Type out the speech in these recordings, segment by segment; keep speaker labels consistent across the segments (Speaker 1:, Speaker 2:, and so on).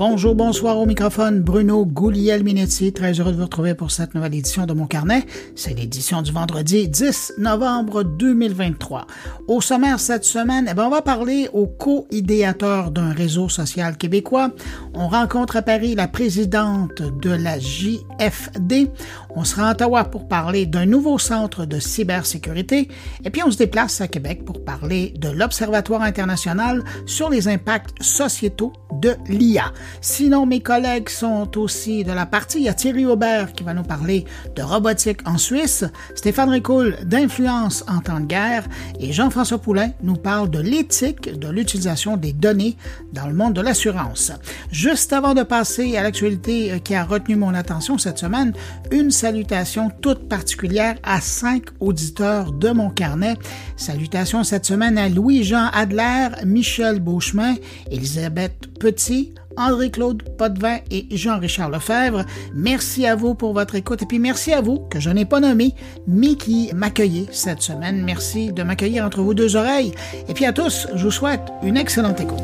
Speaker 1: Bonjour, bonsoir au microphone. Bruno Gouliel-Minetti, très heureux de vous retrouver pour cette nouvelle édition de mon carnet. C'est l'édition du vendredi 10 novembre 2023. Au sommaire cette semaine, eh bien, on va parler au co-idéateur d'un réseau social québécois. On rencontre à Paris la présidente de la JFD. On sera à Ottawa pour parler d'un nouveau centre de cybersécurité. Et puis on se déplace à Québec pour parler de l'Observatoire international sur les impacts sociétaux de l'IA. Sinon, mes collègues sont aussi de la partie. Il y a Thierry Aubert qui va nous parler de robotique en Suisse, Stéphane Ricoul d'influence en temps de guerre et Jean-François Poulain nous parle de l'éthique de l'utilisation des données dans le monde de l'assurance. Juste avant de passer à l'actualité qui a retenu mon attention cette semaine, une salutation toute particulière à cinq auditeurs de mon carnet. Salutations cette semaine à Louis-Jean Adler, Michel Beauchemin, Elisabeth Petit, André-Claude Potvin et Jean-Richard Lefebvre. Merci à vous pour votre écoute et puis merci à vous que je n'ai pas nommé, mais qui m'accueillez cette semaine. Merci de m'accueillir entre vos deux oreilles. Et puis à tous, je vous souhaite une excellente écoute.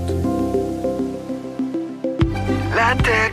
Speaker 2: La tech.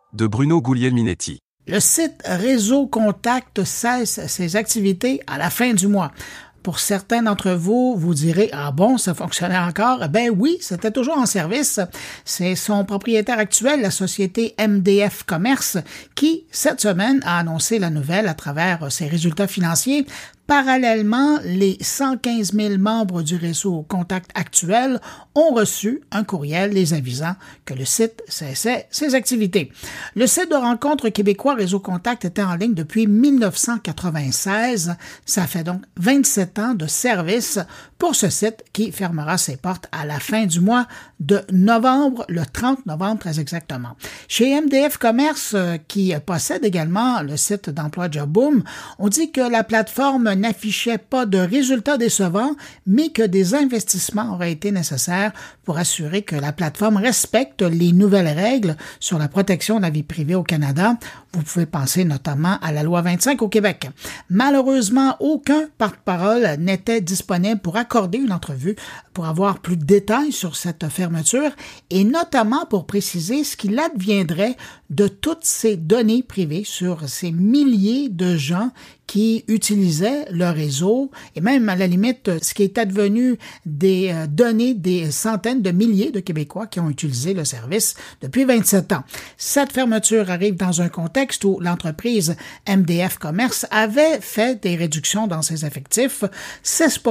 Speaker 1: Le site Réseau Contact cesse ses activités à la fin du mois. Pour certains d'entre vous, vous direz Ah bon, ça fonctionnait encore? Ben oui, c'était toujours en service. C'est son propriétaire actuel, la société MDF Commerce, qui, cette semaine, a annoncé la nouvelle à travers ses résultats financiers Parallèlement, les 115 000 membres du réseau Contact actuel ont reçu un courriel les avisant que le site cessait ses activités. Le site de rencontre québécois Réseau Contact était en ligne depuis 1996. Ça fait donc 27 ans de service pour ce site qui fermera ses portes à la fin du mois de novembre, le 30 novembre très exactement. Chez MDF Commerce, euh, qui possède également le site d'emploi Jobboom, on dit que la plateforme n'affichait pas de résultats décevants, mais que des investissements auraient été nécessaires pour assurer que la plateforme respecte les nouvelles règles sur la protection de la vie privée au Canada. Vous pouvez penser notamment à la loi 25 au Québec. Malheureusement, aucun porte-parole n'était disponible pour accorder une entrevue pour avoir plus de détails sur cette fermeture et notamment pour préciser ce qu'il adviendrait de toutes ces données privées sur ces milliers de gens qui utilisaient le réseau et même à la limite ce qui est advenu des euh, données des centaines de milliers de Québécois qui ont utilisé le service depuis 27 ans. Cette fermeture arrive dans un contexte où l'entreprise MDF Commerce avait fait des réductions dans ses effectifs, 16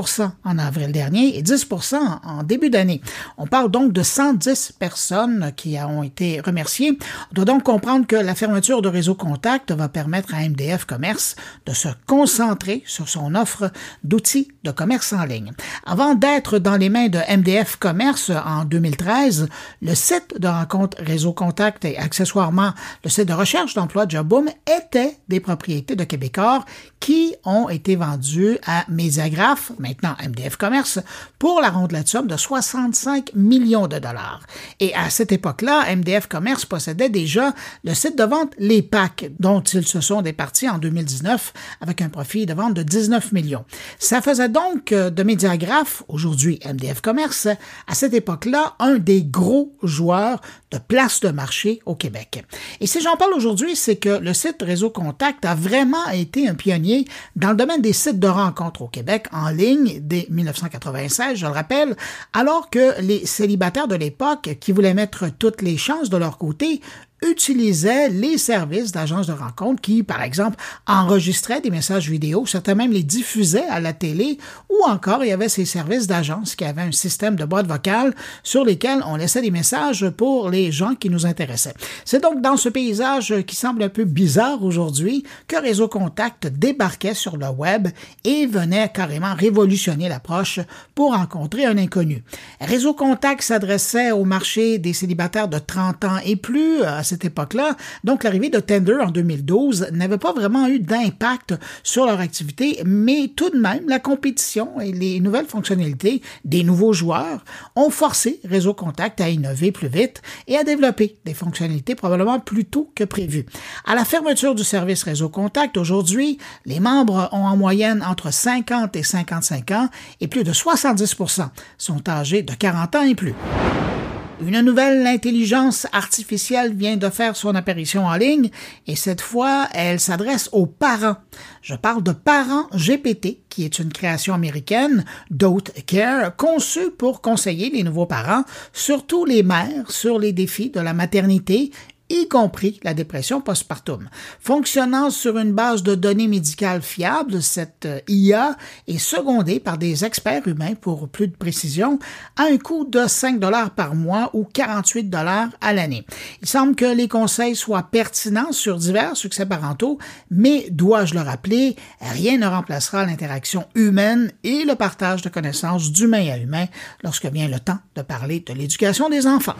Speaker 1: en avril dernier et 10% en début d'année. On parle donc de 110 personnes qui ont été remerciées. On doit donc comprendre que la fermeture de réseau contact va permettre à MDF Commerce de se concentrer sur son offre d'outils de commerce en ligne. Avant d'être dans les mains de MDF Commerce en 2013, le site de rencontre Réseau Contact et accessoirement le site de recherche d'emploi Jobboom étaient des propriétés de Québécois qui ont été vendus à Mediagraph, maintenant MDF Commerce, pour la rondelette somme de 65 millions de dollars. Et à cette époque-là, MDF Commerce possédait déjà le site de vente Les Packs, dont ils se sont départis en 2019 avec un profit de vente de 19 millions. Ça faisait donc euh, de Mediagraph, aujourd'hui MDF Commerce, à cette époque-là, un des gros joueurs de place de marché au Québec. Et si j'en parle aujourd'hui, c'est que le site Réseau Contact a vraiment été un pionnier dans le domaine des sites de rencontres au Québec en ligne dès 1996, je le rappelle, alors que les célibataires de l'époque qui voulaient mettre toutes les chances de leur côté utilisaient les services d'agences de rencontres qui, par exemple, enregistraient des messages vidéo, certains même les diffusaient à la télé, ou encore il y avait ces services d'agences qui avaient un système de boîte vocale sur lesquels on laissait des messages pour les gens qui nous intéressaient. C'est donc dans ce paysage qui semble un peu bizarre aujourd'hui que Réseau Contact débarquait sur le web et venait carrément révolutionner l'approche pour rencontrer un inconnu. Réseau Contact s'adressait au marché des célibataires de 30 ans et plus cette époque-là, donc l'arrivée de Tinder en 2012 n'avait pas vraiment eu d'impact sur leur activité, mais tout de même, la compétition et les nouvelles fonctionnalités des nouveaux joueurs ont forcé Réseau Contact à innover plus vite et à développer des fonctionnalités probablement plus tôt que prévu. À la fermeture du service Réseau Contact, aujourd'hui, les membres ont en moyenne entre 50 et 55 ans et plus de 70 sont âgés de 40 ans et plus. Une nouvelle intelligence artificielle vient de faire son apparition en ligne et cette fois, elle s'adresse aux parents. Je parle de Parents GPT, qui est une création américaine d'Oat Care, conçue pour conseiller les nouveaux parents, surtout les mères, sur les défis de la maternité y compris la dépression postpartum. Fonctionnant sur une base de données médicales fiables, cette euh, IA est secondée par des experts humains pour plus de précision à un coût de 5 dollars par mois ou 48 dollars à l'année. Il semble que les conseils soient pertinents sur divers succès parentaux, mais dois-je le rappeler, rien ne remplacera l'interaction humaine et le partage de connaissances d'humain à humain lorsque vient le temps de parler de l'éducation des enfants.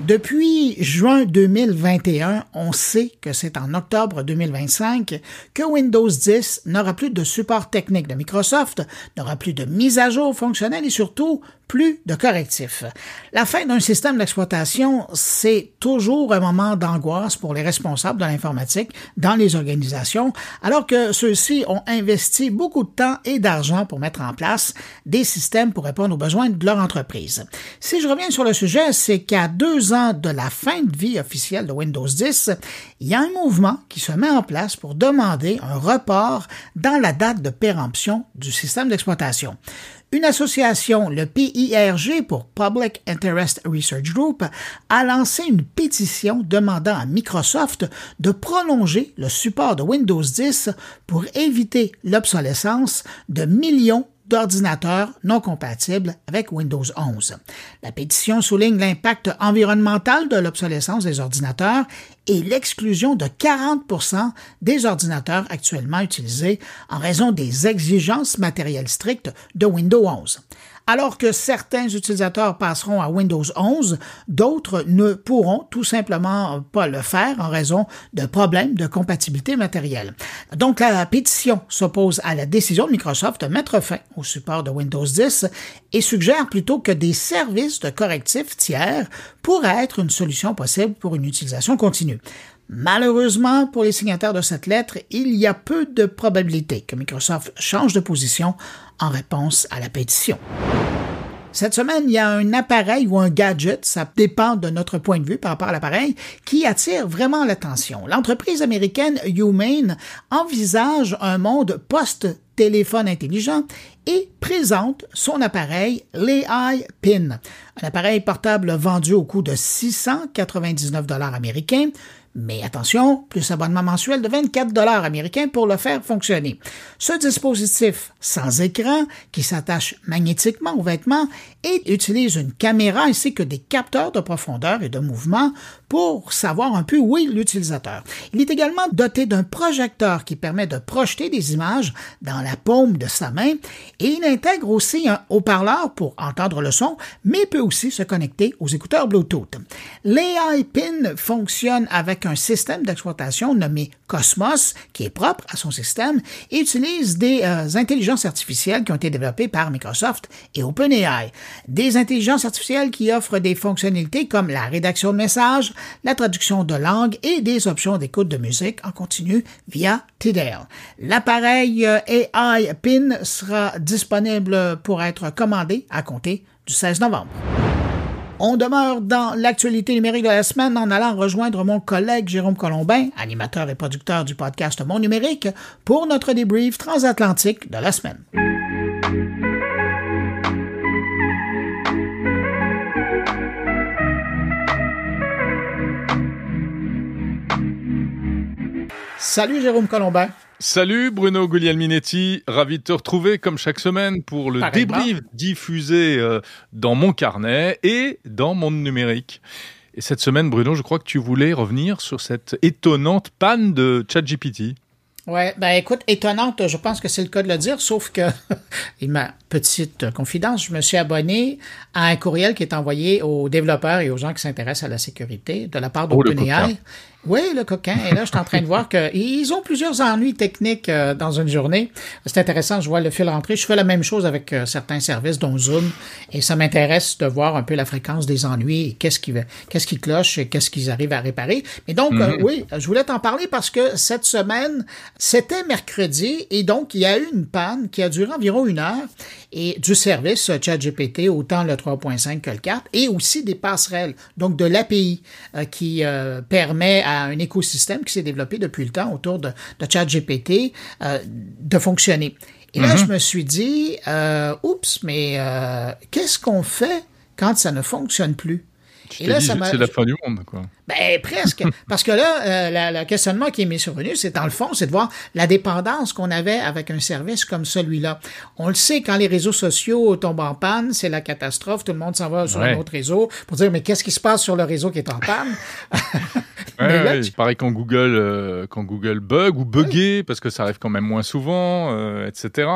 Speaker 1: Depuis juin 2021, on sait que c'est en octobre 2025 que Windows 10 n'aura plus de support technique de Microsoft, n'aura plus de mise à jour fonctionnelle et surtout plus de correctifs. La fin d'un système d'exploitation, c'est toujours un moment d'angoisse pour les responsables de l'informatique dans les organisations, alors que ceux-ci ont investi beaucoup de temps et d'argent pour mettre en place des systèmes pour répondre aux besoins de leur entreprise. Si je reviens sur le sujet, c'est qu'à deux ans de la fin de vie officielle de Windows 10, il y a un mouvement qui se met en place pour demander un report dans la date de péremption du système d'exploitation. Une association, le PIRG pour Public Interest Research Group, a lancé une pétition demandant à Microsoft de prolonger le support de Windows 10 pour éviter l'obsolescence de millions d'ordinateurs non compatibles avec Windows 11. La pétition souligne l'impact environnemental de l'obsolescence des ordinateurs et l'exclusion de 40% des ordinateurs actuellement utilisés en raison des exigences matérielles strictes de Windows 11. Alors que certains utilisateurs passeront à Windows 11, d'autres ne pourront tout simplement pas le faire en raison de problèmes de compatibilité matérielle. Donc la pétition s'oppose à la décision de Microsoft de mettre fin au support de Windows 10 et suggère plutôt que des services de correctifs tiers pourraient être une solution possible pour une utilisation continue. Malheureusement, pour les signataires de cette lettre, il y a peu de probabilité que Microsoft change de position en réponse à la pétition. Cette semaine, il y a un appareil ou un gadget, ça dépend de notre point de vue par rapport à l'appareil, qui attire vraiment l'attention. L'entreprise américaine Humane envisage un monde post-téléphone intelligent et présente son appareil l'AI Pin, un appareil portable vendu au coût de 699 dollars américains, mais attention, plus abonnement mensuel de 24 dollars américains pour le faire fonctionner. Ce dispositif sans écran, qui s'attache magnétiquement au vêtement et utilise une caméra ainsi que des capteurs de profondeur et de mouvement pour savoir un peu où est l'utilisateur. Il est également doté d'un projecteur qui permet de projeter des images dans la paume de sa main et il intègre aussi un haut-parleur pour entendre le son, mais peut aussi se connecter aux écouteurs Bluetooth. L'AI Pin fonctionne avec un système d'exploitation nommé Cosmos, qui est propre à son système, et utilise des euh, intelligences artificielles qui ont été développées par Microsoft et OpenAI. Des intelligences artificielles qui offrent des fonctionnalités comme la rédaction de messages, la traduction de langue et des options d'écoute de musique en continu via Tidal. L'appareil euh, AI PIN sera disponible pour être commandé à compter du 16 novembre. On demeure dans l'actualité numérique de la semaine en allant rejoindre mon collègue Jérôme Colombin, animateur et producteur du podcast Mon Numérique, pour notre débrief transatlantique de la semaine. Salut Jérôme Colombin.
Speaker 3: Salut Bruno Guglielminetti, ravi de te retrouver comme chaque semaine pour le
Speaker 1: Pareillement.
Speaker 3: débrief diffusé euh, dans mon carnet et dans mon numérique. Et cette semaine, Bruno, je crois que tu voulais revenir sur cette étonnante panne de ChatGPT.
Speaker 1: Ouais, ben écoute, étonnante, je pense que c'est le cas de le dire, sauf que, et ma petite confidence, je me suis abonné à un courriel qui est envoyé aux développeurs et aux gens qui s'intéressent à la sécurité de la part d'OpenAI. Oui, le coquin. Et là, je suis en train de voir qu'ils ont plusieurs ennuis techniques euh, dans une journée. C'est intéressant, je vois le fil rentrer. Je fais la même chose avec euh, certains services, dont Zoom, et ça m'intéresse de voir un peu la fréquence des ennuis et qu'est-ce qui, qu'est-ce qui cloche et qu'est-ce qu'ils arrivent à réparer. Mais donc, euh, oui, je voulais t'en parler parce que cette semaine, c'était mercredi et donc il y a eu une panne qui a duré environ une heure et du service ChatGPT, autant le 3.5 que le 4, et aussi des passerelles, donc de l'API qui permet à un écosystème qui s'est développé depuis le temps autour de, de ChatGPT euh, de fonctionner. Et là, je me suis dit, euh, oups, mais euh, qu'est-ce qu'on fait quand ça ne fonctionne plus?
Speaker 3: Dit, c'est la fin du monde, quoi.
Speaker 1: Ben, presque. Parce que là, euh, le questionnement qui est mis sur survenu, c'est dans le fond, c'est de voir la dépendance qu'on avait avec un service comme celui-là. On le sait, quand les réseaux sociaux tombent en panne, c'est la catastrophe. Tout le monde s'en va sur
Speaker 3: Ouais.
Speaker 1: un autre réseau pour dire, mais qu'est-ce qui se passe sur le réseau qui est en panne?
Speaker 3: Ouais,
Speaker 1: Mais là,
Speaker 3: ouais,
Speaker 1: tu-
Speaker 3: pareil quand Google, euh, quand Google bug ou bugger, parce que ça arrive quand même moins souvent, euh, etc.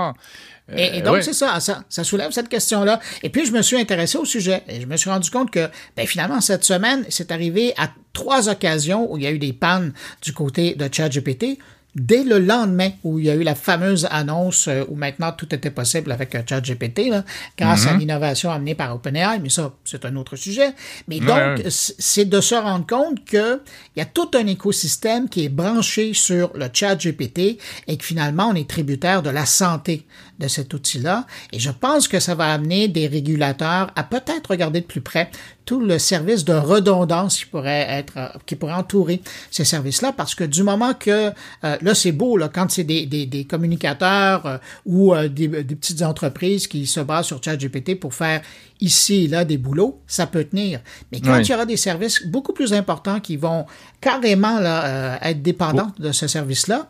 Speaker 1: Et, et
Speaker 3: Euh,
Speaker 1: donc,
Speaker 3: ouais.
Speaker 1: c'est ça, ça, ça soulève cette question-là. Et puis, je me suis intéressé au sujet et je me suis rendu compte que, ben, finalement, cette semaine, c'est arrivé à trois occasions où il y a eu des pannes du côté de ChatGPT. Dès le lendemain, où il y a eu la fameuse annonce euh, où maintenant tout était possible avec euh, ChatGPT, là, grâce à l'innovation amenée par OpenAI, mais ça, c'est un autre sujet. Mais donc,
Speaker 3: ouais.
Speaker 1: c'est de se rendre compte qu'il y a tout un écosystème qui est branché sur le chat GPT et que finalement, on est tributaire de la santé de cet outil-là. Et je pense que ça va amener des régulateurs à peut-être regarder de plus près tout le service de redondance qui pourrait être, qui pourrait entourer ces services-là, parce que du moment que, euh, là, c'est beau, là, quand c'est des, des, des communicateurs euh, ou euh, des, des petites entreprises qui se basent sur ChatGPT pour faire ici et là des boulots, ça peut tenir. Mais quand
Speaker 3: Oui.
Speaker 1: il y aura des services beaucoup plus importants qui vont carrément là, euh, être dépendants de ce service-là,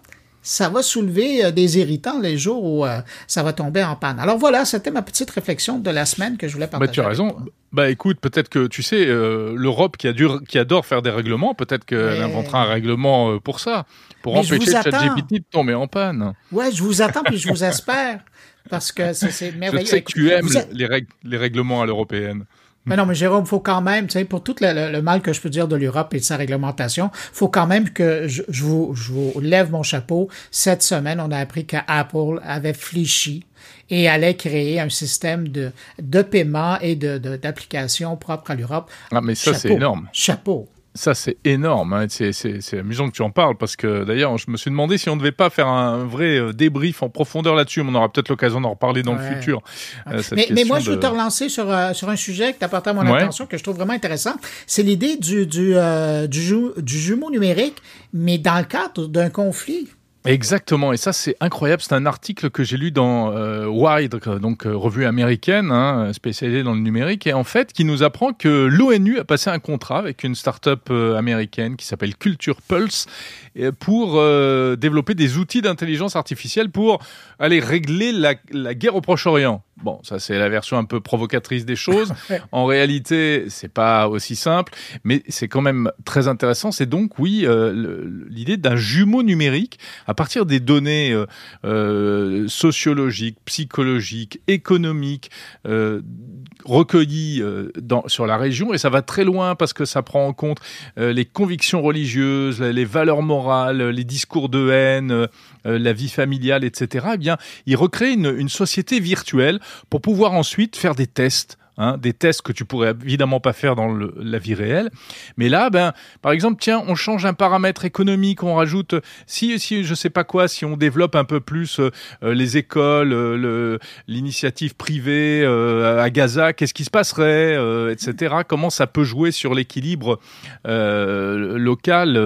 Speaker 1: ça va soulever euh, des irritants les jours où euh, ça va tomber en panne. Alors voilà, c'était ma petite réflexion de la semaine que je voulais
Speaker 3: Bah,
Speaker 1: partager.
Speaker 3: tu as raison.
Speaker 1: toi.
Speaker 3: Bah écoute, peut-être que tu sais, euh, l'Europe qui, a dû- qui adore faire des règlements, peut-être qu'elle inventera un règlement pour ça, pour
Speaker 1: Mais
Speaker 3: empêcher. ChatGPT de tomber en panne.
Speaker 1: Ouais, je vous attends puis je vous espère parce que c'est- c'est
Speaker 3: Je
Speaker 1: merveilleux.
Speaker 3: sais que tu aimes
Speaker 1: vous êtes-
Speaker 3: les, règles- les règlements à l'européenne.
Speaker 1: Mais non, mais Jérôme, faut quand même, tu sais, pour tout le, le- le mal que je peux dire de l'Europe et de sa réglementation, faut quand même que je, je vous, je vous lève mon chapeau. Cette semaine, on a appris qu'Apple avait fléchi et allait créer un système de, de paiement et de, de- d'application propre à l'Europe.
Speaker 3: Ah, mais ça, c'est énorme.
Speaker 1: Chapeau.
Speaker 3: Ça, c'est énorme. hein. C'est, c'est- c'est amusant que tu en parles parce que d'ailleurs, je me suis demandé si on ne devait pas faire un vrai euh, débrief en profondeur là-dessus. On aura peut-être l'occasion d'en reparler dans le futur. euh, cette
Speaker 1: Mais, mais moi, je veux
Speaker 3: de-
Speaker 1: te relancer sur, euh, sur un sujet que tu as porté à mon
Speaker 3: Ouais.
Speaker 1: attention, que je trouve vraiment intéressant. C'est l'idée du, du, euh, du, jou- du jumeau numérique, mais dans le cadre d'un conflit.
Speaker 3: Exactement, et ça c'est incroyable. C'est un article que j'ai lu dans euh, Wired, donc euh, revue américaine hein, spécialisée dans le numérique, et en fait qui nous apprend que l'ONU a passé un contrat avec une start-up euh, américaine qui s'appelle Culture Pulse pour euh, développer des outils d'intelligence artificielle pour aller régler la, la guerre au Proche-Orient. Bon, ça c'est la version un peu provocatrice des choses. En réalité, c'est pas aussi simple, mais c'est quand même très intéressant. C'est donc oui euh, l'idée d'un jumeau numérique à partir des données euh, sociologiques, psychologiques, économiques recueillies euh, dans, sur la région, et ça va très loin parce que ça prend en compte euh, les convictions religieuses, les, valeurs morales, les discours de haine, euh, la vie familiale, etc. Eh bien, il recrée une, une société virtuelle pour pouvoir ensuite faire des tests. Hein, des tests que tu pourrais évidemment pas faire dans la vie réelle. Mais là, ben, par exemple, tiens, on change un paramètre économique, on rajoute, si, si je sais pas quoi, si on développe un peu plus euh, les écoles, euh, l'initiative privée euh, à Gaza, qu'est-ce qui se passerait, etc. Comment ça peut jouer sur l'équilibre local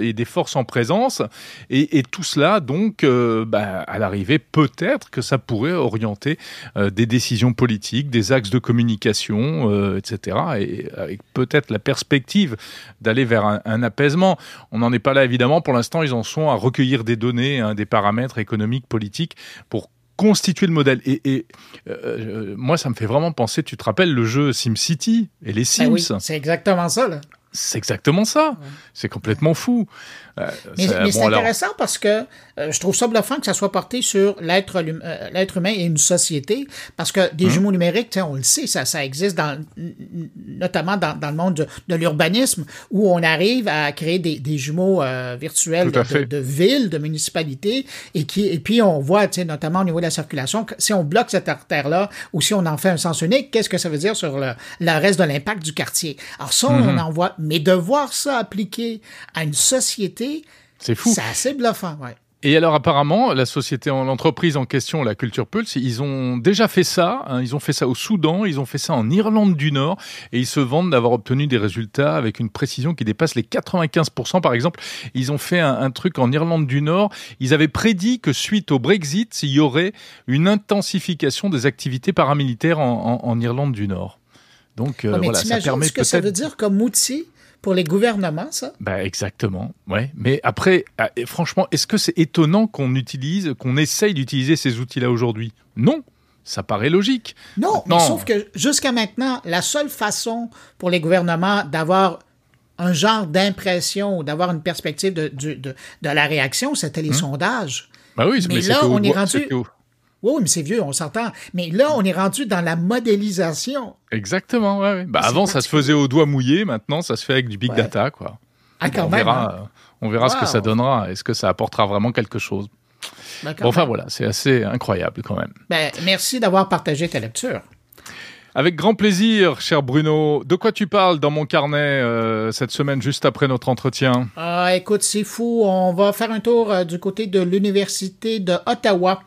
Speaker 3: et des forces en présence? Et, tout cela, donc, bah, à l'arrivée, peut-être que ça pourrait orienter des décisions politiques, des axes de communication communication, euh, etc. Et avec peut-être la perspective d'aller vers un, un apaisement. On n'en est pas là évidemment. Pour l'instant, ils en sont à recueillir des données, hein, des paramètres économiques, politiques pour constituer le modèle. Et, et euh, euh, moi, ça me fait vraiment penser, tu te rappelles le jeu SimCity et les Sims
Speaker 1: Ben oui, c'est exactement ça. Là.
Speaker 3: C'est exactement ça. C'est complètement fou. Euh,
Speaker 1: Mais, c'est
Speaker 3: bon, alors-
Speaker 1: intéressant parce que euh, je trouve ça bluffant que ça soit porté sur l'être lum- euh, l'être humain et une société. Parce que
Speaker 3: Hum.
Speaker 1: des jumeaux numériques, on le sait, ça, ça existe dans, notamment dans, dans le monde de, de l'urbanisme où on arrive à créer des, des jumeaux virtuels de, villes, de municipalités. Et, qui, et puis on voit, notamment au niveau de la circulation, que si on bloque cette artère-là ou si on en fait un sens unique, qu'est-ce que ça veut dire sur le, le reste de l'impact du quartier? Alors ça, on en voit. Mais de voir ça appliqué à une société,
Speaker 3: C'est fou.
Speaker 1: c'est assez bluffant, ouais.
Speaker 3: Et alors apparemment, la société, l'entreprise en question, la Culture Pulse, ils ont déjà fait ça. hein, ils ont fait ça au Soudan, ils ont fait ça en Irlande du Nord, et ils se vantent d'avoir obtenu des résultats avec une précision qui dépasse les 95%. Par exemple, ils ont fait un, un truc en Irlande du Nord. Ils avaient prédit que suite au Brexit, il y aurait une intensification des activités paramilitaires en, en- en Irlande du Nord. Donc euh,
Speaker 1: Ah, mais
Speaker 3: voilà, ça permet
Speaker 1: ce que ça veut dire comme outil pour les gouvernements, ça?
Speaker 3: bah exactement, ouais. Mais après, ah, franchement, est-ce que c'est étonnant qu'on utilise, qu'on essaye d'utiliser ces outils-là aujourd'hui? Non, ça paraît logique.
Speaker 1: Non, mais
Speaker 3: Non.
Speaker 1: sauf que jusqu'à maintenant, la seule façon pour les gouvernements d'avoir un genre d'impression ou d'avoir une perspective de, de, de la réaction, c'était les sondages.
Speaker 3: Bah oui,
Speaker 1: Mais
Speaker 3: c'est
Speaker 1: là, on est rendu- Oui, mais c'est vieux, on s'entend. Mais là, on est rendu dans la modélisation.
Speaker 3: Exactement, ouais. ouais. Bah, avant, ça se faisait au doigt mouillé. Maintenant, ça se fait avec du big
Speaker 1: Ouais.
Speaker 3: data, quoi.
Speaker 1: Ah, quand
Speaker 3: on
Speaker 1: même.
Speaker 3: verra,
Speaker 1: hein?
Speaker 3: euh, on verra ce que ça donnera. Est-ce que ça apportera vraiment quelque chose?
Speaker 1: Ben,
Speaker 3: Bon, Enfin voilà, c'est assez incroyable quand même.
Speaker 1: Ben, merci d'avoir partagé ta lecture.
Speaker 3: Avec grand plaisir, cher Bruno. De quoi tu parles dans mon carnet euh, cette semaine, juste après notre entretien?
Speaker 1: Ah, écoute, c'est fou. On va faire un tour euh, du côté de l'Université de Ottawa.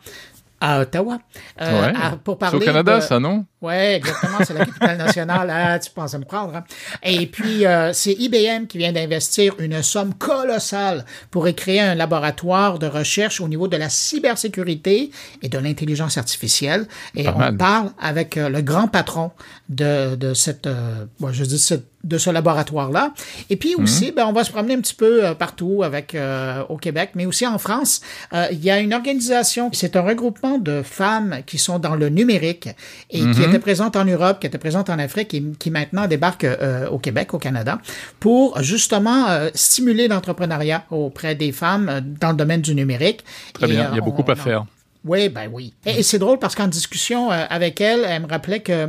Speaker 1: À Ottawa. Euh,
Speaker 3: Ouais.
Speaker 1: à- pour
Speaker 3: C'est
Speaker 1: parler
Speaker 3: au Canada,
Speaker 1: de-
Speaker 3: ça, non?
Speaker 1: Oui, exactement, c'est la capitale nationale. Ah, tu penses à me prendre. hein? Et puis, euh, c'est IBM qui vient d'investir une somme colossale pour créer un laboratoire de recherche au niveau de la cybersécurité et de l'intelligence artificielle. Et
Speaker 3: Pas
Speaker 1: on
Speaker 3: mal.
Speaker 1: parle avec euh, le grand patron de, de cette, euh, bon, je dis cette- de ce laboratoire-là. Et puis aussi, ben, on va se promener un petit peu euh, partout avec euh, au Québec, mais aussi en France. Euh, Il y a une organisation, c'est un regroupement de femmes qui sont dans le numérique et qui étaient présentes en Europe, qui étaient présentes en Afrique et qui maintenant débarquent euh, au Québec, au Canada, pour justement euh, stimuler l'entrepreneuriat auprès des femmes euh, dans le domaine du numérique.
Speaker 3: Très
Speaker 1: Et,
Speaker 3: bien, il y a beaucoup
Speaker 1: on-
Speaker 3: à faire.
Speaker 1: oui, ben oui. Et, c'est drôle parce qu'en discussion avec elle, elle me rappelait que,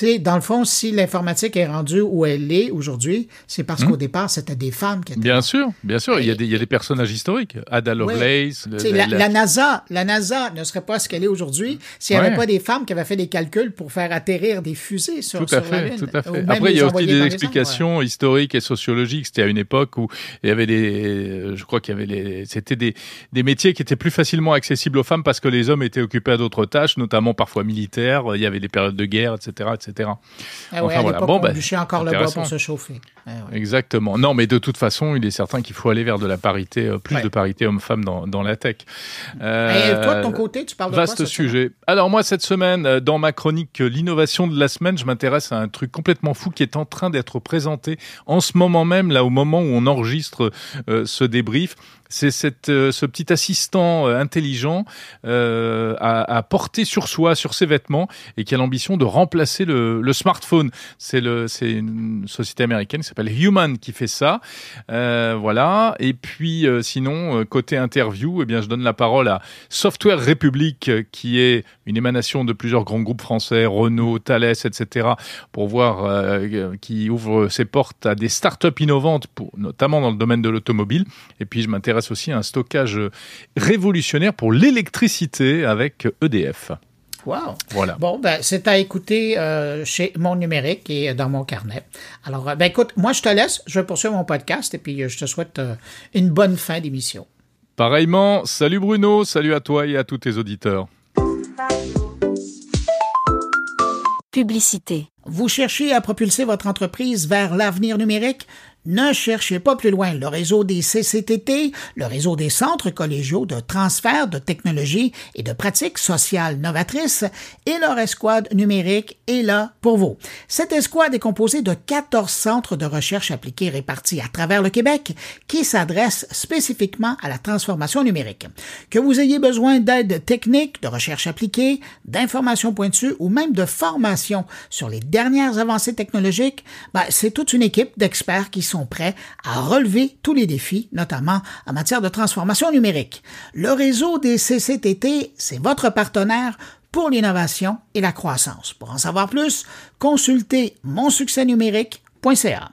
Speaker 1: sais, dans le fond, si l'informatique est rendue où elle est aujourd'hui, c'est parce qu'au départ, c'était des femmes qui étaient.
Speaker 3: Hmm. Bien sûr, bien sûr. Il y, a des, il y a des personnages historiques. Ada Lovelace. le-
Speaker 1: Tu sais,
Speaker 3: la-
Speaker 1: la,
Speaker 3: la-
Speaker 1: la NASA, la NASA ne serait pas ce qu'elle est aujourd'hui s'il n'y
Speaker 3: Ouais.
Speaker 1: avait pas des femmes qui avaient fait des calculs pour faire atterrir des fusées sur,
Speaker 3: Tout à
Speaker 1: sur la
Speaker 3: fait,
Speaker 1: Lune.
Speaker 3: tout à fait. Après, il y a aussi des explications historiques et sociologiques. C'était à une époque où il y avait des, je crois qu'il y avait les, c'était des, des métiers qui étaient plus facilement accessibles aux femmes parce que les hommes étaient occupés à d'autres tâches, notamment parfois militaires. Il y avait des périodes de guerre, etc., etc.
Speaker 1: Ah ouais,
Speaker 3: Enfin,
Speaker 1: à
Speaker 3: voilà.
Speaker 1: l'époque,
Speaker 3: Bon,
Speaker 1: on
Speaker 3: ben,
Speaker 1: bûchait encore le bois pour se chauffer. Ah ouais.
Speaker 3: Exactement. Non, mais de toute façon, il est certain qu'il faut aller vers de la parité, euh, plus
Speaker 1: Ouais.
Speaker 3: de parité homme-femme dans, dans la tech.
Speaker 1: Et
Speaker 3: Euh,
Speaker 1: toi, de ton côté, tu parles de quoi
Speaker 3: Vaste sujet. Alors moi, cette semaine, euh, dans ma chronique euh, L'innovation de la semaine, je m'intéresse à un truc complètement fou qui est en train d'être présenté en ce moment même, là au moment où on enregistre euh, ce débrief. C'est euh, ce petit assistant euh, intelligent euh, à, porter sur soi, sur ses vêtements, et qui a l'ambition de remplacer le, smartphone. C'est une société américaine qui s'appelle Human qui fait ça. Voilà. Et puis sinon, côté interview, eh bien, je donne la parole à Software République, qui est une émanation de plusieurs grands groupes français, Renault, Thales, etc., pour voir qui ouvre ses portes à des startups innovantes, notamment dans le domaine de l'automobile. Et puis je m'intéresse aussi à un stockage révolutionnaire pour l'électricité avec EDF.
Speaker 1: Wow.
Speaker 3: Voilà.
Speaker 1: Bon, ben, c'est à écouter euh, chez mon numérique et dans mon carnet. Alors, euh, ben, écoute, moi, je te laisse. Je vais poursuivre mon podcast et puis euh, je te souhaite euh, une bonne fin d'émission.
Speaker 3: Pareillement, salut Bruno, salut à toi et à tous tes auditeurs.
Speaker 4: Publicité.
Speaker 1: Vous cherchez à propulser votre entreprise vers l'avenir numérique? Ne cherchez pas plus loin. Le réseau des CCTT, le réseau des centres collégiaux de transfert de technologies et de pratiques sociales novatrices et leur escouade numérique est là pour vous. Cette escouade est composée de 14 centres de recherche appliqués répartis à travers le Québec qui s'adressent spécifiquement à la transformation numérique. Que vous ayez besoin d'aide technique, de recherche appliquée, d'informations pointues ou même de formation sur les dernières avancées technologiques, ben, c'est toute une équipe d'experts qui prêts à relever tous les défis, notamment en matière de transformation numérique. Le réseau des CCTT, c'est votre partenaire pour l'innovation et la croissance. Pour en savoir plus, consultez monsuccèsnumérique.ca.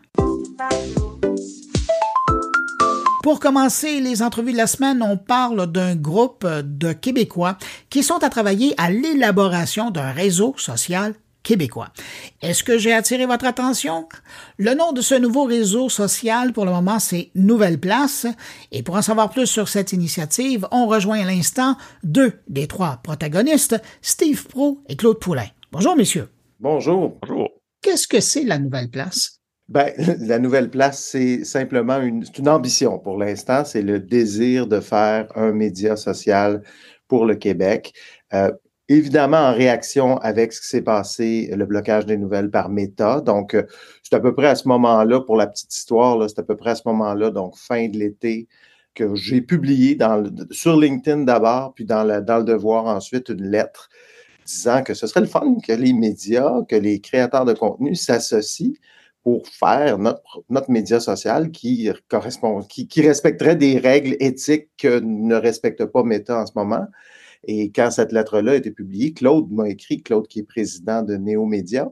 Speaker 1: Pour commencer les entrevues de la semaine, on parle d'un groupe de Québécois qui sont à travailler à l'élaboration d'un réseau social québécois. Est-ce que j'ai attiré votre attention? Le nom de ce nouveau réseau social pour le moment, c'est Nouvelle Place. Et pour en savoir plus sur cette initiative, on rejoint à l'instant deux des trois protagonistes, Steve Pro et Claude Poulain. Bonjour, messieurs.
Speaker 4: Bonjour.
Speaker 3: Bonjour.
Speaker 1: Qu'est-ce que c'est la Nouvelle Place?
Speaker 4: Ben, la nouvelle place, c'est simplement une, une ambition pour l'instant, c'est le désir de faire un média social pour le Québec. Euh, évidemment en réaction avec ce qui s'est passé, le blocage des nouvelles par Meta. Donc, euh, c'est à peu près à ce moment-là, pour la petite histoire, c'est à peu près à ce moment-là, donc fin de l'été, que j'ai publié sur LinkedIn d'abord, puis dans, dans le Devoir ensuite, une lettre disant que ce serait le fun que les médias, que les créateurs de contenu s'associent pour faire notre, notre média social qui correspond, qui respecterait des règles éthiques que ne respecte pas Meta en ce moment. Et quand cette lettre-là a été publiée, Claude m'a écrit, Claude qui est président de Néo-Média,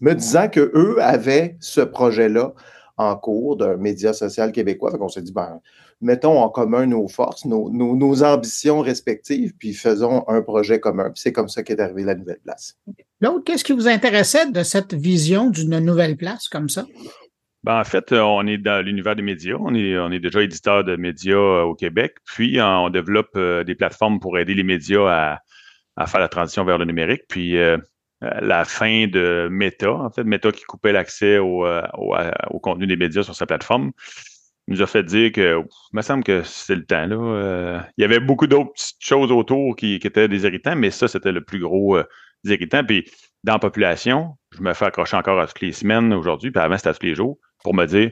Speaker 4: me disant que eux avaient ce projet-là en cours d'un média social québécois. Donc, on s'est dit, ben, mettons en commun nos forces, nos, nos, ambitions respectives, puis faisons un projet commun. Puis c'est comme ça qu'est arrivée la nouvelle place.
Speaker 1: Claude, qu'est-ce qui vous intéressait de cette vision d'une nouvelle place comme ça?
Speaker 5: Ben, en fait, euh, on est dans l'univers des médias. On est, on est déjà éditeur de médias euh, au Québec. Puis, euh, on développe des plateformes pour aider les médias à, à faire la transition vers le numérique. Puis, la fin de Meta, en fait, Meta qui coupait l'accès au, au, au, contenu des médias sur sa plateforme, nous a fait dire que, il me semble que c'est le temps. Là. il y avait beaucoup d'autres petites choses autour qui, qui étaient des irritants, mais ça, c'était le plus gros irritants. Puis, dans la population, je me fais accrocher encore à toutes les semaines aujourd'hui, puis avant, c'était à tous les jours pour me dire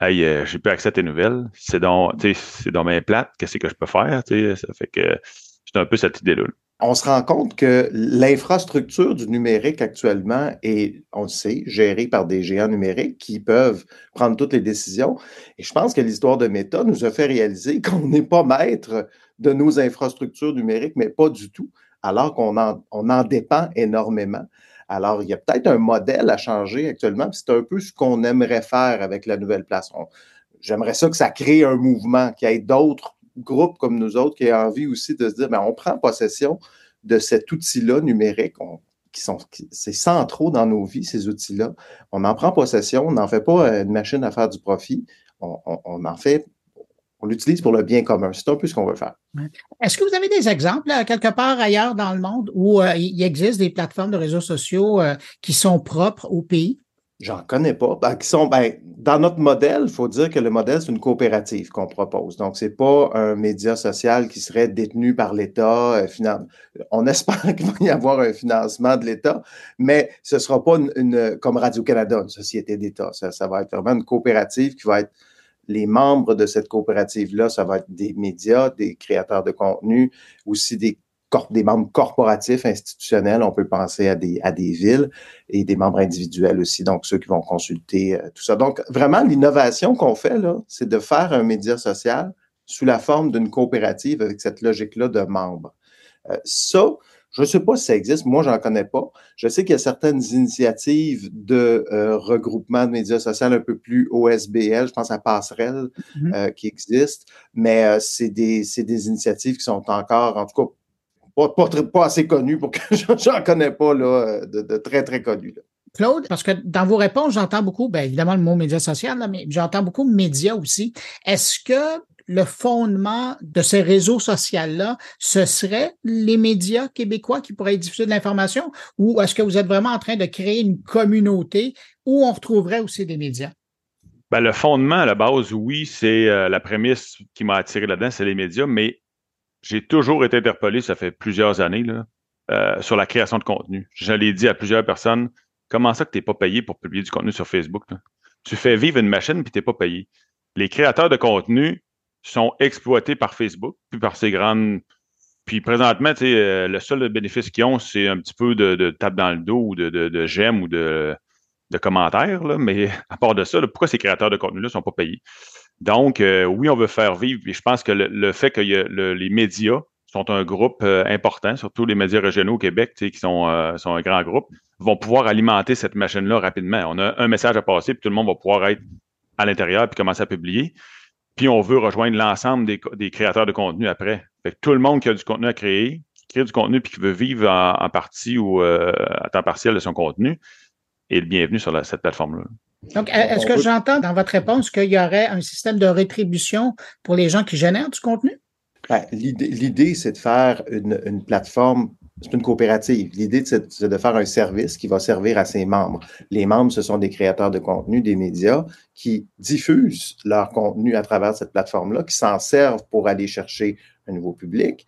Speaker 5: Hey, euh, j'ai plus accès à tes nouvelles. C'est dans, c'est dans mes plates. Qu'est-ce que je peux faire? Ça fait que j'ai un peu cette idée-là.
Speaker 4: On se rend compte que l'infrastructure du numérique actuellement est, on le sait, gérée par des géants numériques qui peuvent prendre toutes les décisions. Et je pense que l'histoire de Meta nous a fait réaliser qu'on n'est pas maître de nos infrastructures numériques, mais pas du tout, alors qu'on en, on en dépend énormément. Alors, il y a peut-être un modèle à changer actuellement, c'est un peu ce qu'on aimerait faire avec la nouvelle place. J'aimerais ça que ça crée un mouvement, qu'il y ait d'autres groupes comme nous autres qui aient envie aussi de se dire, ben, on prend possession de cet outil-là numérique, qui sont, c'est centraux dans nos vies, ces outils-là. On en prend possession, on n'en fait pas une machine à faire du profit, on, on en fait on l'utilise pour le bien commun. C'est un peu ce qu'on veut faire.
Speaker 1: Est-ce que vous avez des exemples quelque part ailleurs dans le monde où euh, il existe des plateformes de réseaux sociaux euh, qui sont propres au pays?
Speaker 4: J'en connais pas. Ben, qui sont, ben, dans notre modèle, il faut dire que le modèle, c'est une coopérative qu'on propose. Donc, c'est pas un média social qui serait détenu par l'État. Euh, on espère qu'il va y avoir un financement de l'État, mais ce sera pas une, comme Radio-Canada, une société d'État. Ça, ça va être vraiment une coopérative qui va être les membres de cette coopérative-là, ça va être des médias, des créateurs de contenu, aussi des, des membres corporatifs, institutionnels. On peut penser à des, à des villes et des membres individuels aussi, donc ceux qui vont consulter euh, tout ça. Donc, vraiment, l'innovation qu'on fait, là, c'est de faire un média social sous la forme d'une coopérative avec cette logique-là de membres. Euh, ça, je ne sais pas si ça existe, moi, je n'en connais pas. Je sais qu'il y a certaines initiatives de euh, regroupement de médias sociaux un peu plus OSBL, je pense à Passerelle, mm-hmm. euh, qui existent, mais euh, c'est des, des, initiatives qui sont encore, en tout cas, pas, pas, assez connues pour que j'en connais pas là, de, très, très connues.
Speaker 1: Claude, parce que dans vos réponses, j'entends beaucoup, bien évidemment le mot média social, mais j'entends beaucoup médias aussi. Est-ce que le fondement de ces réseaux sociaux-là, ce serait les médias québécois qui pourraient diffuser de l'information ou est-ce que vous êtes vraiment en train de créer une communauté où on retrouverait aussi des médias?
Speaker 5: Ben, le fondement, à la base, oui, c'est euh, la prémisse qui m'a attiré là-dedans, c'est les médias, mais j'ai toujours été interpellé, ça fait plusieurs années, euh, sur la création de contenu. Je l'ai dit à plusieurs personnes, comment ça que tu n'es pas payé pour publier du contenu sur Facebook? Tu fais vivre une machine puis tu n'es pas payé. Les créateurs de contenu sont exploités par Facebook, puis par ces grandes. Puis présentement, euh, le seul bénéfice qu'ils ont, c'est un petit peu de, de tape dans le dos ou de, de, de j'aime ou de, de commentaires. Là. Mais à part de ça, pourquoi ces créateurs de contenu-là ne sont pas payés? Donc, euh, oui, on veut faire vivre. Puis je pense que le, le fait que le- les médias sont un groupe euh, important, surtout les médias régionaux au Québec, qui sont, sont un grand groupe, vont pouvoir alimenter cette machine-là rapidement. On a un message à passer, puis tout le monde va pouvoir être à l'intérieur puis commencer à publier. Puis on veut rejoindre l'ensemble des, créateurs de contenu après. Fait que tout le monde qui a du contenu à créer, qui crée du contenu puis qui veut vivre en, en partie ou euh, à temps partiel de son contenu, est le bienvenu sur la- cette plateforme-là.
Speaker 1: Donc, est-ce que j'entends dans votre réponse qu'il y aurait un système de rétribution pour les gens qui génèrent du contenu?
Speaker 4: Ben, L'idée, l'idée, c'est de faire une, une plateforme, c'est une coopérative. L'idée, c'est de faire un service qui va servir à ses membres. Les membres, ce sont des créateurs de contenu, des médias qui diffusent leur contenu à travers cette plateforme-là, qui s'en servent pour aller chercher un nouveau public.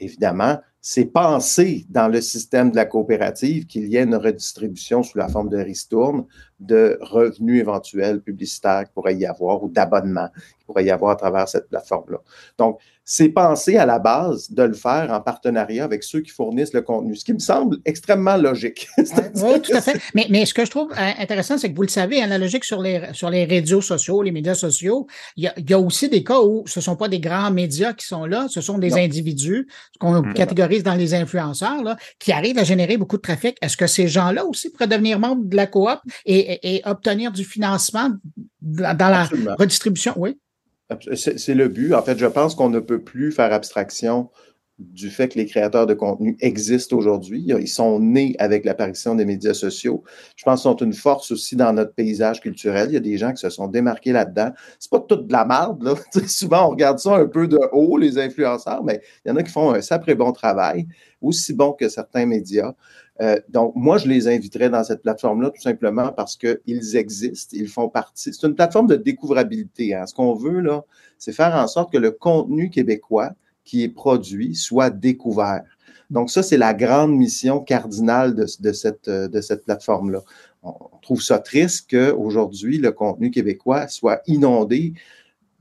Speaker 4: Évidemment, c'est pensé dans le système de la coopérative qu'il y ait une redistribution sous la forme de ristourne de revenus éventuels publicitaires qu'il pourrait y avoir ou d'abonnements qu'il pourrait y avoir à travers cette plateforme-là. Donc, c'est pensé à la base de le faire en partenariat avec ceux qui fournissent le contenu, ce qui me semble extrêmement logique.
Speaker 1: Oui, tout à fait. Mais, mais ce que je trouve euh, intéressant, c'est que vous le savez, hein, la logique sur les, sur les réseaux sociaux, les médias sociaux, il y a, il y a aussi des cas où ce ne sont pas des grands médias qui sont là, ce sont des
Speaker 4: Non.
Speaker 1: individus, ce qu'on
Speaker 5: Mm.
Speaker 1: Dans les influenceurs, là, qui arrivent à générer beaucoup de trafic. Est-ce que ces gens-là aussi pourraient devenir membres de la coop et, et- et obtenir du financement dans dans la redistribution? Oui.
Speaker 4: C'est le but. En fait, je pense qu'on ne peut plus faire abstraction du fait que les créateurs de contenu existent aujourd'hui. Ils sont nés avec l'apparition des médias sociaux. Je pense qu'ils sont une force aussi dans notre paysage culturel. Il y a des gens qui se sont démarqués là-dedans. C'est pas toute de la merde, là. Souvent, on regarde ça un peu de haut, les influenceurs, mais il y en a qui font un sacré bon travail, aussi bon que certains médias. Euh, donc, moi, je les inviterais dans cette plateforme-là tout simplement parce qu'ils existent, ils font partie. C'est une plateforme de découvrabilité. Hein. Ce qu'on veut, là, c'est faire en sorte que le contenu québécois qui est produit soit découvert. Donc, ça, c'est la grande mission cardinale de, euh, cette plateforme-là. On trouve ça triste qu'aujourd'hui, le contenu québécois soit inondé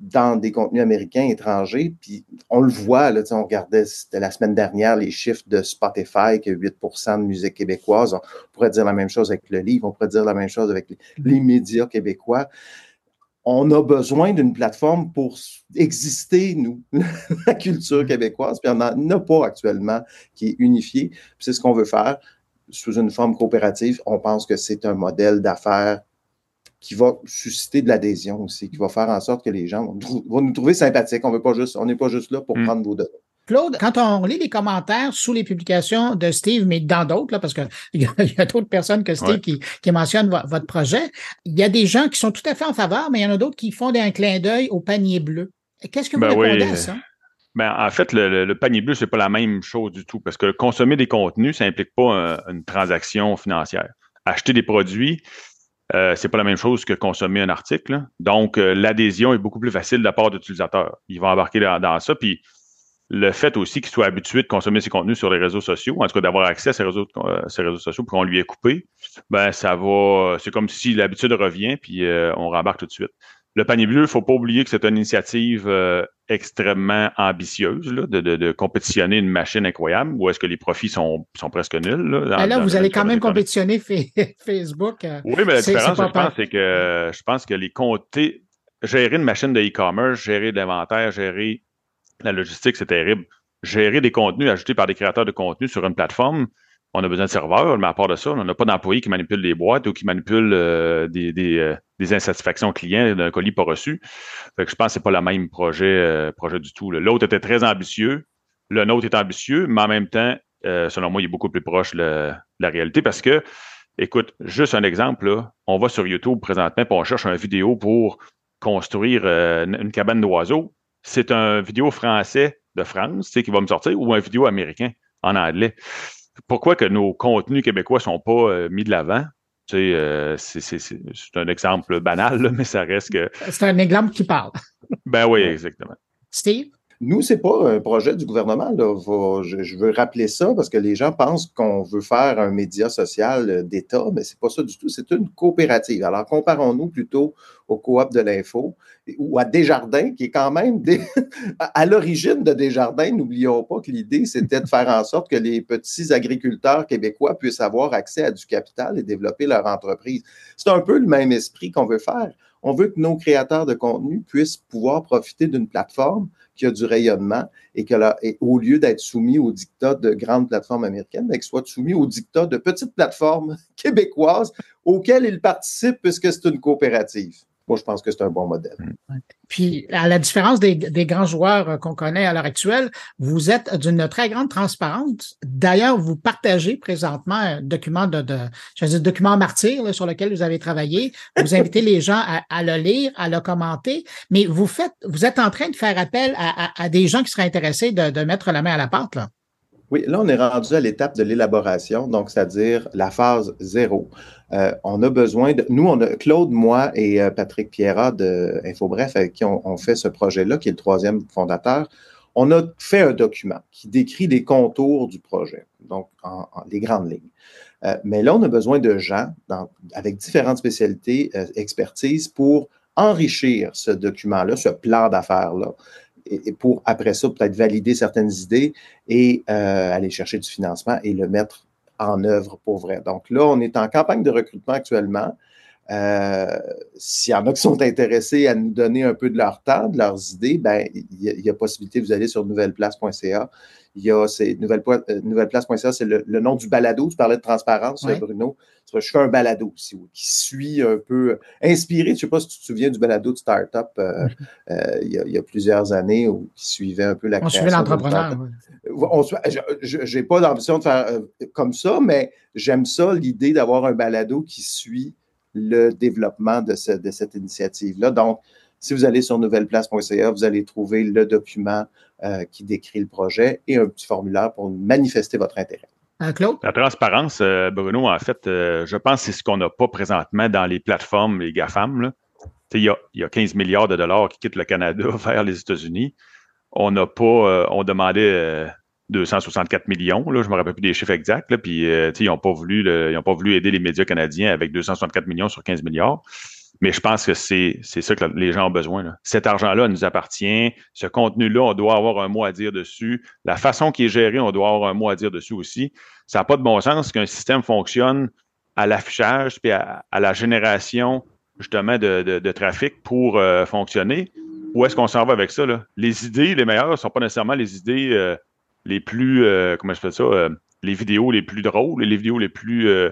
Speaker 4: dans des contenus américains, étrangers. Puis on le voit, là, on regardait, la semaine dernière, les chiffres de Spotify, que 8% de musique québécoise. On pourrait dire la même chose avec le livre, on pourrait dire la même chose avec les médias québécois. On a besoin d'une plateforme pour exister, nous, la culture québécoise, puis on n'en a pas actuellement qui est unifiée. C'est ce qu'on veut faire sous une forme coopérative. On pense que c'est un modèle d'affaires qui va susciter de l'adhésion aussi, qui va faire en sorte que les gens vont, nous trouver sympathiques. On veut pas juste, on n'est pas juste là pour
Speaker 5: Mm.
Speaker 4: prendre vos données.
Speaker 1: Claude, quand on lit les commentaires sous les publications de Steve, mais dans d'autres, là, parce qu'il y a, il y a d'autres personnes que Steve
Speaker 5: Ouais.
Speaker 1: qui, qui mentionnent vo- votre projet, il y a des gens qui sont tout à fait en faveur, mais il y en a d'autres qui font un clin d'œil au panier bleu. Qu'est-ce que vous
Speaker 5: Ben
Speaker 1: répondez
Speaker 5: oui.
Speaker 1: à ça?
Speaker 5: Ben, en fait, le, le- le panier bleu, c'est pas la même chose du tout parce que consommer des contenus, ça implique pas un- une transaction financière. Acheter des produits, euh, c'est pas la même chose que consommer un article. là. Donc, euh, l'adhésion est beaucoup plus facile de la part d'utilisateurs. Ils vont embarquer dans, dans ça. Puis, le fait aussi qu'ils soient habitués de consommer ces contenus sur les réseaux sociaux, en tout cas d'avoir accès à ces réseaux, euh, réseaux sociaux pour qu'on lui ait coupé, ben ça va. C'est comme si l'habitude revient, puis euh, on rembarque tout de suite. Le panier bleu, il ne faut pas oublier que c'est une initiative euh, extrêmement ambitieuse là, de, de, de compétitionner une machine incroyable, où est-ce que les profits sont, sont presque nuls. Là, dans-
Speaker 1: Ben là, vous
Speaker 5: le-
Speaker 1: allez quand même compétitionner Fa- Facebook.
Speaker 5: Oui, mais la différence, je pense, c'est que je pense que les compter, gérer une machine de e-commerce, gérer de l'inventaire, gérer la logistique, c'est terrible. Gérer des contenus ajoutés par des créateurs de contenu sur une plateforme, on a besoin de serveurs, mais à part de ça, on n'a pas d'employés qui manipulent des boîtes ou qui manipulent euh, des, euh, des insatisfactions clients d'un colis pas reçu. Je pense que c'est pas le même projet, euh, projet du tout. L'autre était très ambitieux, le nôtre est ambitieux, mais en même temps, selon moi, il est beaucoup plus proche de la, réalité parce que, écoute, juste un exemple, là, on va sur YouTube présentement et on cherche une vidéo pour construire une cabane d'oiseaux. C'est un vidéo français de France tu sais, qui va me sortir ou un vidéo américain en anglais. Pourquoi que nos contenus québécois sont pas euh, mis de l'avant? Tu sais, euh, c'est- un exemple banal, là, mais ça reste que.
Speaker 1: C'est un exemple qui parle.
Speaker 5: Ben oui, exactement.
Speaker 1: Steve?
Speaker 4: Nous, c'est pas un projet du gouvernement. Je, veux rappeler ça parce que les gens pensent qu'on veut faire un média social euh, d'État, mais c'est pas ça du tout. C'est une coopérative. Alors, comparons-nous plutôt aux coop de l'info ou à Desjardins, qui est quand même à l'origine de Desjardins. N'oublions pas que l'idée, c'était de faire en sorte que les petits agriculteurs québécois puissent avoir accès à du capital et développer leur entreprise. C'est un peu le même esprit qu'on veut faire. On veut que nos créateurs de contenu puissent pouvoir profiter d'une plateforme qui a du rayonnement et que là, au lieu d'être soumis aux dictats de grandes plateformes américaines, mais qu'ils soient soumis aux dictats de petites plateformes québécoises auxquelles ils participent puisque c'est une coopérative. Moi, je pense que c'est un bon modèle.
Speaker 1: Puis, à la différence des, des grands joueurs euh, qu'on connaît à l'heure actuelle, vous êtes d'une très grande transparence. D'ailleurs, vous partagez présentement un document de, de je veux dire, document martyr là, sur lequel vous avez travaillé. Vous invitez les gens à, à le lire, à le commenter, mais vous faites, vous êtes en train de faire appel à, à- à des gens qui seraient intéressés de, de mettre la main à la pâte. Là.
Speaker 4: Oui, là, on est rendu à l'étape de l'élaboration, donc c'est-à-dire la phase zéro. Euh, on a besoin de. Nous, on a Claude, moi et euh, Patrick Pierrat de InfoBref, avec qui on, fait ce projet-là, qui est le troisième fondateur. On a fait un document qui décrit les contours du projet, donc en, les grandes lignes. Euh, mais là, on a besoin de gens avec différentes spécialités, expertises pour enrichir ce document-là, ce plan d'affaires-là, et, pour après ça peut-être valider certaines idées et euh, aller chercher du financement et le mettre en œuvre pour vrai. Donc là, on est en campagne de recrutement actuellement. Euh, S'il y en a qui sont intéressés à nous donner un peu de leur temps, de leurs idées, ben il y, a- il y a possibilité, vous allez sur nouvelleplace.ca. Il y a euh, nouvelleplace.ca, c'est le, le nom du balado. Tu parlais de transparence. Bruno. Je fais un balado qui suit un peu, inspiré, je ne sais pas si tu te souviens du balado de Startup euh, euh, il, y a, il y a plusieurs années où, qui suivait un peu la
Speaker 1: On
Speaker 4: création.
Speaker 1: suivait l'entrepreneur.
Speaker 4: je n'ai pas l'ambition de faire euh, comme ça, mais j'aime ça, l'idée d'avoir un balado qui suit le développement de, ce- de cette initiative-là. Donc, si vous allez sur nouvelleplace.ca, vous allez trouver le document euh, qui décrit le projet et un petit formulaire pour manifester votre intérêt.
Speaker 1: Euh, Claude?
Speaker 5: La transparence, euh, Bruno, en fait, euh, je pense que c'est ce qu'on n'a pas présentement dans les plateformes, les GAFAM. Il y, a, il y a 15 milliards de dollars qui quittent le Canada vers les États-Unis. On n'a pas, euh, on demandait euh, 264 millions, là, je me rappelle plus des chiffres exacts, là, puis euh, ils n'ont pas voulu, le- ils ont pas voulu aider les médias canadiens avec 264 millions sur 15 milliards. Mais je pense que c'est c'est ça que les gens ont besoin. là. Cet argent-là nous appartient. Ce contenu-là, on doit avoir un mot à dire dessus. La façon qui est gérée, on doit avoir un mot à dire dessus aussi. Ça n'a pas de bon sens qu'un système fonctionne à l'affichage puis à, la génération justement de, de- de trafic pour euh, fonctionner. Où est-ce qu'on s'en va avec ça? Là? Les idées, les meilleures, ne sont pas nécessairement les idées euh, les plus, euh, comment je fais ça, euh, les vidéos les plus drôles, les vidéos les plus euh,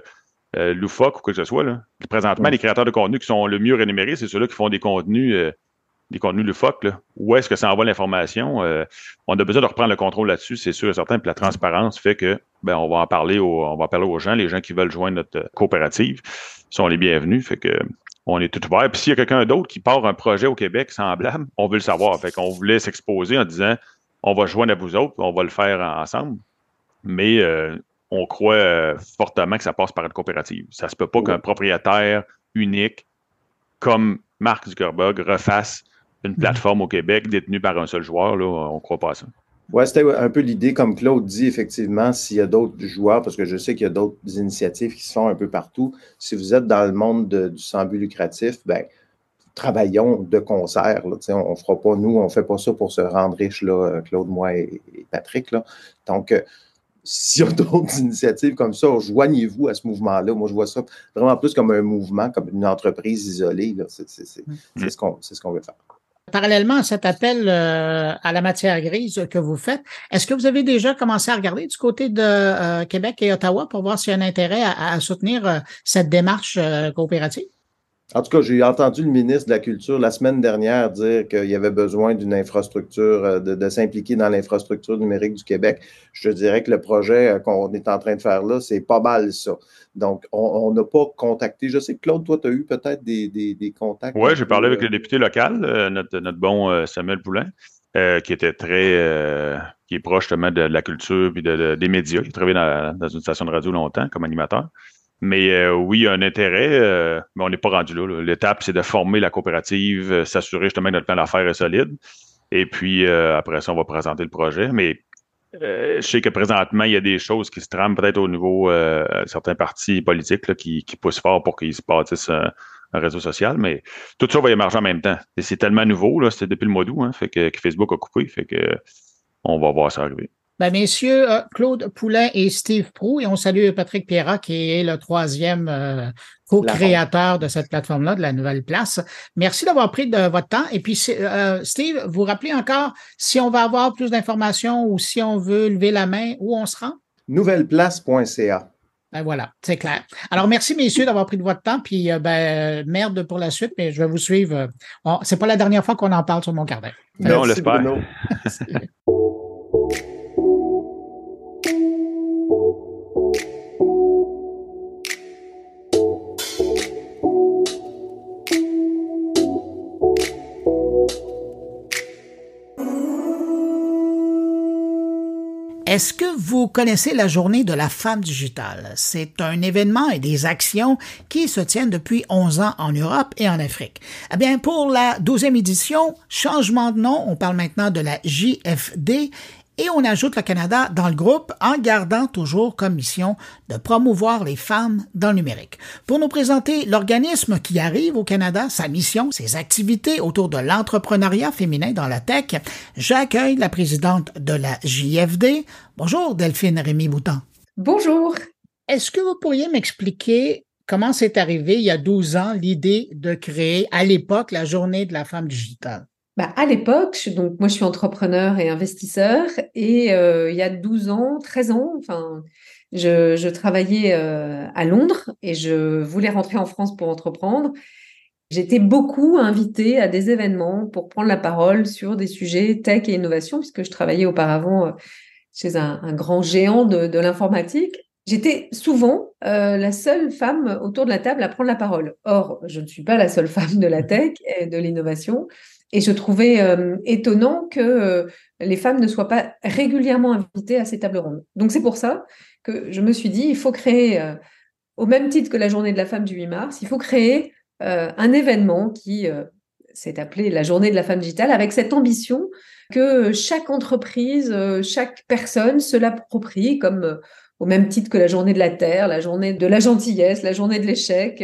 Speaker 5: euh, loufoques ou quoi que ce soit. Là. Présentement,
Speaker 4: Ouais.
Speaker 5: les créateurs de contenu qui sont le mieux rémunérés, c'est ceux-là qui font des contenus, euh, des contenus loufoques. Là. Où est-ce que ça envoie l'information? Euh, on a besoin de reprendre le contrôle là-dessus, c'est sûr et certain. Puis la transparence fait que ben, on va en parler aux, on va en parler aux gens, les gens qui veulent joindre notre coopérative sont les bienvenus. Fait que on est tout ouvert. Puis s'il y a quelqu'un d'autre qui part un projet au Québec semblable, on veut le savoir. Fait qu'on voulait s'exposer en disant on va joindre à vous autres, on va le faire en- ensemble. Mais euh, on croit euh, fortement que ça passe par une coopérative. Ça se peut pas qu'un propriétaire unique comme Mark Zuckerberg refasse une plateforme au Québec détenue par un seul joueur. Là, on croit pas à ça.
Speaker 4: Oui, c'était un peu l'idée, comme Claude dit, effectivement, s'il y a d'autres joueurs, parce que je sais qu'il y a d'autres initiatives qui se font un peu partout. Si vous êtes dans le monde de- du sans but lucratif, ben, travaillons de concert. Là, on ne fera pas, nous, on ne fait pas ça pour se rendre riche, là, Claude, moi et, et Patrick. Là. Donc, euh, s'il y a d'autres initiatives comme ça, joignez-vous à ce mouvement-là. Moi, je vois ça vraiment plus comme un mouvement, comme une entreprise isolée. là. C'est ce qu'on ce veut faire.
Speaker 1: Parallèlement à cet appel euh, à la matière grise que vous faites, est-ce que vous avez déjà commencé à regarder du côté de euh, Québec et Ottawa pour voir s'il y a un intérêt à, à soutenir euh, cette démarche euh, coopérative?
Speaker 4: En tout cas, j'ai entendu le ministre de la Culture la semaine dernière dire qu'il y avait besoin d'une infrastructure, euh, de, de s'impliquer dans l'infrastructure numérique du Québec. Je te dirais que le projet euh, qu'on est en train de faire là, c'est pas mal ça. Donc, on n'a pas contacté. Je sais que Claude, toi, tu as eu peut-être des, des, des contacts.
Speaker 5: Oui, j'ai parlé avec
Speaker 4: euh,
Speaker 5: le député local, notre, notre bon Samuel Poulain, euh, qui était très, euh, qui est proche justement de, la culture et de, de- des médias. Il dans, dans une station de radio longtemps comme animateur. Mais euh, oui, il y a un intérêt, euh, mais on n'est pas rendu là. L'étape, c'est de former la coopérative, euh, s'assurer justement que notre plan d'affaires est solide. Et puis, après ça, on va présenter le projet. Mais je sais que présentement, il y a des choses qui se trament peut-être au niveau euh, certains partis politiques qui, poussent fort pour qu'ils se bâtissent un, réseau social. Mais tout ça va émerger en même temps. Et c'est tellement nouveau, c'était depuis le mois d'août, hein, fait que, que Facebook a coupé. Fait que on va voir ça arriver.
Speaker 1: Ben, messieurs, euh, Claude Poulain et Steve Prou, et on salue Patrick Pierrat, qui est le troisième euh, co-créateur de cette plateforme-là, de la Nouvelle Place. Merci d'avoir pris de votre temps. Et puis, euh, Steve, vous rappelez encore si on va avoir plus d'informations ou si on veut lever la main, où on se rend?
Speaker 4: Nouvelleplace.ca.
Speaker 1: Ben voilà, c'est clair. Alors, merci, messieurs, d'avoir pris de votre temps. Puis, euh, ben, merde pour la suite, mais je vais vous suivre. on- C'est pas la dernière fois qu'on en parle sur mon carnet.
Speaker 5: Non, on
Speaker 4: Merci,
Speaker 5: l'espère.
Speaker 1: Est-ce que vous connaissez la journée de la femme digitale? C'est un événement et des actions qui se tiennent depuis 11 ans en Europe et en Afrique. Eh bien, pour la 12e édition, changement de nom, on parle maintenant de la JFD et on ajoute le Canada dans le groupe en gardant toujours comme mission de promouvoir les femmes dans le numérique. Pour nous présenter l'organisme qui arrive au Canada, sa mission, ses activités autour de l'entrepreneuriat féminin dans la tech, j'accueille la présidente de la JFD. Bonjour Delphine Rémy-Boutan.
Speaker 6: Bonjour.
Speaker 1: Est-ce que vous pourriez m'expliquer comment c'est arrivé il y a 12 ans l'idée de créer à l'époque la journée de la femme digitale?
Speaker 6: Bah, à l'époque, donc moi je suis entrepreneur et investisseur et euh, il y a 12 ans, 13 ans, enfin, je, travaillais euh, à Londres et je voulais rentrer en France pour entreprendre. J'étais beaucoup invitée à des événements pour prendre la parole sur des sujets tech et innovation puisque je travaillais auparavant euh, chez un, grand géant de, l'informatique. J'étais souvent la seule femme autour de la table à prendre la parole. Or, je ne suis pas la seule femme de la tech et de l'innovation. Et je trouvais euh, étonnant que euh, les femmes ne soient pas régulièrement invitées à ces tables rondes. Donc c'est pour ça que je me suis dit, il faut créer, euh, au même titre que la journée de la femme du 8 mars, il faut créer un événement qui s'est appelé la journée de la femme digitale avec cette ambition que chaque entreprise, chaque personne se l'approprie comme au même titre que la journée de la terre, la journée de la gentillesse, la journée de l'échec,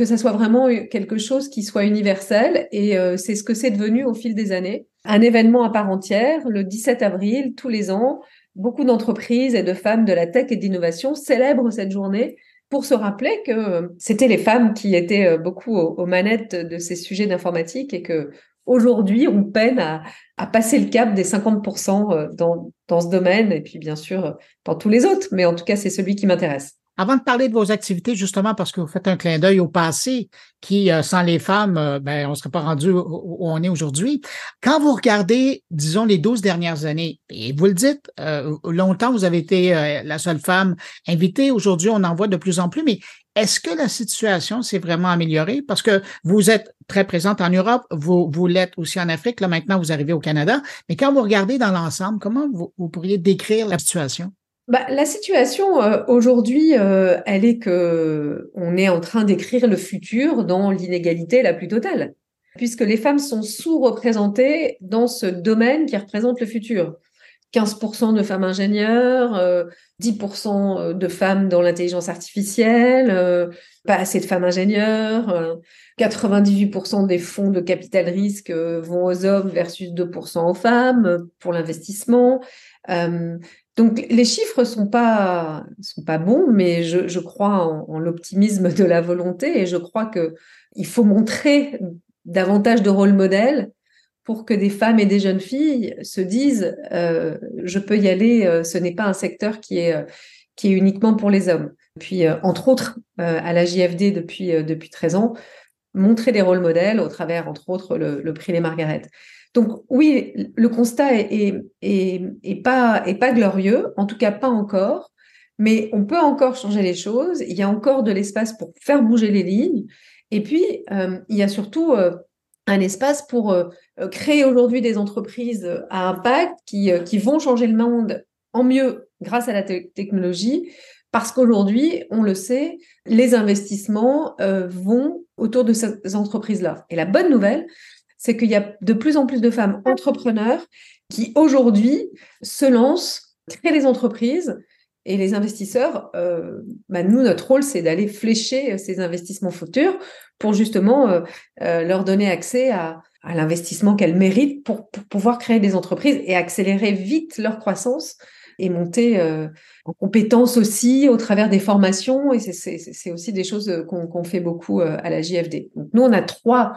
Speaker 6: que ça soit vraiment quelque chose qui soit universel. Et euh, c'est ce que c'est devenu au fil des années. Un événement à part entière, le 17 avril, tous les ans, beaucoup d'entreprises et de femmes de la tech et d'innovation célèbrent cette journée pour se rappeler que euh, c'était les femmes qui étaient euh, beaucoup aux, manettes de ces sujets d'informatique et que aujourd'hui on peine à, passer le cap des 50% euh, dans, ce domaine et puis bien sûr dans tous les autres. Mais en tout cas, c'est celui qui m'intéresse.
Speaker 1: Avant de parler de vos activités, justement, parce que vous faites un clin d'œil au passé, qui, euh, sans les femmes, euh, ben, on ne serait pas rendu où, on est aujourd'hui. Quand vous regardez, disons, les 12 dernières années, et vous le dites, euh, longtemps, vous avez été la seule femme invitée. Aujourd'hui, on en voit de plus en plus, mais est-ce que la situation s'est vraiment améliorée? Parce que vous êtes très présente en Europe, vous, vous l'êtes aussi en Afrique, là maintenant vous arrivez au Canada, mais quand vous regardez dans l'ensemble, comment vous, vous pourriez décrire la situation?
Speaker 6: Bah, la situation euh, aujourd'hui, euh, elle est que on est en train d'écrire le futur dans l'inégalité la plus totale, puisque les femmes sont sous-représentées dans ce domaine qui représente le futur. 15% de femmes ingénieures, euh, 10% de femmes dans l'intelligence artificielle, euh, pas assez de femmes ingénieures, euh, 98% des fonds de capital risque euh, vont aux hommes versus 2% aux femmes euh, pour l'investissement. Euh, donc les chiffres sont pas sont pas bons, mais je, crois en, l'optimisme de la volonté et je crois que il faut montrer davantage de rôle modèle pour que des femmes et des jeunes filles se disent euh, je peux y aller, euh, ce n'est pas un secteur qui est euh, uniquement pour les hommes. Puis entre autres à la JFD depuis depuis 13 ans, montrer des rôles modèles au travers entre autres le, le prix Les Margaret. Donc oui, le constat est, pas, glorieux, en tout cas pas encore, mais on peut encore changer les choses, il y a encore de l'espace pour faire bouger les lignes, et puis euh, il y a surtout euh, un espace pour euh, créer aujourd'hui des entreprises à impact qui, vont changer le monde en mieux grâce à la te technologie, Parce qu'aujourd'hui, on le sait, les investissements vont autour de ces entreprises-là. Et la bonne nouvelle, c'est qu'il y a de plus en plus de femmes entrepreneurs qui aujourd'hui se lancent, créent des entreprises. Et les investisseurs, euh, bah, nous, notre rôle, c'est d'aller flécher ces investissements futurs pour justement euh, euh, leur donner accès à, l'investissement qu'elles méritent pour, pouvoir créer des entreprises et accélérer vite leur croissance et monter euh, en compétences aussi au travers des formations. Et c'est aussi des choses qu'on fait beaucoup euh, à la JFD. Donc, nous, on a trois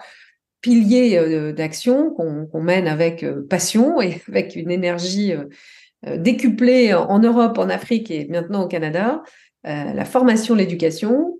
Speaker 6: piliers euh, d'action qu'on mène avec passion et avec une énergie décuplée en Europe, en Afrique et maintenant au Canada. la formation, l'éducation,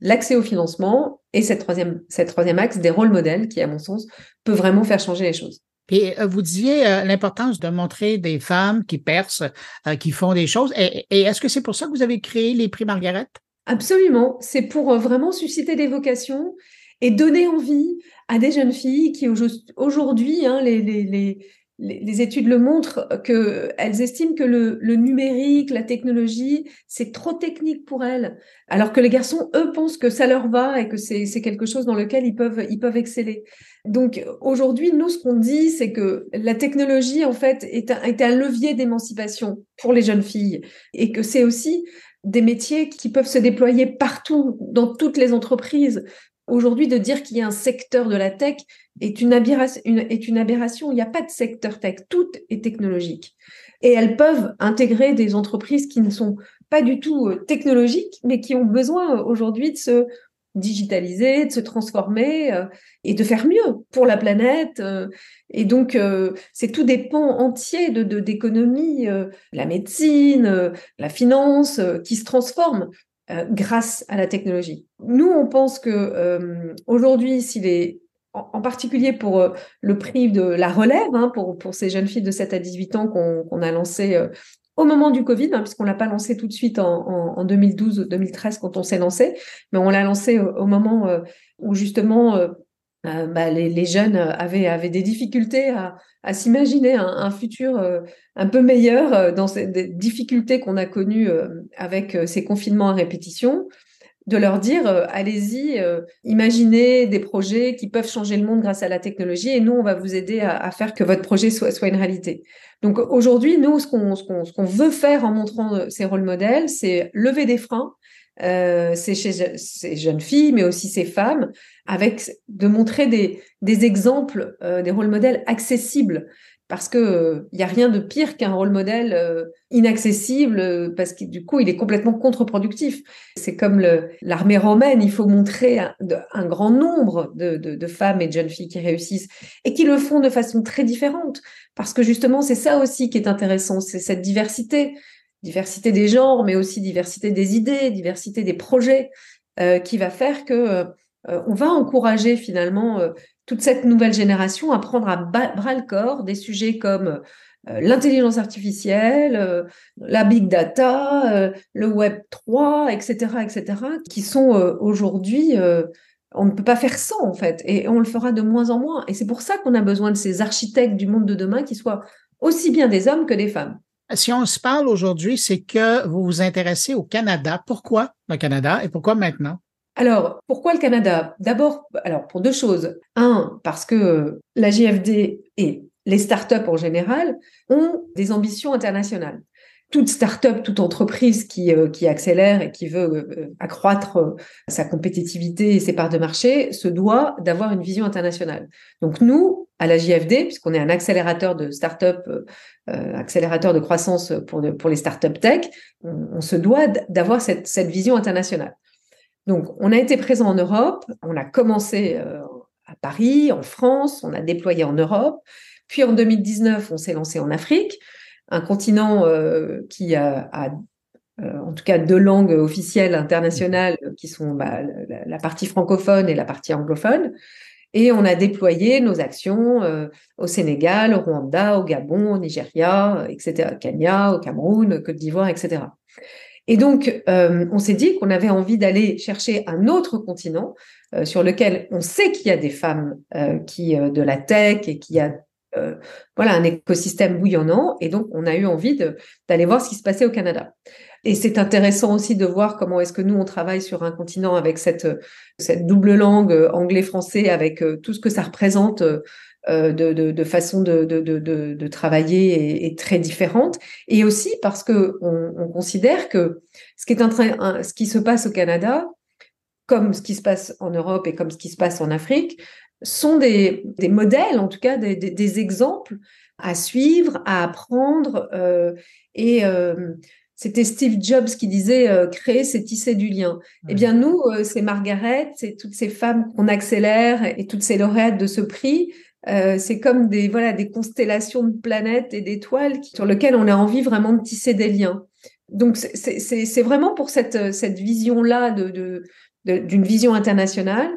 Speaker 6: l'accès au financement et cette troisième, cette troisième axe des rôles modèles qui, à mon sens, peut vraiment faire changer les choses.
Speaker 1: Puis vous disiez l'importance de montrer des femmes qui percent, qui font des choses. Et, et est-ce que c'est pour ça que vous avez créé les prix Margaret?
Speaker 6: Absolument. C'est pour vraiment susciter des vocations et donner envie à des jeunes filles qui aujourd'hui, hein, les, les, les, les, études le montrent qu'elles estiment que le, le, numérique, la technologie, c'est trop technique pour elles, alors que les garçons, eux, pensent que ça leur va et que c'est quelque chose dans lequel ils peuvent, ils peuvent exceller. Donc aujourd'hui, nous, ce qu'on dit, c'est que la technologie, en fait, est un, est un levier d'émancipation pour les jeunes filles et que c'est aussi des métiers qui peuvent se déployer partout, dans toutes les entreprises. Aujourd'hui, de dire qu'il y a un secteur de la tech est une, aberration. Il n'y a pas de secteur tech. Tout est technologique. Et elles peuvent intégrer des entreprises qui ne sont pas du tout euh, technologiques, mais qui ont besoin euh, aujourd'hui de se digitaliser, de se transformer euh, et de faire mieux pour la planète. et donc, c'est tout des pans entiers de d'économie, la médecine, la finance, qui se transforment grâce à la technologie. Nous, on pense que aujourd'hui, s'il est en particulier pour euh, le prix de la relève, hein, pour, pour ces jeunes filles de 7 à 18 ans qu'on a lancé euh, au moment du Covid, hein, puisqu'on l'a pas lancé tout de suite en, en, 2012 2013 quand on s'est lancé, mais on l'a lancé au, moment euh, où justement bah, les, jeunes avaient, avaient des difficultés à, s'imaginer un, futur un peu meilleur dans ces difficultés qu'on a connues avec ces confinements à répétition de leur dire euh, allez-y, euh, imaginez des projets qui peuvent changer le monde grâce à la technologie et nous, on va vous aider à, faire que votre projet soit, une réalité. Donc aujourd'hui, nous, ce qu'on veut faire en montrant euh, ces rôles modèles, c'est lever des freins. Euh, c'est chez ces jeunes filles, mais aussi ces femmes, avec de montrer des, exemples, des rôles modèles accessibles. Parce que il euh, y a rien de pire qu'un rôle modèle euh, inaccessible euh, parce que du coup il est complètement contre-productif. C'est comme l'armée romaine, il faut montrer un, grand nombre de, femmes et de jeunes filles qui réussissent et qui le font de façon très différente. Parce que justement c'est ça aussi qui est intéressant, c'est cette diversité, diversité des genres, mais aussi diversité des idées, diversité des projets qui va faire que on va encourager finalement toute cette nouvelle génération à prendre à bras le corps des sujets comme euh, l'intelligence artificielle, euh, la big data, euh, le web 3, etc., etc., qui sont aujourd'hui, on ne peut pas faire sans en fait, et on le fera de moins en moins. Et c'est pour ça qu'on a besoin de ces architectes du monde de demain qui soient aussi bien des hommes que des femmes.
Speaker 1: Si on se parle aujourd'hui, c'est que vous vous intéressez au Canada. Pourquoi le Canada et pourquoi maintenant?
Speaker 6: Alors, pourquoi le Canada? D'abord, alors pour deux choses. Un, parce que la JFD et les startups en général ont des ambitions internationales. Toute startup, toute entreprise qui, euh, qui accélère et qui veut euh, accroître euh, sa compétitivité et ses parts de marché se doit d'avoir une vision internationale. Donc nous, à la JFD, puisqu'on est un accélérateur de startups, accélérateur de croissance pour, pour les startups tech, on, on se doit d'avoir cette, cette vision internationale. Donc, on a été présent en Europe, on a commencé à Paris, en France, on a déployé en Europe, puis en 2019, on s'est lancé en Afrique, un continent euh, qui a, euh, en tout cas deux langues officielles internationales qui sont bah, la, partie francophone et la partie anglophone. Et on a déployé nos actions au Sénégal, au Rwanda, au Gabon, au Nigeria, etc., Kenya, au Cameroun, Côte d'Ivoire, etc. Et donc, euh, on s'est dit qu'on avait envie d'aller chercher un autre continent euh, sur lequel on sait qu'il y a des femmes euh, qui de la tech et qu'il y a voilà un écosystème bouillonnant. Et donc, on a eu envie d'aller voir ce qui se passait au Canada. Et c'est intéressant aussi de voir comment est-ce que nous, on travaille sur un continent avec cette, double langue euh, anglais-français, avec euh, tout ce que ça représente euh, de, façon de, travailler est, très différente. Et aussi parce que on, on considère que ce qui se passe au Canada, comme ce qui se passe en Europe et comme ce qui se passe en Afrique, sont des, des modèles, en tout cas des, des, des exemples à suivre, à apprendre. Euh, et euh, c'était Steve Jobs qui disait euh, créer, c'est tisser du lien. Eh bien, nous, c'est Margaret, c'est toutes ces femmes qu'on accélère et toutes ces lauréates de ce prix. C'est comme des voilà des constellations de planètes et d'étoiles sur lesquelles on a envie vraiment de tisser des liens. Donc c'est vraiment pour cette cette vision là de d'une de, vision internationale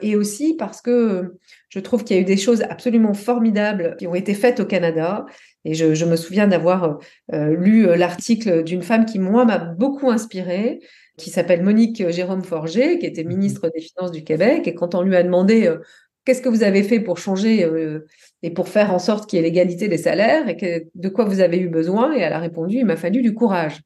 Speaker 6: et aussi parce que je trouve qu'il y a eu des choses absolument formidables qui ont été faites au Canada. Et je, je me souviens d'avoir euh, lu euh, l'article d'une femme qui, moi, m'a beaucoup inspirée, qui s'appelle Monique Jérôme Forger, qui était mhm. ministre des Finances du Québec. Et quand on lui a demandé euh, qu'est-ce que vous avez fait pour changer et pour faire en sorte qu'il y ait l'égalité des salaires et que, de quoi vous avez eu besoin, et elle a répondu, il m'a fallu du courage.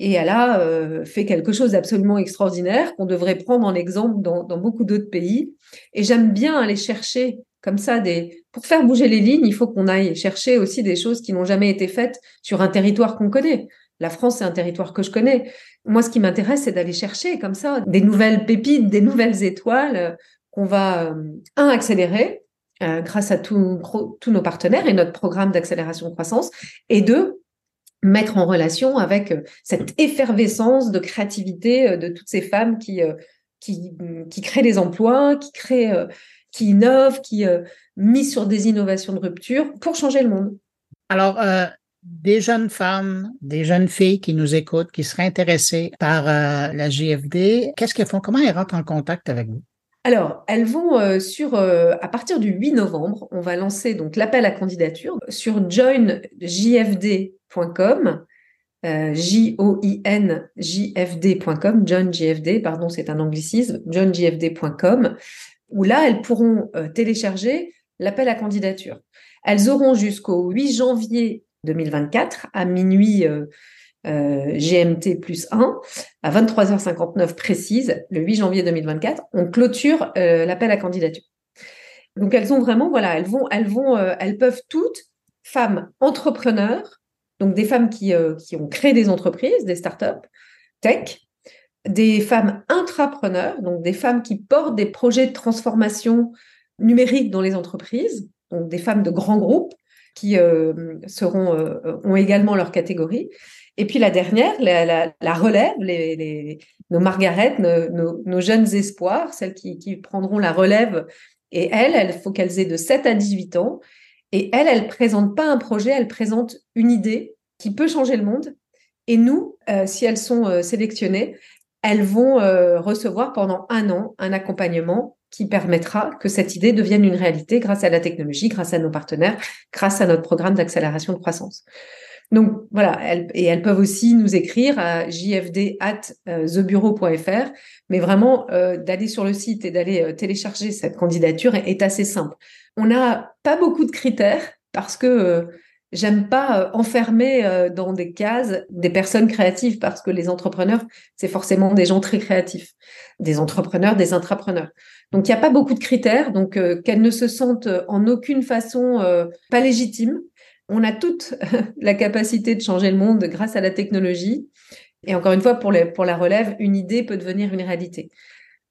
Speaker 6: Et elle a euh, fait quelque chose d'absolument extraordinaire qu'on devrait prendre en exemple dans, dans beaucoup d'autres pays. Et j'aime bien aller chercher comme ça des. Pour faire bouger les lignes, il faut qu'on aille chercher aussi des choses qui n'ont jamais été faites sur un territoire qu'on connaît. La France, c'est un territoire que je connais. Moi, ce qui m'intéresse, c'est d'aller chercher comme ça des nouvelles pépites, des nouvelles étoiles euh, qu'on va, euh, un, accélérer grâce à tous nos partenaires et notre programme d'accélération de croissance, et deux, mettre en relation avec euh, cette effervescence de créativité euh, de toutes ces femmes qui, euh, qui, qui créent des emplois, qui créent, qui innovent, qui misent sur des innovations de rupture pour changer le monde.
Speaker 1: Alors, des jeunes femmes, des jeunes filles qui nous écoutent, qui seraient intéressées par la JFD, qu'est-ce qu'elles font? Comment elles rentrent en contact avec vous?
Speaker 6: Alors, elles vont sur, à partir du 8 novembre, on va lancer donc l'appel à candidature sur joinjfd joinjfd.com, euh, J-O-I-N-J-F-D.com, John JFD, pardon, c'est un anglicisme, johnjfd.com, où là, elles pourront euh, télécharger l'appel à candidature. Elles auront jusqu'au 8 janvier 2024 à minuit euh, GMT plus 1, à 23h59 précise, le 8 janvier 2024, on clôture l'appel à candidature. Donc elles ont vraiment, voilà, elles vont, elles vont, elles peuvent toutes, femmes entrepreneurs, donc des femmes qui, euh, qui ont créé des entreprises, des startups tech, des femmes intrapreneurs, donc des femmes qui portent des projets de transformation numérique dans les entreprises, donc des femmes de grands groupes qui euh, seront, euh, ont également leur catégorie. Et puis la dernière, la, relève, les, nos Margaret, nos, nos, jeunes espoirs, celles qui, qui prendront la relève. Et elles, il faut qu'elles aient de 7 à 18 ans et elle, elle présente pas un projet, elle présente une idée qui peut changer le monde. Et nous, euh, si elles sont euh, sélectionnées, elles vont euh, recevoir pendant un an un accompagnement qui permettra que cette idée devienne une réalité grâce à la technologie, grâce à nos partenaires, grâce à notre programme d'accélération de croissance. Donc voilà, elles, et elles peuvent aussi nous écrire à jfd at thebureau.fr, mais vraiment d'aller sur le site et d'aller télécharger cette candidature est assez simple on n'a pas beaucoup de critères parce que euh, j'aime pas euh, enfermer euh, dans des cases des personnes créatives parce que les entrepreneurs, c'est forcément des gens très créatifs, des entrepreneurs, des intrapreneurs. Donc il n'y a pas beaucoup de critères, donc qu'elles ne se sentent en aucune façon pas légitimes. On a toute la capacité de changer le monde grâce à la technologie. Et encore une fois, pour, la relève, une idée peut devenir une réalité.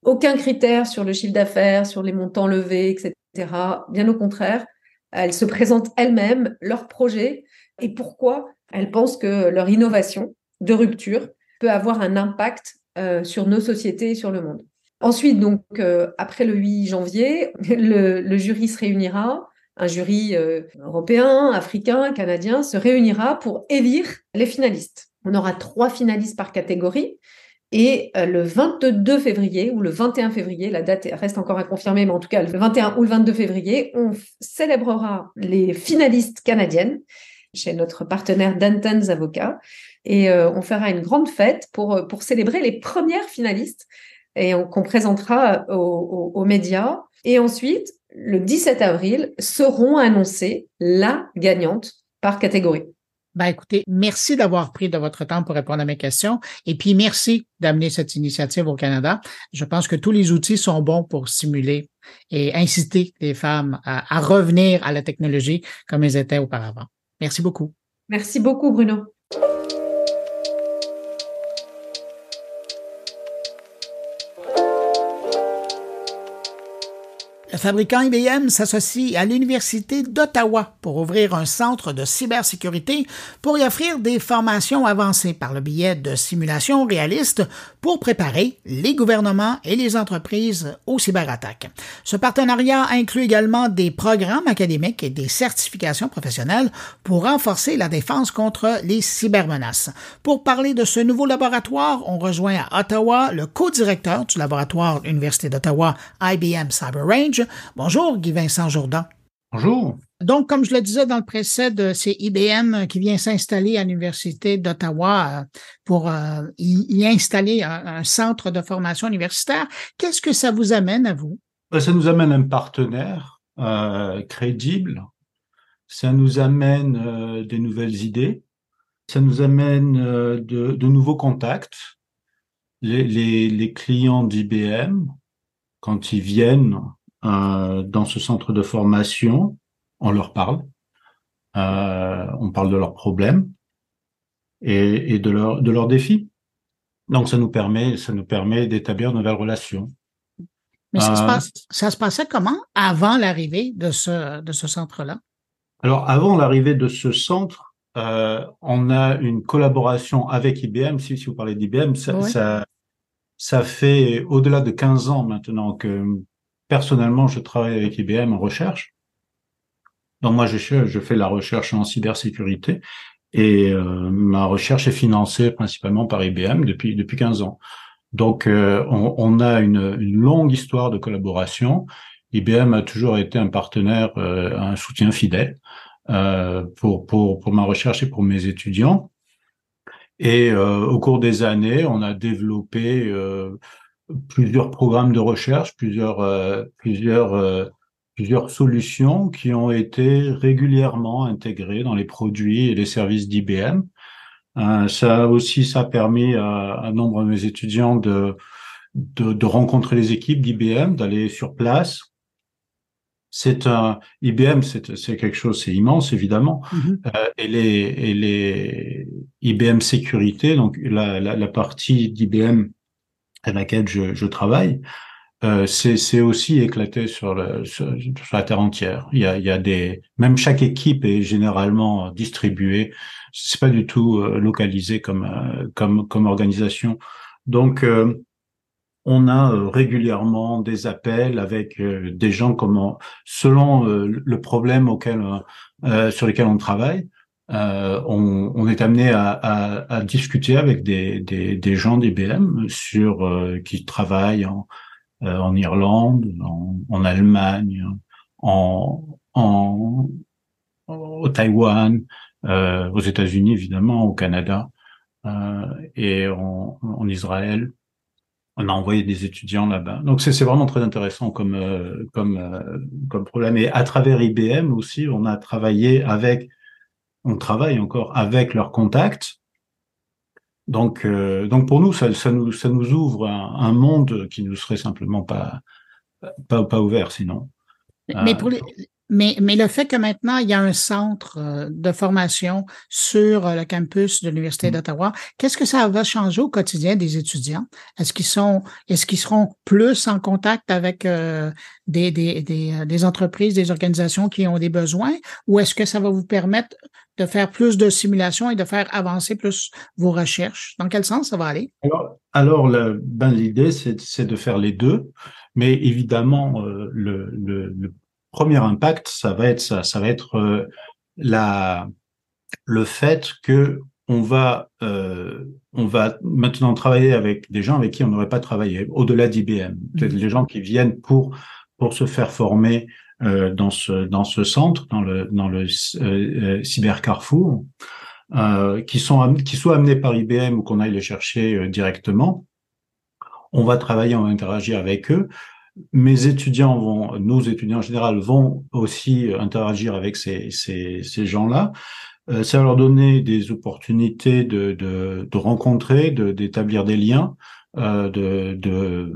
Speaker 6: Aucun critère sur le chiffre d'affaires, sur les montants levés, etc. Bien au contraire, elles se présentent elles-mêmes, leurs projets et pourquoi elles pensent que leur innovation de rupture peut avoir un impact euh, sur nos sociétés et sur le monde. Ensuite, donc, euh, après le 8 janvier, le, jury se réunira, un jury euh, européen, africain, canadien se réunira pour élire les finalistes. On aura trois finalistes par catégorie et euh, le 22 février ou le 21 février, la date reste encore à confirmer, mais en tout cas le 21 ou le 22 février, on célébrera les finalistes canadiennes chez notre partenaire Danton's Avocats. Et euh, on fera une grande fête pour, célébrer les premières finalistes et qu'on présentera aux, médias. Et ensuite, le 17 avril, seront annoncées la gagnante par catégorie.
Speaker 1: Ben écoutez, merci d'avoir pris de votre temps pour répondre à mes questions et puis merci d'amener cette initiative au Canada. Je pense que tous les outils sont bons pour stimuler et inciter les femmes à, à revenir à la technologie comme elles étaient auparavant. Merci beaucoup.
Speaker 6: Merci beaucoup, Bruno.
Speaker 1: Le fabricant IBM s'associe à l'Université d'Ottawa pour ouvrir un centre de cybersécurité pour y offrir des formations avancées par le biais de simulations réalistes pour préparer les gouvernements et les entreprises aux cyberattaques. Ce partenariat inclut également des programmes académiques et des certifications professionnelles pour renforcer la défense contre les cybermenaces. Pour parler de ce nouveau laboratoire, on rejoint à Ottawa le co-directeur du laboratoire Université d'Ottawa IBM Cyber Range, Bonjour, Guy-Vincent Jourdan.
Speaker 7: Bonjour.
Speaker 1: Donc, comme je le disais dans le précédent, c'est IBM qui vient s'installer à l'Université d'Ottawa euh, pour euh, y, installer un, centre de formation universitaire. Qu'est-ce que ça vous amène à vous?
Speaker 7: Ben, ça nous amène un partenaire euh, crédible. Ça nous amène des nouvelles idées. Ça nous amène de, nouveaux contacts. les clients d'IBM, quand ils viennent euh, dans ce centre de formation, on leur parle, euh, on parle de leurs problèmes et, et de, leur, de leurs défis. Donc ça nous permet, ça nous permet d'établir de nouvelles relations.
Speaker 1: Mais ça, se, euh, passe, ça se passait comment avant l'arrivée de ce, de ce centre-là?
Speaker 7: Alors avant l'arrivée de ce centre, on a une collaboration avec IBM. Si, si vous parlez d'IBM, ça, ça, ça fait au-delà de 15 ans maintenant que personnellement, je travaille avec IBM en recherche. Donc moi, je, fais la recherche en cybersécurité et euh, ma recherche est financée principalement par IBM depuis depuis 15 ans. Donc euh, on, a une, une, longue histoire de collaboration. IBM a toujours été un partenaire, euh, un soutien fidèle pour, pour pour ma recherche et pour mes étudiants. Et au cours des années, on a développé plusieurs programmes de recherche, plusieurs, euh, plusieurs, euh, plusieurs solutions qui ont été régulièrement intégrées dans les produits et les services d'IBM. Euh, ça aussi, ça a permis à un nombre de mes étudiants de, de, de rencontrer les équipes d'IBM, d'aller sur place. C'est un IBM, c'est quelque chose, c'est immense évidemment. Euh, et les et les IBM sécurité, donc la, la, la partie d'IBM à laquelle je, je travaille, euh, c'est aussi éclaté sur, le, sur, la terre entière. Il y, a, il y a des, même chaque équipe est généralement distribuée. C'est pas du tout euh, localisé comme euh, comme comme organisation. Donc euh, on a régulièrement des appels avec des gens comment selon le problème auquel sur lequel on travaille. Euh, on, on, est amené à, à, à discuter avec des, des, des gens d'IBM sur euh, qui travaillent en, euh, en Irlande, en, en Allemagne, en, en au Taïwan, euh, aux États-Unis évidemment, au Canada et en, en, Israël. On a envoyé des étudiants là-bas. Donc c'est vraiment très intéressant comme comme comme problème. Et à travers IBM aussi, on a travaillé avec on travaille encore avec leurs contacts. Donc, euh, donc pour nous, ça, ça, nous, ça nous ouvre un, monde qui nous serait simplement pas, pas, pas ouvert sinon.
Speaker 1: Mais, pour les, mais, mais le fait que maintenant, il y a un centre euh, de formation sur euh, le campus de l'Université mmh. d'Ottawa, qu'est-ce que ça va changer au quotidien des étudiants? Est-ce qu'ils sont, est-ce qu'ils seront plus en contact avec euh, des, des, des, des, entreprises, des organisations qui ont des besoins, ou est-ce que ça va vous permettre de faire plus de simulations et de faire avancer plus vos recherches? Dans quel sens ça va aller?
Speaker 7: Alors, alors ben, l'idée, c'est de faire les deux, mais évidemment, le, le, le premier impact, ça va être ça, ça va être euh, la le fait que on va euh, on va maintenant travailler avec des gens avec qui on n'aurait pas travaillé au-delà d'IBM, peut-être mmh. les gens qui viennent pour pour se faire former euh, dans ce dans ce centre, dans le dans le euh, cyber Carrefour, qui sont qui soient amenés par IBM ou qu'on aille les chercher directement. On va travailler, on va interagir avec eux mes étudiants vont, nos étudiants en général vont aussi interagir avec ces, ces, ces gens-là. Euh, ça va leur donner des opportunités de, de, de rencontrer, d'établir des liens, euh,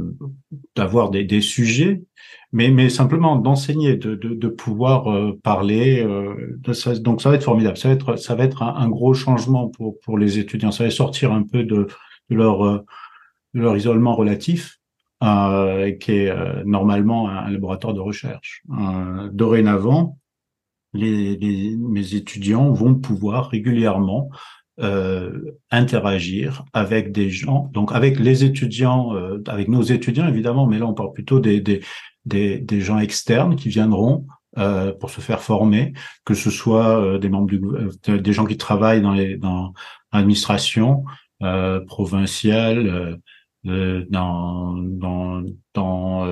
Speaker 7: d'avoir des, sujets, mais, simplement d'enseigner, de, pouvoir euh, parler. Euh, donc ça va être formidable. Ça va être, un, gros changement pour, les étudiants. Ça va sortir un peu de, leur, euh, isolement relatif. Euh, qui est euh, normalement un laboratoire de recherche. dorénavant, les, les, mes étudiants vont pouvoir régulièrement euh, interagir avec des gens, donc avec les étudiants, euh, avec nos étudiants évidemment, mais là on parle plutôt des, des, des, des gens externes qui viendront euh, pour se faire former, que ce soit euh, des membres du, euh, des gens qui travaillent dans les dans l'administration provinciale, dans dans dans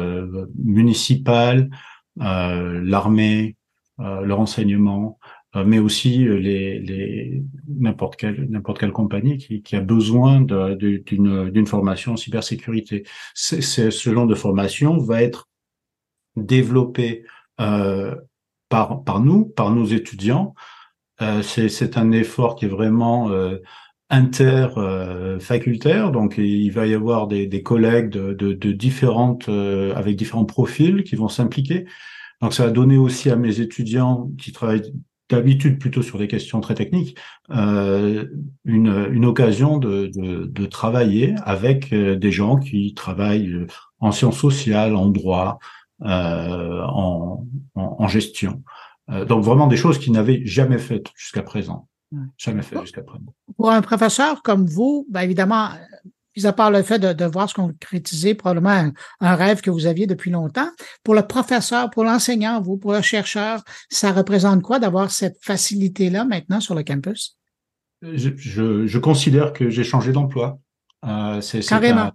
Speaker 7: municipale, l'armée, le renseignement, euh, mais aussi euh, les, les n'importe quelle n'importe quelle compagnie qui, qui a besoin d'une formation en cybersécurité. C'est, ce genre de formation va être développé euh, par par nous, par nos étudiants. Euh, c'est, un effort qui est vraiment euh, interfacultaire, donc il va y avoir des, des collègues de, de, de différentes avec différents profils qui vont s'impliquer. Donc ça va donner aussi à mes étudiants qui travaillent d'habitude plutôt sur des questions très techniques, euh, une, une, occasion de, de, de, travailler avec euh, des gens qui travaillent euh, en sciences sociales, en droit, euh, en, en, en, gestion. Euh, donc vraiment des choses qu'ils n'avaient jamais faites jusqu'à présent. Jamais fait jusqu'à présent.
Speaker 1: Pour un professeur comme vous, ben évidemment, mis à part le fait de, de voir se concrétiser probablement un, un, rêve que vous aviez depuis longtemps, pour le professeur, pour l'enseignant, vous, pour le chercheur, ça représente quoi d'avoir cette facilité-là maintenant sur le campus?
Speaker 7: Je, je, je considère que j'ai changé d'emploi.
Speaker 1: Euh, c'est, Carrément.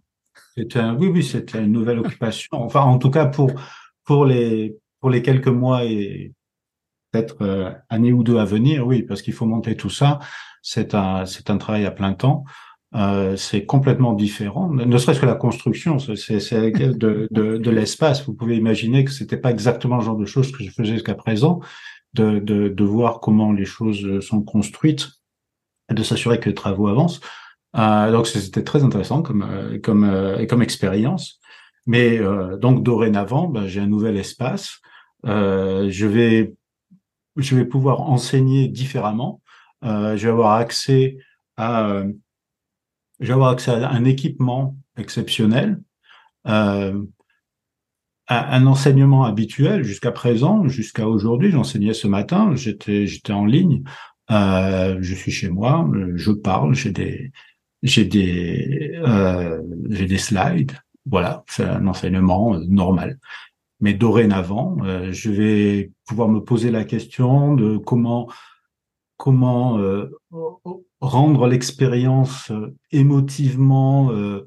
Speaker 7: C'est un, oui, oui, c'était une nouvelle occupation. Enfin, en tout cas, pour, pour, les, pour les quelques mois et peut-être euh, année ou deux à venir, oui, parce qu'il faut monter tout ça. C'est un, c'est un travail à plein temps. Euh, c'est complètement différent. Ne serait-ce que la construction, c'est de, de, de l'espace. Vous pouvez imaginer que c'était pas exactement le genre de choses que je faisais jusqu'à présent, de, de, de, voir comment les choses sont construites, de s'assurer que les travaux avancent. Euh, donc c'était très intéressant comme euh, comme euh, comme expérience. Mais euh, donc dorénavant, ben, j'ai un nouvel espace. je vais je vais pouvoir enseigner différemment. je vais avoir accès à je vais avoir accès à un équipement exceptionnel, euh, un enseignement habituel jusqu'à présent, jusqu'à aujourd'hui. J'enseignais ce matin, j'étais j'étais en ligne, euh, je suis chez moi, je parle, j'ai des j'ai des euh, j'ai des slides, voilà, c'est un enseignement normal. Mais dorénavant, euh, je vais pouvoir me poser la question de comment comment euh, rendre l'expérience euh, émotivement euh,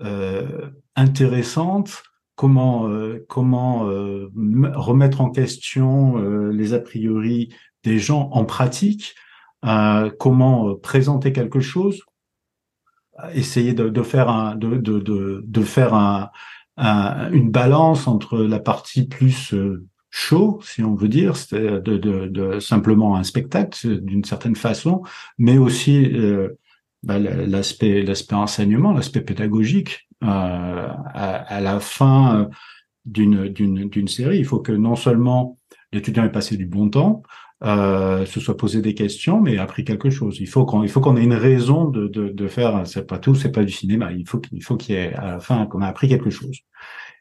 Speaker 7: euh, intéressante, comment comment remettre en question les a priori des gens en pratique, comment présenter quelque chose, essayer de, faire de, faire un, un, une balance entre la partie plus show, si on veut dire, c'est de, de, de, simplement un spectacle d'une certaine façon, mais aussi euh, bah, l'aspect l'aspect enseignement, l'aspect pédagogique euh, à, à, la fin euh, d'une d'une d'une série. Il faut que non seulement l'étudiant ait passé du bon temps, euh, se soit posé des questions, mais appris quelque chose. Il faut qu'on il faut qu'on ait une raison de de, de faire. C'est pas tout, c'est pas du cinéma. Il faut qu'il faut qu'il y ait à la fin qu'on a appris quelque chose.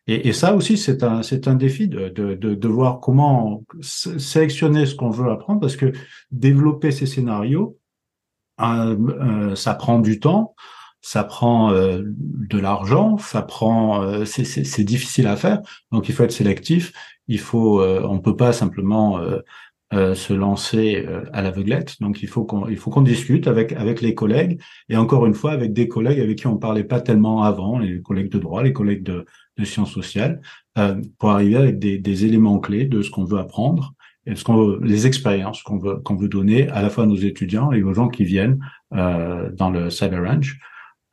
Speaker 7: Et, et, ça aussi, c'est un, c'est un défi de, de, de, de, voir comment sélectionner ce qu'on veut apprendre, parce que développer ces scénarios, euh, euh, ça prend du temps, ça prend euh, de l'argent, ça prend, euh, c'est difficile à faire, donc il faut être sélectif. Il faut, on peut pas simplement se lancer à l'aveuglette. Donc il faut qu'on il faut qu'on discute avec avec les collègues et encore une fois avec des collègues avec qui on parlait pas tellement avant, les collègues de droit, les collègues de, de sciences sociales, euh, pour arriver avec des, des éléments clés de ce qu'on veut apprendre et ce qu'on veut, les expériences qu'on veut qu'on veut donner à la fois à nos étudiants et aux gens qui viennent euh, dans le Cyber Ranch,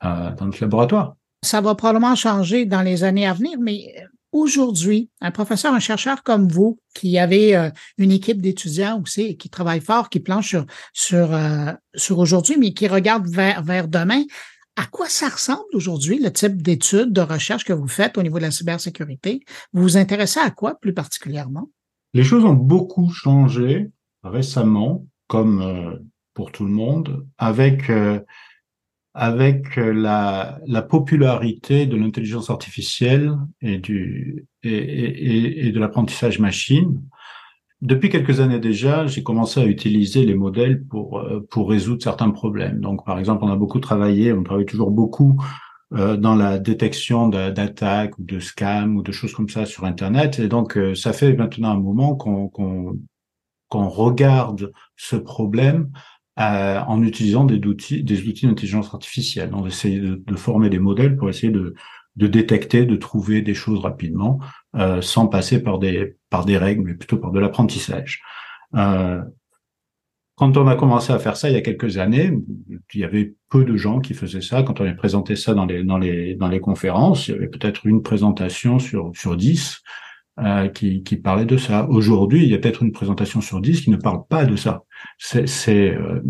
Speaker 7: euh, dans notre laboratoire.
Speaker 1: Ça va probablement changer dans les années à venir, mais aujourd'hui, un professeur, un chercheur comme vous, qui avez euh, une équipe d'étudiants aussi, qui travaille fort, qui planche sur, sur, euh, sur aujourd'hui, mais qui regarde vers, vers demain, à quoi ça ressemble aujourd'hui, le type d'études, de recherche que vous faites au niveau de la cybersécurité? Vous vous intéressez à quoi plus particulièrement?
Speaker 7: Les choses ont beaucoup changé récemment, comme euh, pour tout le monde, avec avec euh, la, la popularité de l'intelligence artificielle et, du, et, et, et de l'apprentissage machine, depuis quelques années déjà, j'ai commencé à utiliser les modèles pour, euh, pour résoudre certains problèmes. Donc, par exemple, on a beaucoup travaillé, on travaille toujours beaucoup euh, dans la détection d'attaques ou de scams ou de choses comme ça sur Internet. Et donc, ça fait maintenant un moment qu'on qu'on regarde ce problème euh, en utilisant des outils, des outils d'intelligence artificielle. On essaie de, de, former des modèles pour essayer de, de détecter, de trouver des choses rapidement, euh, sans passer par des par des règles, mais plutôt par de l'apprentissage. Euh, quand on a commencé à faire ça il y a quelques années, il y avait peu de gens qui faisaient ça. Quand on a présenté ça dans les dans les dans les conférences, il y avait peut-être une présentation sur sur dix. Euh, qui, qui parlait de ça. Aujourd'hui, il y a peut-être une présentation sur dix qui ne parle pas de ça. C'est euh,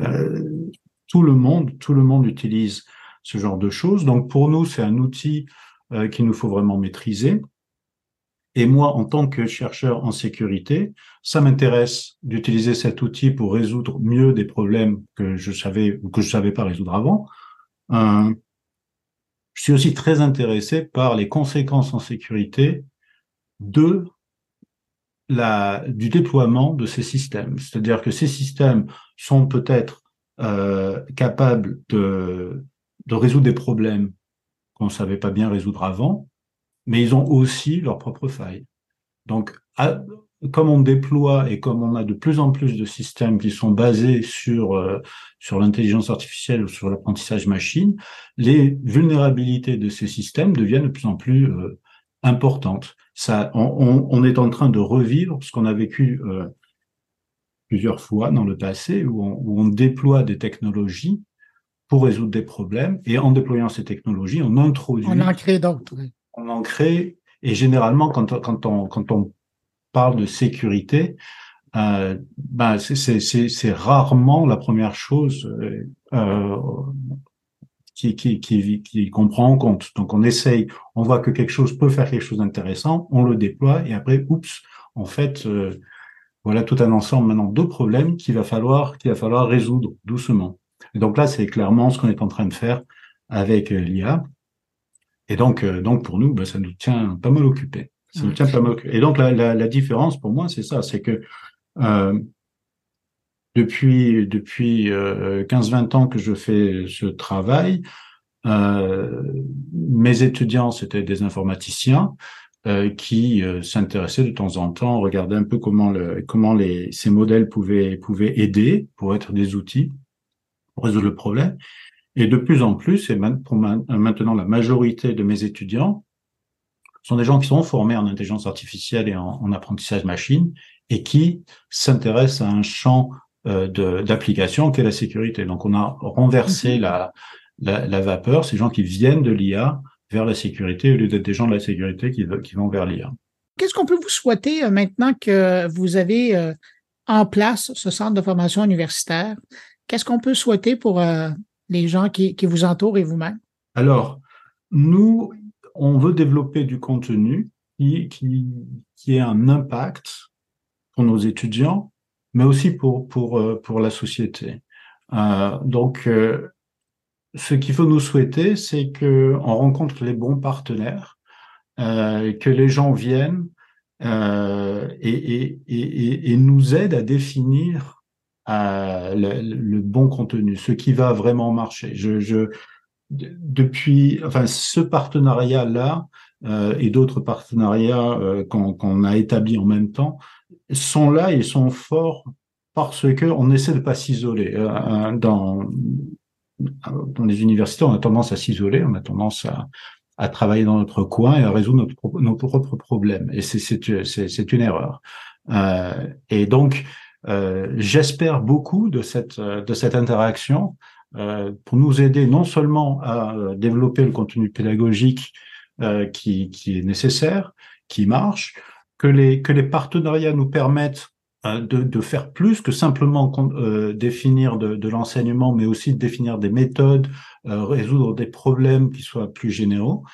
Speaker 7: euh, tout le monde, tout le monde utilise ce genre de choses. Donc pour nous, c'est un outil euh, qu'il nous faut vraiment maîtriser. Et moi, en tant que chercheur en sécurité, ça m'intéresse d'utiliser cet outil pour résoudre mieux des problèmes que je savais ou que je savais pas résoudre avant. Euh, je suis aussi très intéressé par les conséquences en sécurité de la, du déploiement de ces systèmes. C'est-à-dire que ces systèmes sont peut-être euh, capables de, de résoudre des problèmes qu'on ne savait pas bien résoudre avant, mais ils ont aussi leurs propres failles. Donc, comme on déploie et comme on a de plus en plus de systèmes qui sont basés sur euh, sur l'intelligence artificielle ou sur l'apprentissage machine, les vulnérabilités de ces systèmes deviennent de plus en plus euh, importantes ça, on, est en train de revivre ce qu'on a vécu euh, plusieurs fois dans le passé, où on, où on, déploie des technologies pour résoudre des problèmes, et en déployant ces technologies, on introduit...
Speaker 1: On en crée d'autres.
Speaker 7: On en crée, et généralement, quand, quand, on, quand on parle de sécurité, euh, ben c'est rarement la première chose euh, euh qui, qui, qui, qui qu'on prend en compte. Donc on essaye, on voit que quelque chose peut faire quelque chose d'intéressant, on le déploie et après, oups, en fait, euh, voilà tout un ensemble maintenant de problèmes qu'il va falloir qu'il va falloir résoudre doucement. Et donc là, c'est clairement ce qu'on est en train de faire avec euh, l'IA. Et donc, euh, donc pour nous, ben, ça nous tient pas mal occupés. Ça nous tient pas mal occupés. Et donc la, la, la différence pour moi, c'est ça, c'est que euh, depuis depuis euh, 15-20 ans que je fais ce travail. Euh, mes étudiants, c'était des informaticiens euh, qui euh, s'intéressaient de temps en temps, regardaient un peu comment le, comment les, ces modèles pouvaient pouvaient aider pour être des outils pour résoudre le problème. Et de plus en plus, et pour maintenant la majorité de mes étudiants sont des gens qui sont formés en intelligence artificielle et en, en apprentissage machine et qui s'intéressent à un champ euh, d'application qu'est la sécurité. Donc on a renversé mhm. la, la, la, vapeur, ces gens qui viennent de l'IA vers la sécurité au lieu d'être des gens de la sécurité qui, qui vont vers l'IA.
Speaker 1: Qu'est-ce qu'on peut vous souhaiter euh, maintenant que vous avez euh, en place ce centre de formation universitaire? Qu'est-ce qu'on peut souhaiter pour les gens qui, qui vous entourent et vous-même?
Speaker 7: Alors, nous, on veut développer du contenu qui, qui, qui ait un impact pour nos étudiants, mais aussi pour, pour, euh, pour la société. Euh, donc, euh, ce qu'il faut nous souhaiter, c'est que on rencontre les bons partenaires, que les gens viennent et, et, et, et, nous aident à définir euh, le, le, bon contenu, ce qui va vraiment marcher. Je, je depuis, enfin, ce partenariat-là et d'autres partenariats qu'on a établis en même temps sont là, ils sont forts parce que on essaie de pas s'isoler. Euh, euh, dans, dans les universités, on a tendance à s'isoler, on a tendance à, à travailler dans notre coin et à résoudre notre, nos propres problèmes. Et c'est une erreur. Euh, et donc, euh, j'espère beaucoup de cette, de cette interaction euh, pour nous aider non seulement à développer le contenu pédagogique qui, qui est nécessaire, qui marche, que les, que les partenariats nous permettent de, de, faire plus que simplement euh, définir de, de l'enseignement, mais aussi de définir des méthodes, euh, résoudre des problèmes qui soient plus généraux,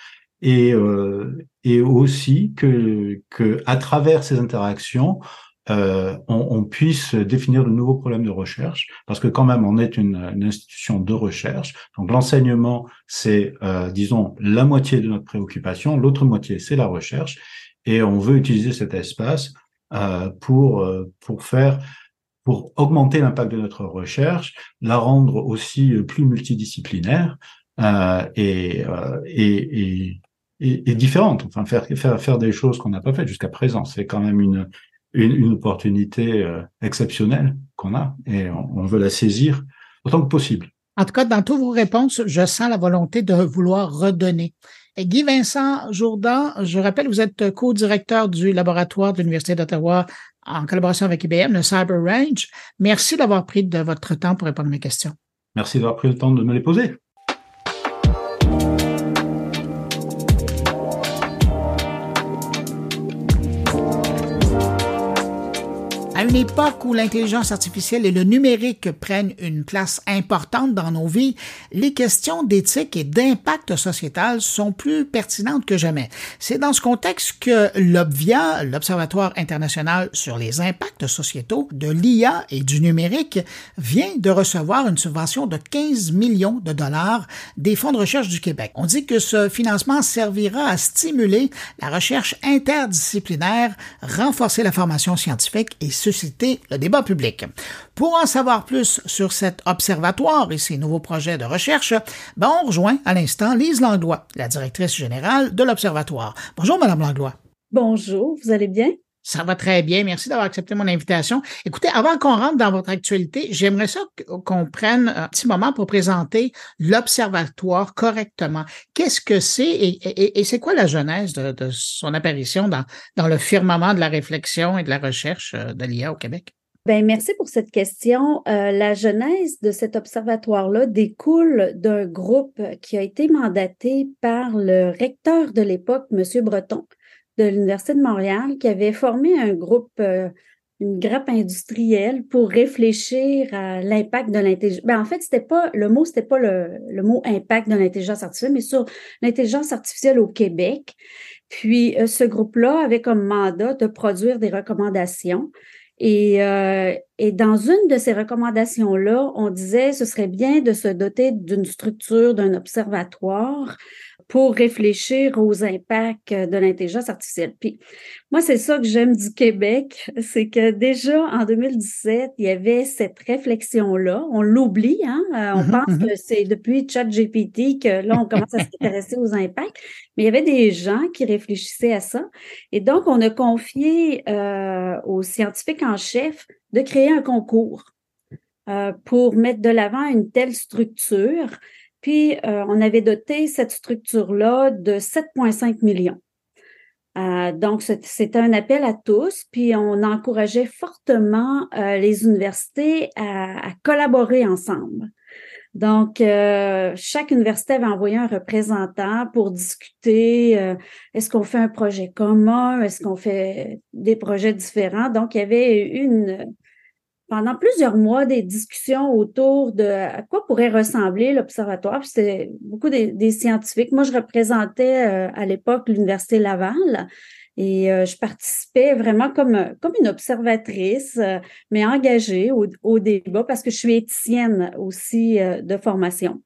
Speaker 7: et, euh, et aussi que, que à travers ces interactions, euh, on, on, puisse définir de nouveaux problèmes de recherche, parce que quand même on est une, une institution de recherche. Donc l'enseignement, c'est, euh, disons, la moitié de notre préoccupation, l'autre moitié, c'est la recherche, et on veut utiliser cet espace euh, pour euh, pour faire pour augmenter l'impact de notre recherche, la rendre aussi euh, plus multidisciplinaire euh, et, et, et, et, différente. Enfin, faire faire faire des choses qu'on n'a pas faites jusqu'à présent, c'est quand même une une, une opportunité exceptionnelle qu'on a et on, on veut la saisir autant que possible.
Speaker 1: En tout cas, dans toutes vos réponses, je sens la volonté de vouloir redonner. Guy Vincent Jourdan, je rappelle, vous êtes co-directeur du laboratoire de l'Université d'Ottawa en collaboration avec IBM, le Cyber Range. Merci d'avoir pris de votre temps pour répondre à mes questions.
Speaker 7: Merci d'avoir pris le temps de me les poser.
Speaker 1: Une époque où l'intelligence artificielle et le numérique prennent une place importante dans nos vies, les questions d'éthique et d'impact sociétal sont plus pertinentes que jamais. C'est dans ce contexte que l'OBVIA, l'Observatoire international sur les impacts sociétaux de l'IA et du numérique, vient de recevoir une subvention de 15 millions de dollars des fonds de recherche du Québec. On dit que ce financement servira à stimuler la recherche interdisciplinaire, renforcer la formation scientifique et susciter le débat public. Pour en savoir plus sur cet observatoire et ses nouveaux projets de recherche, ben on rejoint à l'instant Lise Langlois, la directrice générale de l'Observatoire. Bonjour, Madame Langlois.
Speaker 8: Bonjour, vous allez bien?
Speaker 1: Ça va très bien. Merci d'avoir accepté mon invitation. Écoutez, avant qu'on rentre dans votre actualité, j'aimerais ça qu'on prenne un petit moment pour présenter l'Observatoire correctement. Qu'est-ce que c'est et, c'est quoi la genèse de, son apparition dans, dans, le firmament de la réflexion et de la recherche euh, de l'IA au Québec?
Speaker 8: Bien, merci pour cette question. Euh, la genèse de cet observatoire-là découle d'un groupe qui a été mandaté par le recteur de l'époque, M. Breton, de l'Université de Montréal qui avait formé un groupe, euh, une grappe industrielle pour réfléchir à l'impact de l'intelligence. Ben, en fait, c'était pas, le mot, c'était pas le, le, mot impact de l'intelligence artificielle, mais sur l'intelligence artificielle au Québec. Puis, euh, ce groupe-là avait comme mandat de produire des recommandations. Et, euh, et dans une de ces recommandations-là, on disait ce serait bien de se doter d'une structure, d'un observatoire pour réfléchir aux impacts de l'intelligence artificielle. Puis moi, c'est ça que j'aime du Québec, c'est que déjà en 2017, il y avait cette réflexion-là. On l'oublie, hein? Euh, on mm-hmm, pense mm-hmm. que c'est depuis ChatGPT que là, on commence à s'intéresser aux impacts, mais il y avait des gens qui réfléchissaient à ça. Et donc, on a confié euh, aux scientifiques en chef de créer un concours euh, pour mettre de l'avant une telle structure puis, euh, on avait doté cette structure-là de 7,5 millions. Euh, donc, c'était un appel à tous, puis on encourageait fortement euh, les universités à, à, collaborer ensemble. Donc, euh, chaque université avait envoyé un représentant pour discuter euh, est-ce qu'on fait un projet commun, est-ce qu'on fait des projets différents. Donc, il y avait une, pendant plusieurs mois des discussions autour de à quoi pourrait ressembler l'observatoire. C'était beaucoup des, scientifiques. Moi, je représentais euh, à l'époque l'Université Laval et euh, je participais vraiment comme, comme une observatrice, euh, mais engagée au, au, débat parce que je suis éthicienne aussi de formation.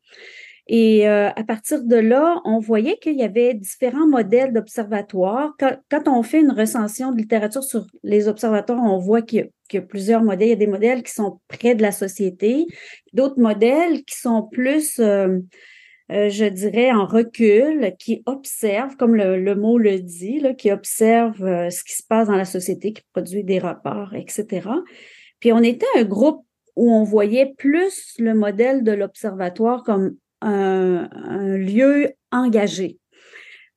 Speaker 8: Et euh, à partir de là, on voyait qu'il y avait différents modèles d'observatoires. Quand, quand, on fait une recension de littérature sur les observatoires, on voit qu'il y, a plusieurs modèles. Il y a des modèles qui sont près de la société, d'autres modèles qui sont plus, euh, euh, je dirais, en recul, qui observent, comme le, le mot le dit, là, qui observent euh, ce qui se passe dans la société, qui produit des rapports, etc. Puis on était un groupe où on voyait plus le modèle de l'observatoire comme un, lieu engagé.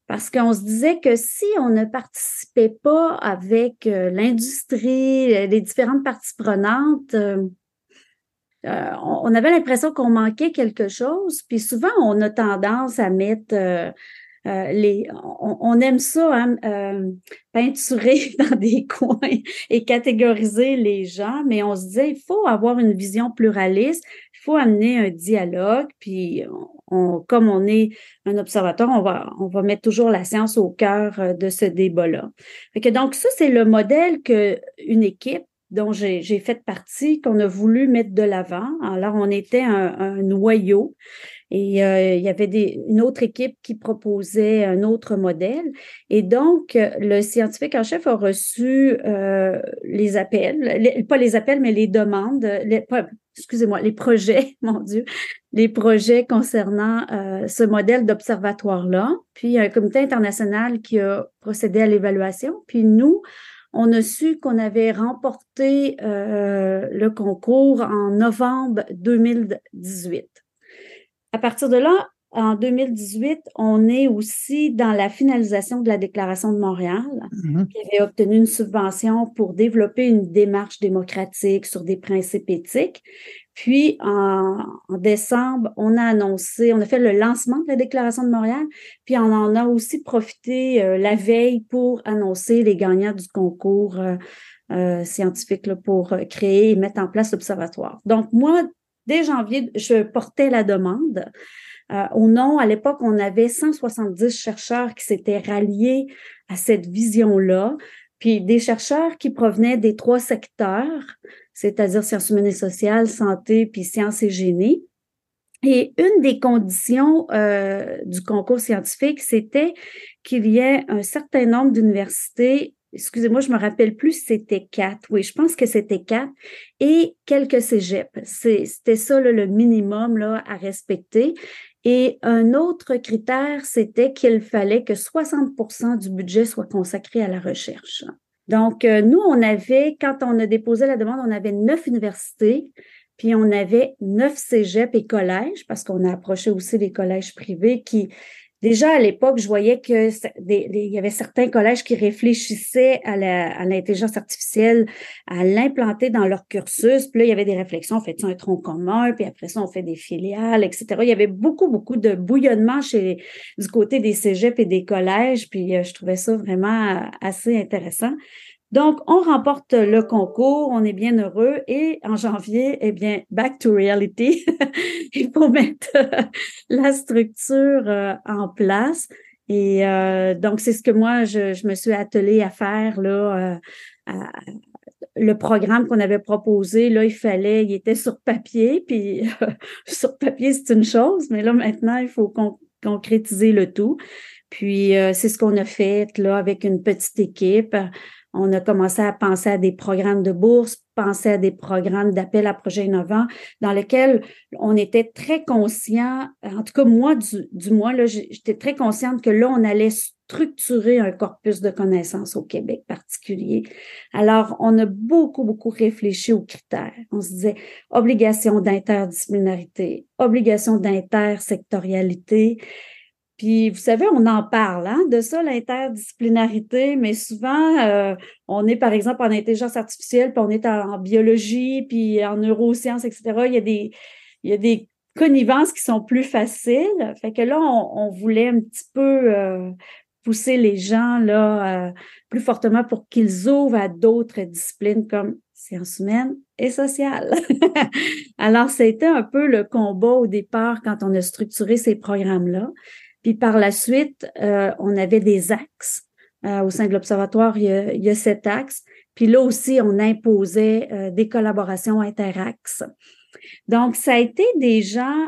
Speaker 8: Parce qu'on se disait que si on ne participait pas avec euh, l'industrie, les différentes parties prenantes, euh, euh, on avait l'impression qu'on manquait quelque chose. Puis souvent, on a tendance à mettre Euh, les, on, aime ça, hein, euh, peinturer dans des coins et catégoriser les gens, mais on se disait, il faut avoir une vision pluraliste, faut amener un dialogue, puis comme on est un observateur, on va, on va mettre toujours la science au cœur euh, de ce débat-là. Donc, ça, c'est le modèle qu'une équipe dont j'ai fait partie, qu'on a voulu mettre de l'avant. Alors, on était un noyau et euh, il y avait des, une autre équipe qui proposait un autre modèle. Et donc, le scientifique en chef a reçu euh, les appels, pas les appels, mais les demandes, les, excusez-moi, les projets, mon Dieu, les projets concernant euh, ce modèle d'observatoire-là. Puis, un comité international qui a procédé à l'évaluation. Puis, nous, on a su qu'on avait remporté euh, le concours en novembre 2018. À partir de là, en 2018, on est aussi dans la finalisation de la Déclaration de Montréal, mm-hmm. qui avait obtenu une subvention pour développer une démarche démocratique sur des principes éthiques. Puis, en, décembre, on a annoncé, on a fait le lancement de la Déclaration de Montréal, puis on en a aussi profité euh, la veille pour annoncer les gagnants du concours euh, euh, scientifique pour créer et mettre en place l'observatoire. Donc, moi, dès janvier, je portais la demande. Euh, au nom, à l'époque, on avait 170 chercheurs qui s'étaient ralliés à cette vision-là, puis des chercheurs qui provenaient des trois secteurs, c'est-à-dire sciences humaines et sociales, santé, puis sciences et génie. Et une des conditions euh, du concours scientifique, c'était qu'il y ait un certain nombre d'universités excusez-moi, je me rappelle plus c'était quatre. Oui, je pense que c'était quatre. Et quelques cégeps. C'était ça le minimum à respecter. Et un autre critère, c'était qu'il fallait que 60% du budget soit consacré à la recherche. Donc, euh, nous, on avait, quand on a déposé la demande, on avait neuf universités, puis on avait neuf cégeps et collèges, parce qu'on a approché aussi les collèges privés qui Déjà à l'époque, je voyais que il y avait certains collèges qui réfléchissaient à l'intelligence artificielle, à l'implanter dans leur cursus. Puis là, il y avait des réflexions, on fait un tronc commun, puis après ça, on fait des filiales, etc. Il y avait beaucoup, beaucoup de bouillonnement chez du côté des cégeps et des collèges, puis euh, je trouvais ça vraiment euh, assez intéressant. Donc, on remporte le concours, on est bien heureux et en janvier, eh bien, back to reality. Il faut mettre la structure euh, en place. Et euh, donc, c'est ce que moi, je, me suis attelée à faire là. Euh, le programme qu'on avait proposé, là, il fallait, il était sur papier, puis sur papier, c'est une chose, mais là, maintenant, il faut concrétiser le tout. Puis, c'est ce qu'on a fait là avec une petite équipe. On a commencé à penser à des programmes de bourse, penser à des programmes d'appel à projets innovants dans lesquels on était très conscient, en tout cas moi, du, moins, j'étais très consciente que là, on allait structurer un corpus de connaissances au Québec particulier. Alors, on a beaucoup, beaucoup réfléchi aux critères. On se disait obligation d'interdisciplinarité, obligation d'intersectorialité, puis, vous savez, on en parle hein, de ça, l'interdisciplinarité, mais souvent, euh, on est, par exemple, en intelligence artificielle, puis on est en, biologie, puis en neurosciences, etc. Il y a des, il y a des connivences qui sont plus faciles. Fait que là, on, voulait un petit peu euh, pousser les gens là euh, plus fortement pour qu'ils ouvrent à d'autres disciplines comme sciences humaines et sociales. Alors, c'était un peu le combat au départ quand on a structuré ces programmes-là. Puis par la suite, euh, on avait des axes. Euh, au sein de l'Observatoire, il, y a sept axes. Puis là aussi, on imposait euh, des collaborations interaxes. Donc, ça a été des gens,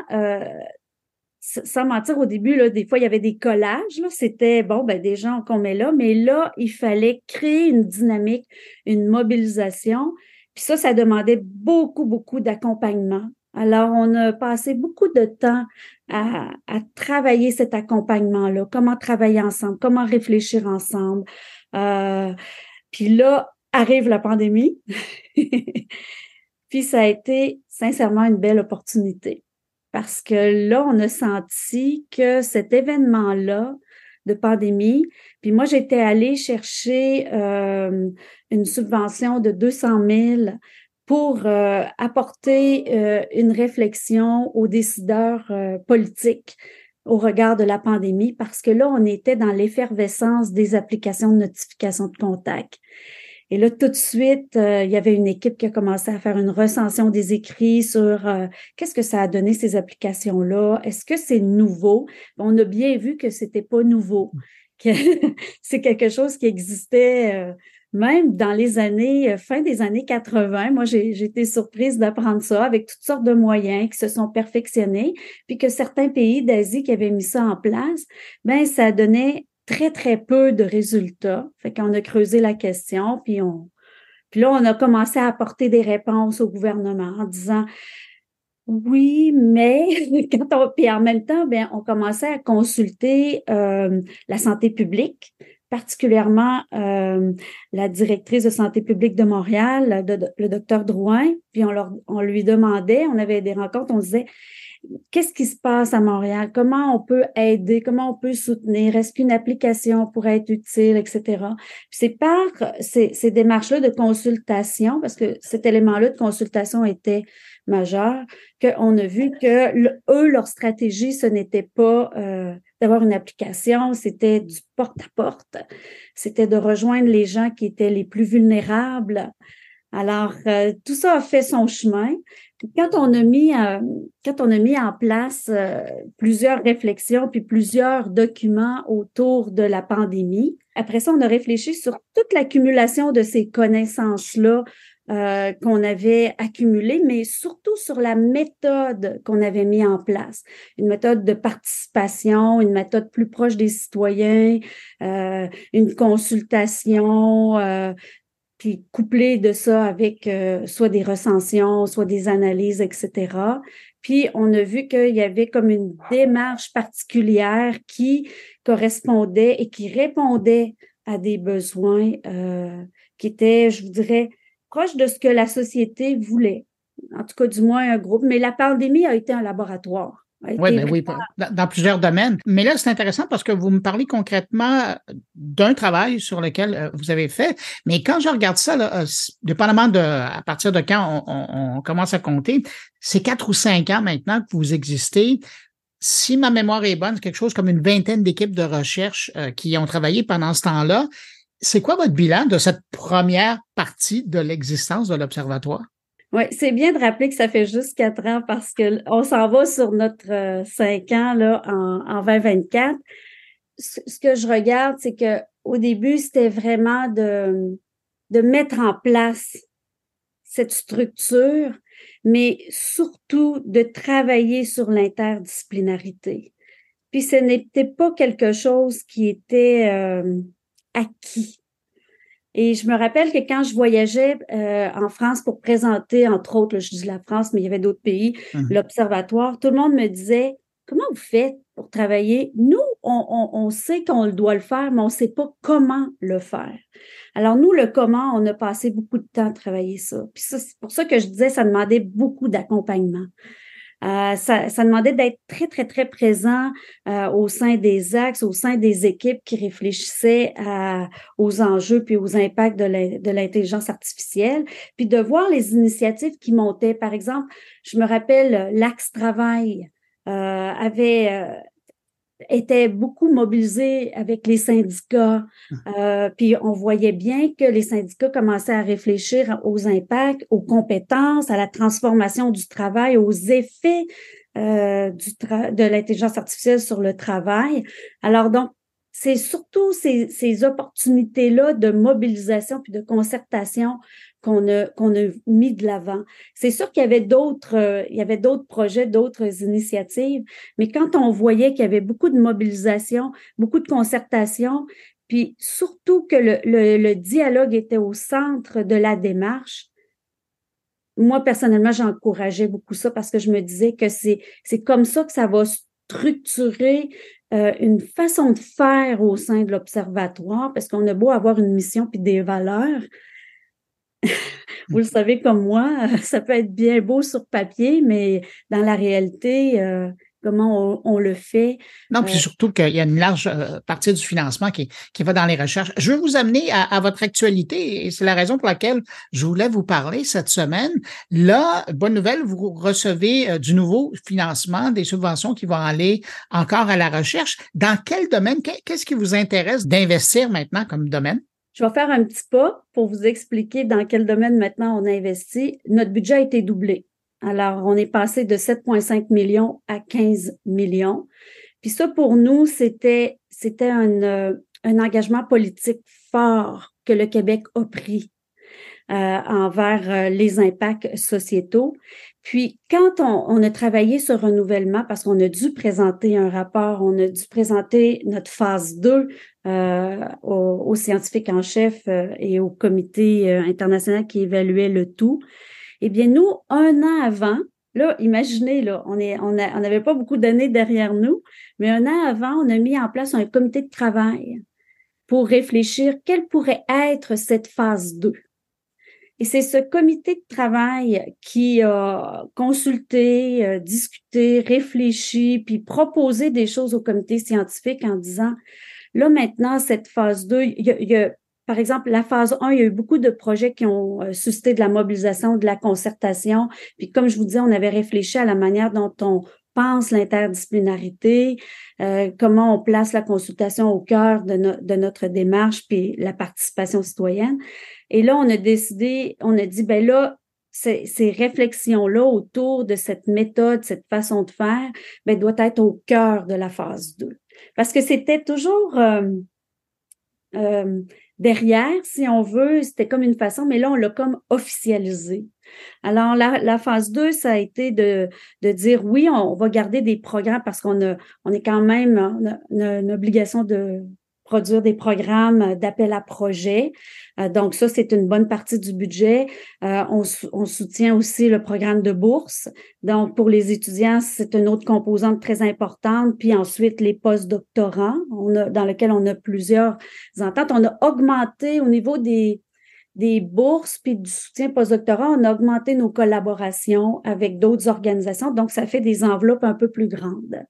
Speaker 8: sans mentir, au début, là, des fois, il y avait des collages. C'était, bon, ben, des gens qu'on met là, mais là, il fallait créer une dynamique, une mobilisation. Puis ça, ça demandait beaucoup, beaucoup d'accompagnement. Alors, on a passé beaucoup de temps à, travailler cet accompagnement-là, comment travailler ensemble, comment réfléchir ensemble. Euh, puis là, arrive la pandémie. puis ça a été sincèrement une belle opportunité parce que là, on a senti que cet événement-là de pandémie, puis moi, j'étais allée chercher euh, une subvention de 200 000 pour euh, apporter euh, une réflexion aux décideurs euh, politiques au regard de la pandémie parce que là, on était dans l'effervescence des applications de notification de contact. Et là, tout de suite, il y avait une équipe qui a commencé à faire une recension des écrits sur qu'est-ce que ça a donné ces applications-là? Est-ce que c'est nouveau? On a bien vu que c'était pas nouveau, que c'est quelque chose qui existait même dans les années, fin des années 80. Moi, j'ai été surprise d'apprendre ça avec toutes sortes de moyens qui se sont perfectionnés, puis que certains pays d'Asie qui avaient mis ça en place, ben ça donnait très, très peu de résultats. Fait qu'on a creusé la question, puis on, puis là, on a commencé à apporter des réponses au gouvernement en disant oui, mais quand on, puis en même temps, bien, on commençait à consulter euh, la santé publique, particulièrement euh, la directrice de santé publique de Montréal, le docteur Drouin, puis on, leur, on lui demandait, on avait des rencontres, on disait qu'est-ce qui se passe à Montréal? Comment on peut aider? Comment on peut soutenir? Est-ce qu'une application pourrait être utile, etc. C'est par ces, ces démarches-là de consultation, parce que cet élément-là de consultation était majeur, qu'on a vu que eux, leur stratégie, ce n'était pas euh, d'avoir une application, c'était du porte-à-porte, c'était de rejoindre les gens qui étaient les plus vulnérables. Alors, euh, tout ça a fait son chemin quand on a mis, euh, quand on a mis en place plusieurs réflexions puis plusieurs documents autour de la pandémie, après ça, on a réfléchi sur toute l'accumulation de ces connaissances-là euh, qu'on avait accumulées, mais surtout sur la méthode qu'on avait mis en place. Une méthode de participation, une méthode plus proche des citoyens, une consultation, puis couplé de ça avec euh, soit des recensions, soit des analyses, etc. Puis on a vu qu'il y avait comme une démarche particulière qui correspondait et qui répondait à des besoins euh, qui étaient, je vous dirais, proches de ce que la société voulait. En tout cas, du moins un groupe. Mais la pandémie a été un laboratoire.
Speaker 1: Oui, ben oui, dans, plusieurs domaines. Mais là, c'est intéressant parce que vous me parlez concrètement d'un travail sur lequel euh, vous avez fait. Mais quand je regarde ça, là, euh, dépendamment de à partir de quand on, commence à compter, c'est quatre ou cinq ans maintenant que vous existez. Si ma mémoire est bonne, c'est quelque chose comme une vingtaine d'équipes de recherche euh, qui ont travaillé pendant ce temps-là. C'est quoi votre bilan de cette première partie de l'existence de l'Observatoire?
Speaker 8: Oui, c'est bien de rappeler que ça fait juste quatre ans parce que on s'en va sur notre euh, cinq ans là, en, en 2024. Ce, ce que je regarde, c'est que au début, c'était vraiment de, de mettre en place cette structure, mais surtout de travailler sur l'interdisciplinarité. Puis ce n'était pas quelque chose qui était euh, acquis. Et je me rappelle que quand je voyageais euh, en France pour présenter, entre autres, je dis la France, mais il y avait d'autres pays, mmh l'observatoire, tout le monde me disait Comment vous faites pour travailler? Nous, on, on, sait qu'on doit le faire, mais on ne sait pas comment le faire. Alors, nous, le comment, on a passé beaucoup de temps à travailler ça. Puis ça, c'est pour ça que je disais, ça demandait beaucoup d'accompagnement. Euh, ça, demandait d'être très, très, très présent euh, au sein des axes, au sein des équipes qui réfléchissaient aux enjeux puis aux impacts de l'intelligence artificielle, puis de voir les initiatives qui montaient. Par exemple, je me rappelle l'axe travail. Euh, avait était beaucoup mobilisé avec les syndicats. Mmh. Euh, puis on voyait bien que les syndicats commençaient à réfléchir aux impacts, aux compétences, à la transformation du travail, aux effets euh, du de l'intelligence artificielle sur le travail. Alors donc, c'est surtout ces, ces opportunités-là de mobilisation puis de concertation qu'on a, qu'on a mis de l'avant. C'est sûr qu'il y avait d'autres, euh, il y avait d'autres projets, d'autres initiatives, mais quand on voyait qu'il y avait beaucoup de mobilisation, beaucoup de concertation, puis surtout que le, le, dialogue était au centre de la démarche, moi, personnellement, j'encourageais beaucoup ça parce que je me disais que c'est, c'est comme ça que ça va structurer euh, une façon de faire au sein de l'observatoire, parce qu'on a beau avoir une mission puis des valeurs, vous le savez comme moi, ça peut être bien beau sur papier, mais dans la réalité, euh, comment on, le fait.
Speaker 1: Non, puis surtout qu'il y a une large partie du financement qui, qui va dans les recherches. Je veux vous amener à, à votre actualité et c'est la raison pour laquelle je voulais vous parler cette semaine. Là, bonne nouvelle, vous recevez du nouveau financement, des subventions qui vont aller encore à la recherche. Dans quel domaine, qu'est-ce qui vous intéresse d'investir maintenant comme domaine?
Speaker 8: Je vais faire un petit pas pour vous expliquer dans quel domaine maintenant on a investi. Notre budget a été doublé. Alors, on est passé de 7,5 millions à 15 millions. Puis ça, pour nous, c'était, c'était un, euh, un engagement politique fort que le Québec a pris euh, envers euh, les impacts sociétaux. Puis, quand on, on, a travaillé ce renouvellement, parce qu'on a dû présenter un rapport, on a dû présenter notre phase 2 euh, aux, scientifiques en chef euh, et au comité euh, international qui évaluait le tout, eh bien, nous, un an avant, là, imaginez, là, on est, on n'avait pas beaucoup d'années derrière nous, mais un an avant, on a mis en place un comité de travail pour réfléchir quelle pourrait être cette phase 2. Et c'est ce comité de travail qui a consulté, euh, discuté, réfléchi, puis proposé des choses au comité scientifique en disant, là maintenant, cette phase 2, il y a, par exemple, la phase 1, il y a eu beaucoup de projets qui ont euh, suscité de la mobilisation, de la concertation. Puis comme je vous disais, on avait réfléchi à la manière dont on pense l'interdisciplinarité, euh, comment on place la consultation au cœur de, de, notre démarche, puis la participation citoyenne. Et là, on a décidé, on a dit, ben là, ces, ces réflexions-là autour de cette méthode, cette façon de faire, ben, doit être au cœur de la phase 2. Parce que c'était toujours euh, euh, derrière, si on veut, c'était comme une façon, mais là, on l'a comme officialisé. Alors, la, phase 2, ça a été de, de dire oui, on, va garder des programmes parce qu'on a, on est quand même, a une obligation de produire des programmes d'appel à projet. Euh, donc ça, c'est une bonne partie du budget. Euh, on, on, soutient aussi le programme de bourse. Donc pour les étudiants, c'est une autre composante très importante. Puis ensuite, les post-doctorants, dans lequel on a plusieurs ententes. On a augmenté au niveau des, des bourses puis du soutien postdoctorat, on a augmenté nos collaborations avec d'autres organisations, donc ça fait des enveloppes un peu plus grandes.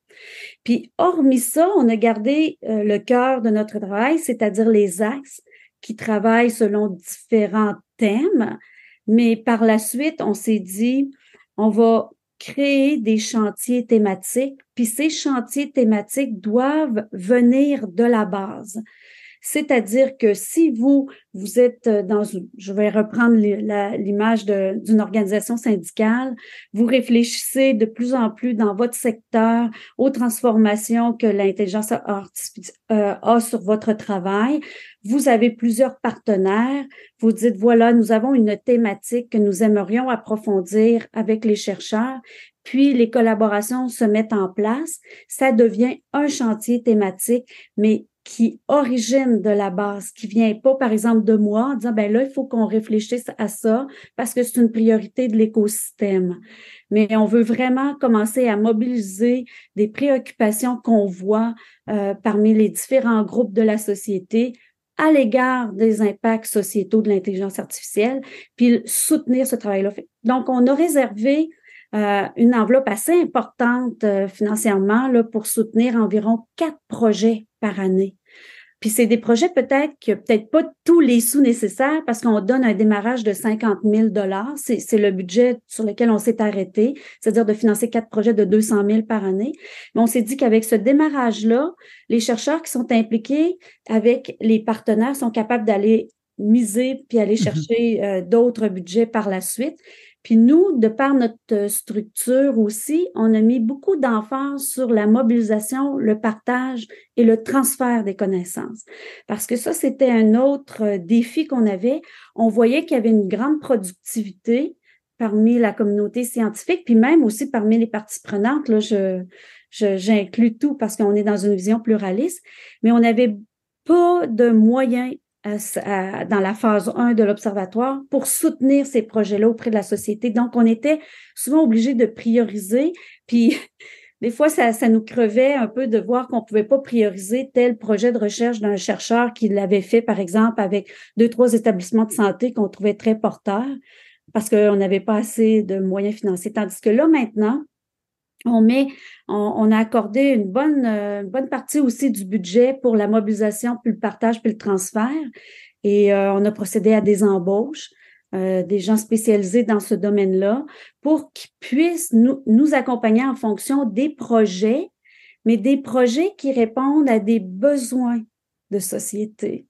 Speaker 8: Puis hormis ça, on a gardé euh, le cœur de notre travail, c'est-à-dire les axes qui travaillent selon différents thèmes, mais par la suite, on s'est dit, on va créer des chantiers thématiques, puis ces chantiers thématiques doivent venir de la base. C'est-à-dire que si vous, vous êtes euh, dans, je vais reprendre l'image d'une organisation syndicale, vous réfléchissez de plus en plus dans votre secteur aux transformations que l'intelligence euh, a sur votre travail. Vous avez plusieurs partenaires. Vous dites, voilà, nous avons une thématique que nous aimerions approfondir avec les chercheurs puis les collaborations se mettent en place, ça devient un chantier thématique, mais qui origine de la base, qui vient pas, par exemple, de moi, en disant, ben là, il faut qu'on réfléchisse à ça parce que c'est une priorité de l'écosystème. Mais on veut vraiment commencer à mobiliser des préoccupations qu'on voit euh, parmi les différents groupes de la société à l'égard des impacts sociétaux de l'intelligence artificielle, puis soutenir ce travail-là. Donc, on a réservé euh, une enveloppe assez importante euh, financièrement là, pour soutenir environ quatre projets par année. Puis c'est des projets peut-être que peut-être pas tous les sous nécessaires parce qu'on donne un démarrage de 50 000 dollars. C'est le budget sur lequel on s'est arrêté, c'est-à-dire de financer quatre projets de 200 000 par année. Mais on s'est dit qu'avec ce démarrage-là, les chercheurs qui sont impliqués avec les partenaires sont capables d'aller miser puis aller mm-hmm. chercher euh, d'autres budgets par la suite. Puis nous, de par notre structure aussi, on a mis beaucoup d'emphase sur la mobilisation, le partage et le transfert des connaissances. Parce que ça, c'était un autre défi qu'on avait. On voyait qu'il y avait une grande productivité parmi la communauté scientifique, puis même aussi parmi les parties prenantes. Là, je, j'inclus tout parce qu'on est dans une vision pluraliste, mais on n'avait pas de moyens dans la phase 1 de l'observatoire pour soutenir ces projets-là auprès de la société. Donc, on était souvent obligé de prioriser. Puis, des fois, ça, ça nous crevait un peu de voir qu'on pouvait pas prioriser tel projet de recherche d'un chercheur qui l'avait fait, par exemple, avec deux, trois établissements de santé qu'on trouvait très porteurs parce qu'on n'avait pas assez de moyens financiers. Tandis que là, maintenant, on met, on, a accordé une bonne, euh, bonne partie aussi du budget pour la mobilisation, puis le partage, puis le transfert. Et euh, on a procédé à des embauches. Euh, des gens spécialisés dans ce domaine-là pour qu'ils puissent nous, nous accompagner en fonction des projets, mais des projets qui répondent à des besoins de société.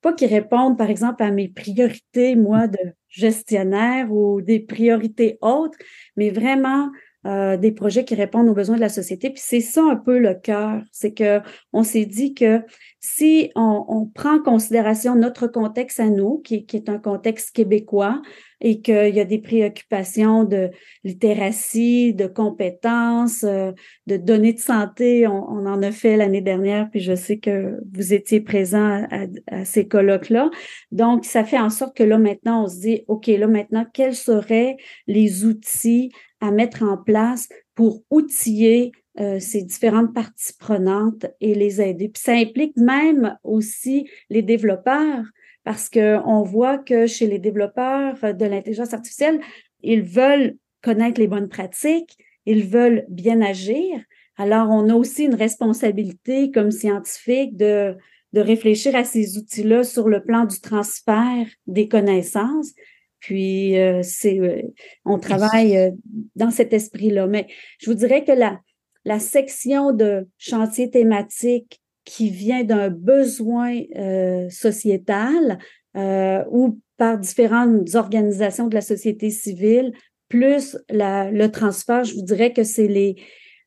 Speaker 8: Pas qui répondent, par exemple, à mes priorités, moi, de gestionnaire ou des priorités autres, mais vraiment euh, des projets qui répondent aux besoins de la société. Puis c'est ça un peu le cœur, c'est que on s'est dit que si on, prend en considération notre contexte à nous, qui, est un contexte québécois, et qu'il y a des préoccupations de littératie, de compétences, euh, de données de santé, on, en a fait l'année dernière, puis je sais que vous étiez présent à, à ces colloques-là. Donc, ça fait en sorte que là, maintenant, on se dit, OK, là, maintenant, quels seraient les outils à mettre en place pour outiller euh, ces différentes parties prenantes et les aider? Puis ça implique même aussi les développeurs parce qu'on voit que chez les développeurs de l'intelligence artificielle, ils veulent connaître les bonnes pratiques, ils veulent bien agir. Alors, on a aussi une responsabilité comme scientifique de, de réfléchir à ces outils-là sur le plan du transfert des connaissances, puis, euh, c'est, euh, on travaille euh, dans cet esprit-là. Mais je vous dirais que la, la section de chantier thématique qui vient d'un besoin sociétal ou par différentes organisations de la société civile, plus le transfert, je vous dirais que c'est les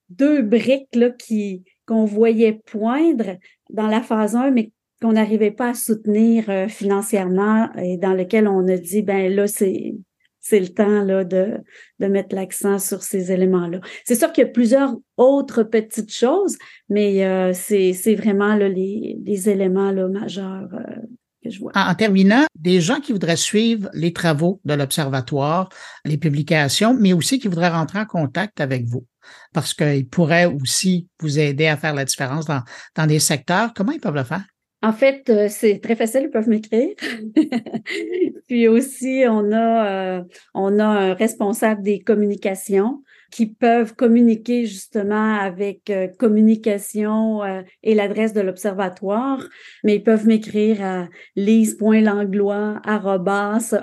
Speaker 8: deux briques là, qui, qu'on voyait poindre dans la phase 1, mais qu'on n'arrivait pas à soutenir euh, financièrement et dans lequel on a dit ben là c'est c'est le temps là de de mettre l'accent sur ces éléments-là. C'est sûr qu'il y a plusieurs autres petites choses, mais euh, c'est vraiment là, les les éléments là majeurs euh, que je vois.
Speaker 1: En, terminant, des gens qui voudraient suivre les travaux de l'observatoire, les publications, mais aussi qui voudraient rentrer en contact avec vous parce qu'ils pourraient aussi vous aider à faire la différence dans, dans des secteurs. Comment ils peuvent le faire?
Speaker 8: En fait, euh, c'est très facile, ils peuvent m'écrire. Puis aussi, on a, euh, on a un responsable des communications qui peuvent communiquer justement avec euh, communication et l'adresse de l'observatoire, mais ils peuvent m'écrire à lise.langlois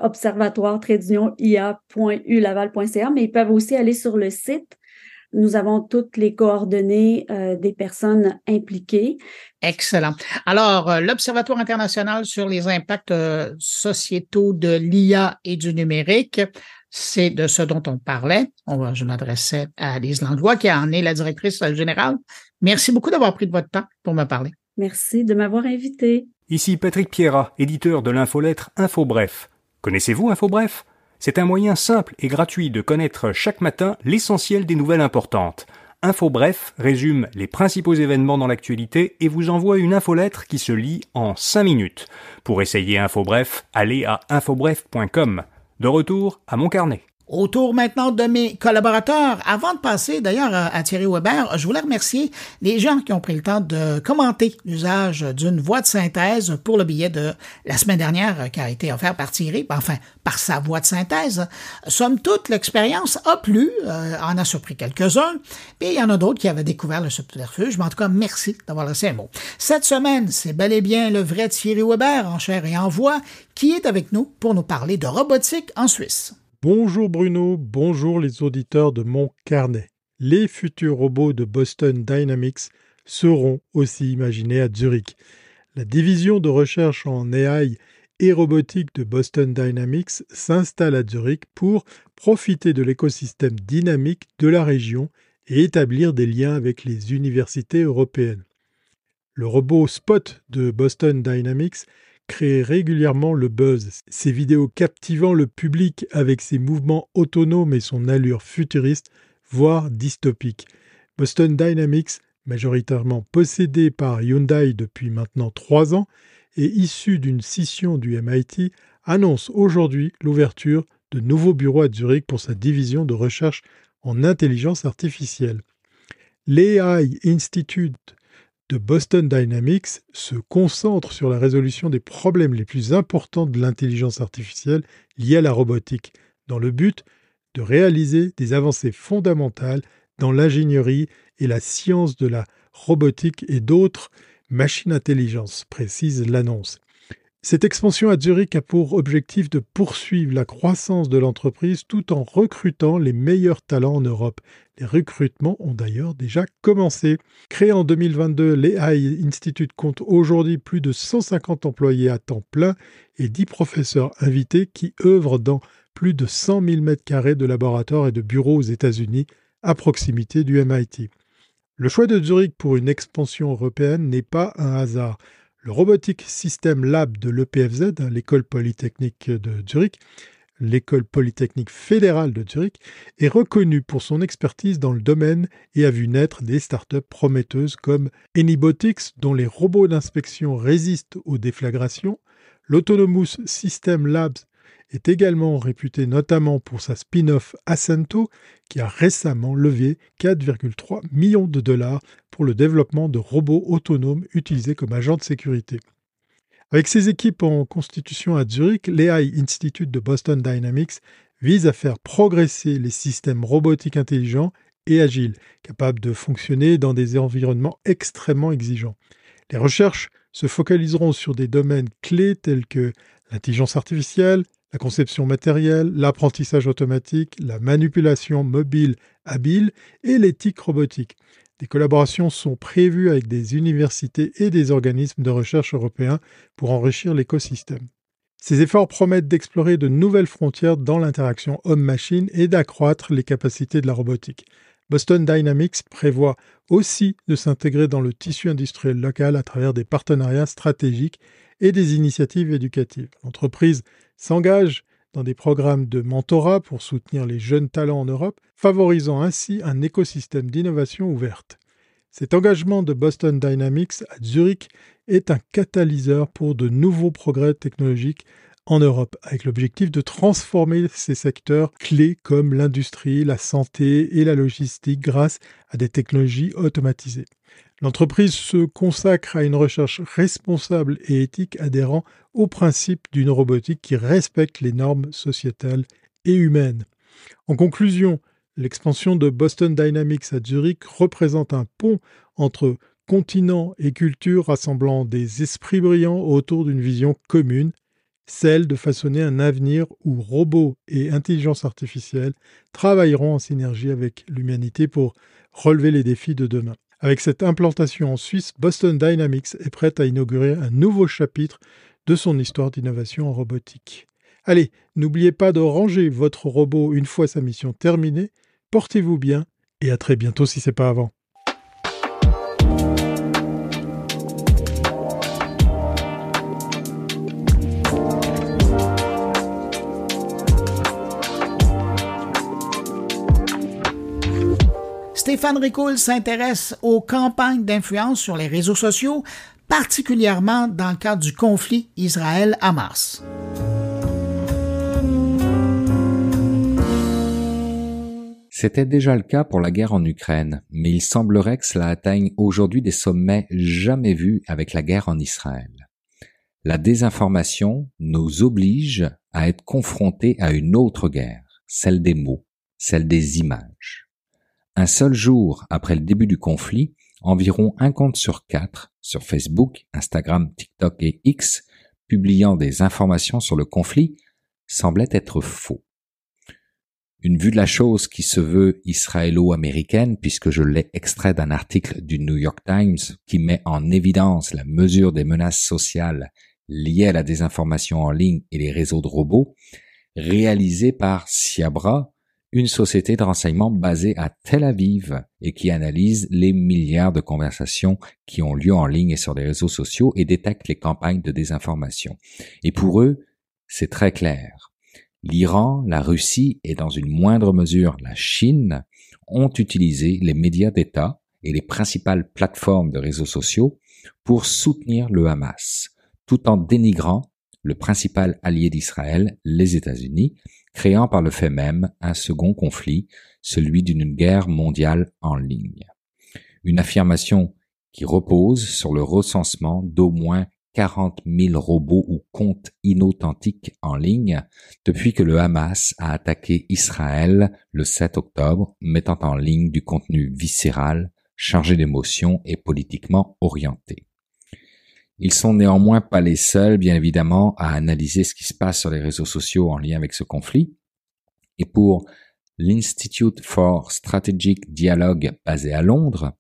Speaker 8: observatoire-ia.ulaval.ca, mais ils peuvent aussi aller sur le site nous avons toutes les coordonnées euh, des personnes impliquées.
Speaker 1: Excellent. Alors, euh, l'Observatoire international sur les impacts euh, sociétaux de l'IA et du numérique, c'est de ce dont on parlait. On je m'adressais à Lise Langlois, qui en est la directrice générale. Merci beaucoup d'avoir pris de votre temps pour me parler.
Speaker 8: Merci de m'avoir invité.
Speaker 9: Ici Patrick Pierrat, éditeur de l'infolettre InfoBref. Connaissez-vous InfoBref c'est un moyen simple et gratuit de connaître chaque matin l'essentiel des nouvelles importantes. Info Bref résume les principaux événements dans l'actualité et vous envoie une infolettre qui se lit en 5 minutes. Pour essayer Info Bref, allez à infobref.com. De retour à mon carnet.
Speaker 1: Autour maintenant de mes collaborateurs. Avant de passer d'ailleurs à Thierry Weber, je voulais remercier les gens qui ont pris le temps de commenter l'usage d'une voix de synthèse pour le billet de la semaine dernière qui a été offert par Thierry, enfin par sa voix de synthèse. Somme toute, l'expérience a plu, euh, en a surpris quelques-uns, puis il y en a d'autres qui avaient découvert le subterfuge, mais en tout cas, merci d'avoir laissé un mot. Cette semaine, c'est bel et bien le vrai Thierry Weber en chair et en voix qui est avec nous pour nous parler de robotique en Suisse.
Speaker 10: Bonjour Bruno, bonjour les auditeurs de mon carnet. Les futurs robots de Boston Dynamics seront aussi imaginés à Zurich. La division de recherche en AI et robotique de Boston Dynamics s'installe à Zurich pour profiter de l'écosystème dynamique de la région et établir des liens avec les universités européennes. Le robot Spot de Boston Dynamics crée régulièrement le buzz. Ses vidéos captivant le public avec ses mouvements autonomes et son allure futuriste, voire dystopique. Boston Dynamics, majoritairement possédé par Hyundai depuis maintenant trois ans et issu d'une scission du MIT, annonce aujourd'hui l'ouverture de nouveaux bureaux à Zurich pour sa division de recherche en intelligence artificielle. L'AI Institute de Boston Dynamics se concentre sur la résolution des problèmes les plus importants de l'intelligence artificielle liée à la robotique, dans le but de réaliser des avancées fondamentales dans l'ingénierie et la science de la robotique et d'autres machines intelligence, précise l'annonce. Cette expansion à Zurich a pour objectif de poursuivre la croissance de l'entreprise tout en recrutant les meilleurs talents en Europe. Les recrutements ont d'ailleurs déjà commencé. Créé en 2022, l'AI Institute compte aujourd'hui plus de 150 employés à temps plein et 10 professeurs invités qui œuvrent dans plus de 100 000 m2 de laboratoires et de bureaux aux États-Unis à proximité du MIT. Le choix de Zurich pour une expansion européenne n'est pas un hasard. Le Robotic System Lab de l'EPFZ, l'école polytechnique de Zurich, l'école polytechnique fédérale de Zurich, est reconnu pour son expertise dans le domaine et a vu naître des startups prometteuses comme Anybotics, dont les robots d'inspection résistent aux déflagrations, l'Autonomous System Labs est également réputé notamment pour sa spin-off Ascento, qui a récemment levé 4,3 millions de dollars pour le développement de robots autonomes utilisés comme agents de sécurité. Avec ses équipes en constitution à Zurich, l'AI Institute de Boston Dynamics vise à faire progresser les systèmes robotiques intelligents et agiles, capables de fonctionner dans des environnements extrêmement exigeants. Les recherches se focaliseront sur des domaines clés tels que l'intelligence artificielle, la conception matérielle, l'apprentissage automatique, la manipulation mobile habile et l'éthique robotique. Des collaborations sont prévues avec des universités et des organismes de recherche européens pour enrichir l'écosystème. Ces efforts promettent d'explorer de nouvelles frontières dans l'interaction homme-machine et d'accroître les capacités de la robotique. Boston Dynamics prévoit aussi de s'intégrer dans le tissu industriel local à travers des partenariats stratégiques et des initiatives éducatives. L'entreprise s'engage dans des programmes de mentorat pour soutenir les jeunes talents en Europe, favorisant ainsi un écosystème d'innovation ouverte. Cet engagement de Boston Dynamics à Zurich est un catalyseur pour de nouveaux progrès technologiques en Europe, avec l'objectif de transformer ces secteurs clés comme l'industrie, la santé et la logistique grâce à des technologies automatisées. L'entreprise se consacre à une recherche responsable et éthique adhérant aux principes d'une robotique qui respecte les normes sociétales et humaines. En conclusion, l'expansion de Boston Dynamics à Zurich représente un pont entre continent et culture rassemblant des esprits brillants autour d'une vision commune, celle de façonner un avenir où robots et intelligence artificielle travailleront en synergie avec l'humanité pour relever les défis de demain. Avec cette implantation en Suisse, Boston Dynamics est prête à inaugurer un nouveau chapitre de son histoire d'innovation en robotique. Allez, n'oubliez pas de ranger votre robot une fois sa mission terminée. Portez-vous bien et à très bientôt si ce n'est pas avant.
Speaker 1: Stéphane Ricoul s'intéresse aux campagnes d'influence sur les réseaux sociaux, particulièrement dans le cadre du conflit Israël-Hamas.
Speaker 11: C'était déjà le cas pour la guerre en Ukraine, mais il semblerait que cela atteigne aujourd'hui des sommets jamais vus avec la guerre en Israël. La désinformation nous oblige à être confrontés à une autre guerre, celle des mots, celle des images. Un seul jour après le début du conflit, environ un compte sur quatre sur Facebook, Instagram, TikTok et X publiant des informations sur le conflit semblait être faux. Une vue de la chose qui se veut israélo-américaine puisque je l'ai extrait d'un article du New York Times qui met en évidence la mesure des menaces sociales liées à la désinformation en ligne et les réseaux de robots, réalisé par Siabra, une société de renseignement basée à Tel Aviv et qui analyse les milliards de conversations qui ont lieu en ligne et sur les réseaux sociaux et détecte les campagnes de désinformation. Et pour eux, c'est très clair. L'Iran, la Russie et dans une moindre mesure la Chine ont utilisé les médias d'État et les principales plateformes de réseaux sociaux pour soutenir le Hamas, tout en dénigrant le principal allié d'Israël, les États-Unis, créant par le fait même un second conflit, celui d'une guerre mondiale en ligne. Une affirmation qui repose sur le recensement d'au moins 40 000 robots ou comptes inauthentiques en ligne depuis que le Hamas a attaqué Israël le 7 octobre, mettant en ligne du contenu viscéral, chargé d'émotions et politiquement orienté. Ils sont néanmoins pas les seuls, bien évidemment, à analyser ce qui se passe sur les réseaux sociaux en lien avec ce conflit. Et pour l'Institute for Strategic Dialogue basé à Londres,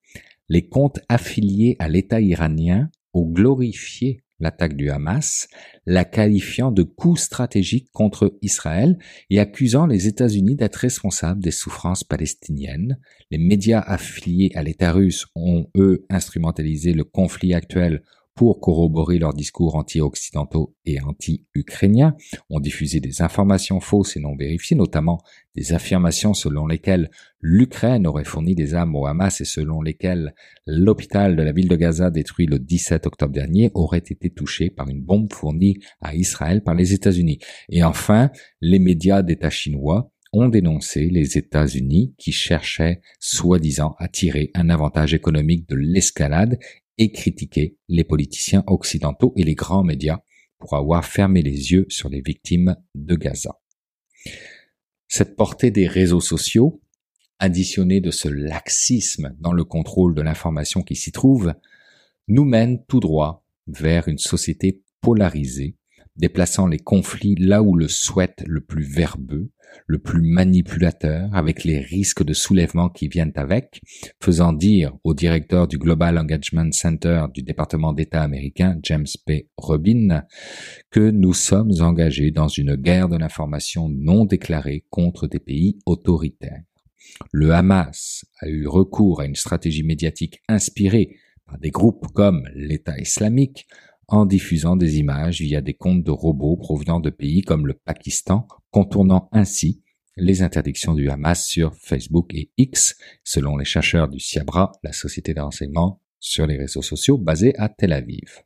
Speaker 11: les comptes affiliés à l'État iranien ont glorifié l'attaque du Hamas, la qualifiant de coup stratégique contre Israël et accusant les États-Unis d'être responsables des souffrances palestiniennes. Les médias affiliés à l'État russe ont, eux, instrumentalisé le conflit actuel pour corroborer leurs discours anti-occidentaux et anti-ukrainiens, ont diffusé des informations fausses et non vérifiées, notamment des affirmations selon lesquelles l'Ukraine aurait fourni des armes au Hamas et selon lesquelles l'hôpital de la ville de Gaza détruit le 17 octobre dernier aurait été touché par une bombe fournie à Israël par les États-Unis. Et enfin, les médias d'État chinois ont dénoncé les États-Unis qui cherchaient soi-disant à tirer un avantage économique de l'escalade et critiquer les politiciens occidentaux et les grands médias pour avoir fermé les yeux sur les victimes de Gaza. Cette portée des réseaux sociaux, additionnée de ce laxisme dans le contrôle de l'information qui s'y trouve, nous mène tout droit vers une société polarisée déplaçant les conflits là où le souhaite le plus verbeux, le plus manipulateur, avec les risques de soulèvement qui viennent avec, faisant dire au directeur du Global Engagement Center du département d'État américain, James P. Robin, que nous sommes engagés dans une guerre de l'information non déclarée contre des pays autoritaires. Le Hamas a eu recours à une stratégie médiatique inspirée par des groupes comme l'État islamique en diffusant des images via des comptes de robots provenant de pays comme le Pakistan, contournant ainsi les interdictions du Hamas sur Facebook et X, selon les chercheurs du Siabra, la société de renseignement sur les réseaux sociaux basée à Tel Aviv.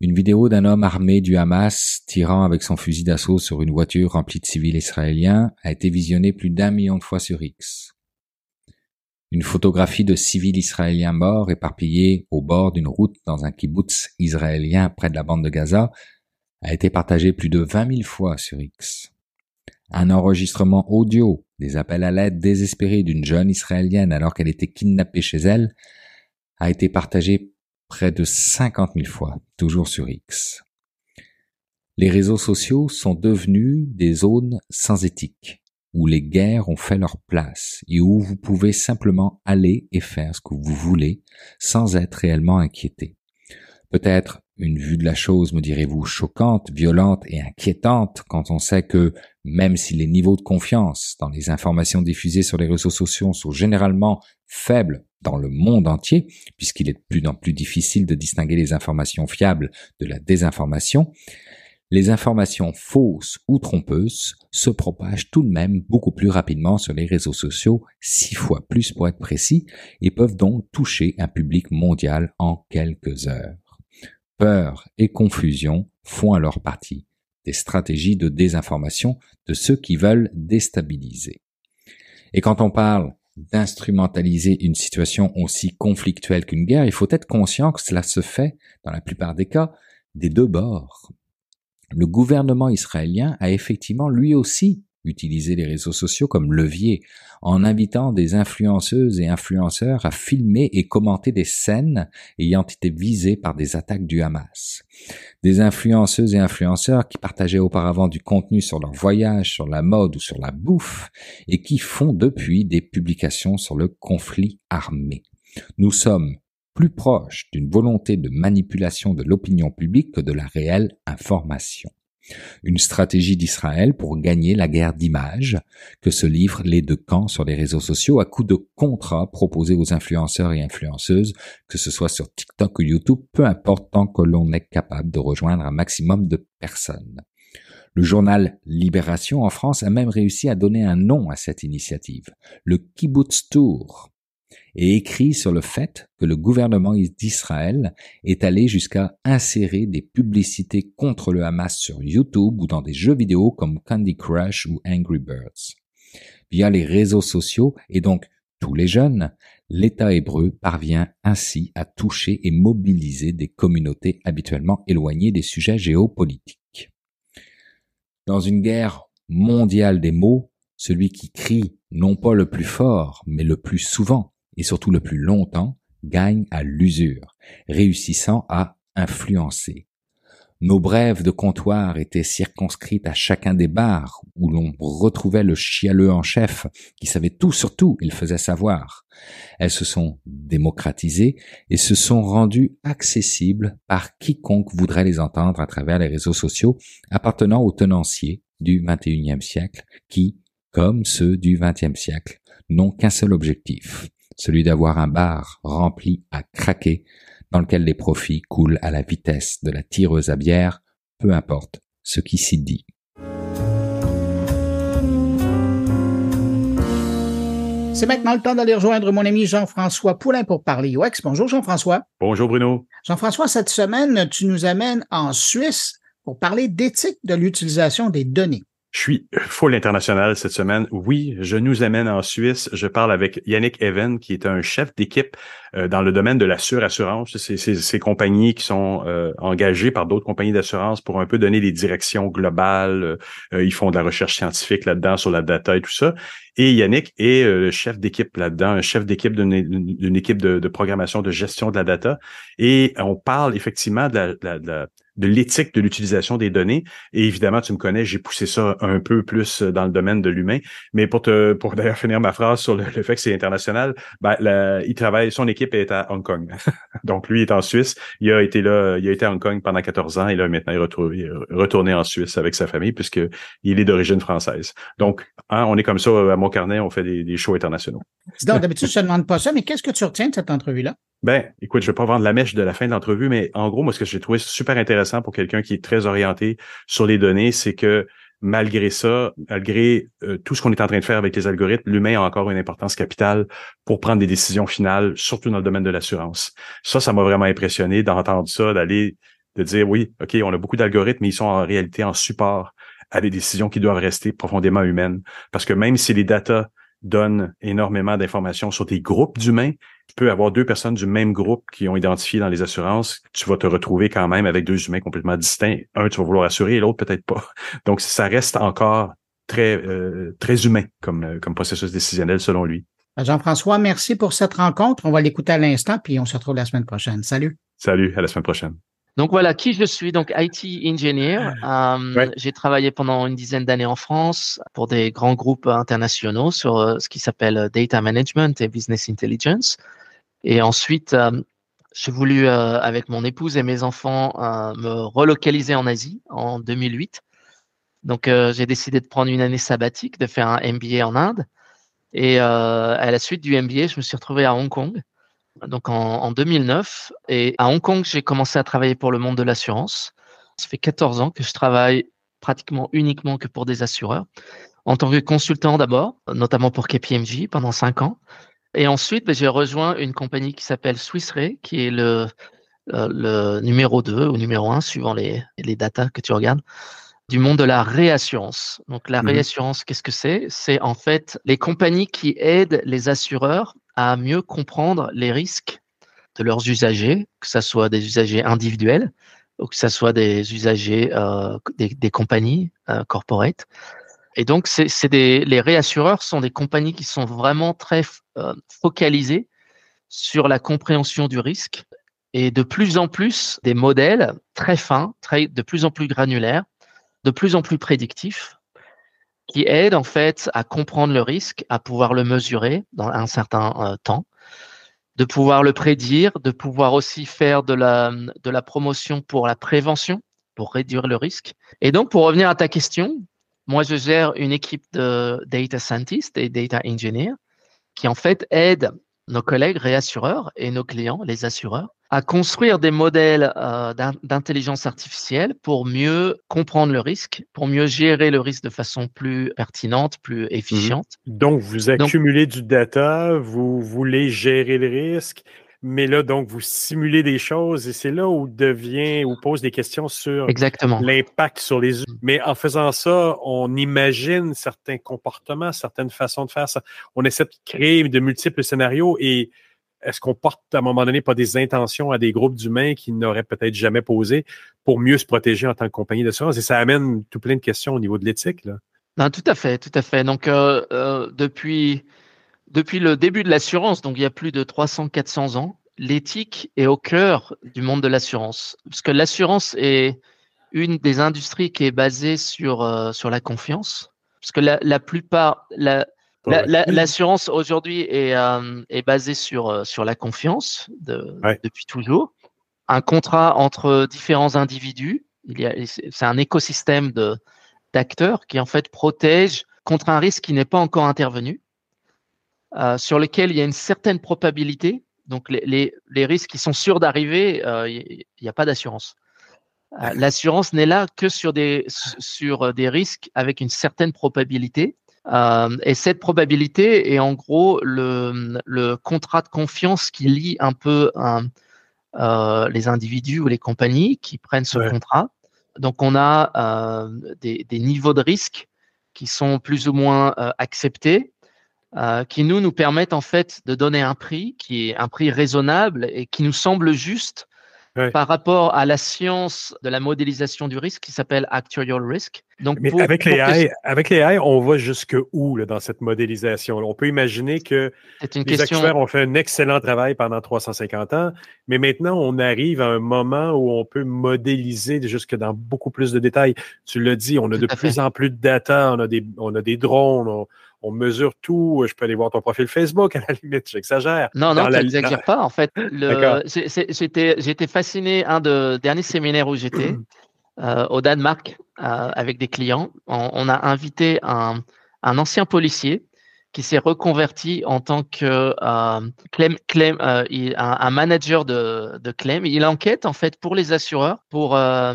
Speaker 11: Une vidéo d'un homme armé du Hamas tirant avec son fusil d'assaut sur une voiture remplie de civils israéliens a été visionnée plus d'un million de fois sur X. Une photographie de civils israéliens morts éparpillés au bord d'une route dans un kibbutz israélien près de la bande de Gaza a été partagée plus de 20 000 fois sur X. Un enregistrement audio des appels à l'aide désespérés d'une jeune israélienne alors qu'elle était kidnappée chez elle a été partagé près de 50 000 fois, toujours sur X. Les réseaux sociaux sont devenus des zones sans éthique où les guerres ont fait leur place et où vous pouvez simplement aller et faire ce que vous voulez sans être réellement inquiété. Peut-être une vue de la chose, me direz-vous, choquante, violente et inquiétante quand on sait que même si les niveaux de confiance dans les informations diffusées sur les réseaux sociaux sont généralement faibles dans le monde entier, puisqu'il est de plus en plus difficile de distinguer les informations fiables de la désinformation, les informations fausses ou trompeuses se propagent tout de même beaucoup plus rapidement sur les réseaux sociaux, six fois plus pour être précis, et peuvent donc toucher un public mondial en quelques heures. Peur et confusion font alors partie des stratégies de désinformation de ceux qui veulent déstabiliser. Et quand on parle d'instrumentaliser une situation aussi conflictuelle qu'une guerre, il faut être conscient que cela se fait, dans la plupart des cas, des deux bords le gouvernement israélien a effectivement lui aussi utilisé les réseaux sociaux comme levier en invitant des influenceuses et influenceurs à filmer et commenter des scènes ayant été visées par des attaques du Hamas. Des influenceuses et influenceurs qui partageaient auparavant du contenu sur leur voyage, sur la mode ou sur la bouffe et qui font depuis des publications sur le conflit armé. Nous sommes plus proche d'une volonté de manipulation de l'opinion publique que de la réelle information. Une stratégie d'Israël pour gagner la guerre d'image que se livrent les deux camps sur les réseaux sociaux à coup de contrats proposés aux influenceurs et influenceuses, que ce soit sur TikTok ou YouTube, peu importe tant que l'on est capable de rejoindre un maximum de personnes. Le journal Libération en France a même réussi à donner un nom à cette initiative, le Kibbutz Tour, et écrit sur le fait que le gouvernement d'Israël est allé jusqu'à insérer des publicités contre le Hamas sur YouTube ou dans des jeux vidéo comme Candy Crush ou Angry Birds. Via les réseaux sociaux et donc tous les jeunes, L'État hébreu parvient ainsi à toucher et mobiliser des communautés habituellement éloignées des sujets géopolitiques. Dans une guerre mondiale des mots, celui qui crie non pas le plus fort, mais le plus souvent, et surtout le plus longtemps, gagne à l'usure, réussissant à influencer. Nos brèves de comptoir étaient circonscrites à chacun des bars où l'on retrouvait le chialeux en chef qui savait tout sur tout, il faisait savoir. Elles se sont démocratisées et se sont rendues accessibles par quiconque voudrait les entendre à travers les réseaux sociaux appartenant aux tenanciers du XXIe siècle qui, comme ceux du XXe siècle, n'ont qu'un seul objectif, celui d'avoir un bar rempli à craquer dans lequel les profits coulent à la vitesse de la tireuse à bière, peu importe ce qui s'y dit.
Speaker 1: C'est maintenant le temps d'aller rejoindre mon ami Jean-François Poulain pour parler UX. Bonjour Jean-François.
Speaker 12: Bonjour Bruno.
Speaker 1: Jean-François, cette semaine, tu nous amènes en Suisse pour parler d'éthique de l'utilisation des données.
Speaker 12: Je suis full international cette semaine. Oui, je nous amène en Suisse. Je parle avec Yannick Even, qui est un chef d'équipe euh, dans le domaine de la surassurance. C'est ces compagnies qui sont euh, engagées par d'autres compagnies d'assurance pour un peu donner des directions globales. Euh, ils font de la recherche scientifique là-dedans sur la data et tout ça. Et Yannick est le chef d'équipe là-dedans, un chef d'équipe d'une équipe de, programmation, de gestion de la data. Et on parle effectivement de l'éthique de l'utilisation des données. Et évidemment, tu me connais, j'ai poussé ça un peu plus dans le domaine de l'humain. Mais pour te, pour d'ailleurs finir ma phrase sur le, fait que c'est international, ben, il travaille, son équipe est à Hong Kong. Donc lui est en Suisse. Il a été là, il a été à Hong Kong pendant 14 ans et là maintenant il est retourné, retourné en Suisse avec sa famille puisque il est d'origine française. Donc, hein, on est comme ça à Montcarnet, on fait des, des shows internationaux.
Speaker 1: Donc, d'habitude, je ne demande pas ça, mais qu'est-ce que tu retiens de cette entrevue-là?
Speaker 12: Ben, écoute, je vais pas vendre la mèche de la fin de l'entrevue, mais en gros, moi, ce que j'ai trouvé super intéressant pour quelqu'un qui est très orienté sur les données, c'est que malgré ça, malgré euh, tout ce qu'on est en train de faire avec les algorithmes, l'humain a encore une importance capitale pour prendre des décisions finales, surtout dans le domaine de l'assurance. Ça, ça m'a vraiment impressionné d'entendre ça, d'aller, de dire oui, OK, on a beaucoup d'algorithmes, mais ils sont en réalité en support à des décisions qui doivent rester profondément humaines. Parce que même si les datas donne énormément d'informations sur des groupes d'humains. Tu peux avoir deux personnes du même groupe qui ont identifié dans les assurances. Tu vas te retrouver quand même avec deux humains complètement distincts. Un, tu vas vouloir assurer et l'autre peut-être pas. Donc, ça reste encore très, euh, très humain comme, euh, comme processus décisionnel selon lui.
Speaker 1: Jean-François, merci pour cette rencontre. On va l'écouter à l'instant, puis on se retrouve la semaine prochaine. Salut.
Speaker 12: Salut, à la semaine prochaine.
Speaker 13: Donc voilà qui je suis, donc IT engineer. Euh, J'ai travaillé pendant une dizaine d'années en France pour des grands groupes internationaux sur euh, ce qui s'appelle euh, data management et business intelligence. Et ensuite, euh, j'ai voulu, avec mon épouse et mes enfants, me relocaliser en Asie en 2008. Donc j'ai décidé de prendre une année sabbatique, de faire un MBA en Inde. Et à la suite du MBA, je me suis retrouvé à Hong Kong donc en, 2009. Et à Hong Kong, j'ai commencé à travailler pour le monde de l'assurance. Ça fait 14 ans que je travaille pratiquement uniquement que pour des assureurs. En tant que consultant d'abord, notamment pour KPMG pendant 5 ans. Et ensuite, ben, j'ai rejoint une compagnie qui s'appelle Swiss Re, qui est le, euh, le numéro 2 ou numéro 1, suivant les, les datas que tu regardes, du monde de la réassurance. Donc la mmh réassurance, qu'est-ce que c'est? C'est en fait les compagnies qui aident les assureurs à mieux comprendre les risques de leurs usagers, que ce soit des usagers individuels ou que ce soit des usagers euh, des, compagnies euh. Et donc, c'est les réassureurs sont des compagnies qui sont vraiment très euh, focalisées sur la compréhension du risque et de plus en plus des modèles très fins, de plus en plus granulaires, de plus en plus prédictifs qui aide en fait à comprendre le risque, à pouvoir le mesurer dans un certain euh, temps, de pouvoir le prédire, de pouvoir aussi faire de la, de la promotion pour la prévention, pour réduire le risque. Et donc, pour revenir à ta question, moi, je gère une équipe de data scientists et data engineers qui en fait aident nos collègues réassureurs et nos clients, les assureurs, à construire des modèles euh, d'intelligence artificielle pour mieux comprendre le risque, pour mieux gérer le risque de façon plus pertinente, plus mmh efficiente.
Speaker 12: Donc, vous accumulez du data, vous voulez gérer le risque, mais là, donc, vous simulez des choses et c'est là où devient, où pose des questions sur l'impact sur les humains. Mais en faisant ça, on imagine certains comportements, certaines façons de faire ça. On essaie de créer de multiples scénarios et est-ce qu'on porte à un moment donné pas des intentions à des groupes d'humains qui n'auraient peut-être jamais posé pour mieux se protéger en tant que compagnie d'assurance? Et ça amène tout plein de questions au niveau de l'éthique.
Speaker 13: Non, tout à fait, tout à fait. Donc, euh, euh, depuis, depuis le début de l'assurance, donc il y a plus de 300-400 ans, l'éthique est au cœur du monde de l'assurance. Parce que l'assurance est une des industries qui est basée sur, euh, sur la confiance. Parce que la, la plupart, la, L'assurance aujourd'hui est, euh, est basée sur, euh, sur la confiance de, depuis toujours. Un contrat entre différents individus. C'est un écosystème de, d'acteurs qui en fait protège contre un risque qui n'est pas encore intervenu, euh, sur lequel il y a une certaine probabilité. Donc les, les, les risques qui sont sûrs d'arriver, euh, il n'y a pas d'assurance. Euh, l'assurance n'est là que sur des, sur des risques avec une certaine probabilité. Euh, et cette probabilité est en gros le, le, contrat de confiance qui lie un peu euh, les individus ou les compagnies qui prennent ce contrat. Donc on a euh, des, des, niveaux de risque qui sont plus ou moins acceptés, euh, qui nous nous permettent en fait de donner un prix qui est un prix raisonnable et qui nous semble juste par rapport à la science de la modélisation du risque qui s'appelle actuarial risk.
Speaker 12: Donc, Mais avec, les AI, avec les AI, on va jusque où là, dans cette modélisation? On peut imaginer que les question... actuaires ont fait un excellent travail pendant 350 ans, mais maintenant, on arrive à un moment où on peut modéliser jusque dans beaucoup plus de détails. Tu l'as dit, on a de plus en plus de data, on a des, on a des drones, on, on mesure tout. Je peux aller voir ton profil Facebook, à la limite, j'exagère.
Speaker 13: Non, non, tu n'exagères pas. En fait, j'étais fasciné, un des derniers séminaires où j'étais, euh, au Danemark, euh, avec des clients. On, a invité un, un ancien policier qui s'est reconverti en tant que euh, claim, claim, euh, un, manager de, de claim. Il enquête en fait pour les assureurs pour euh,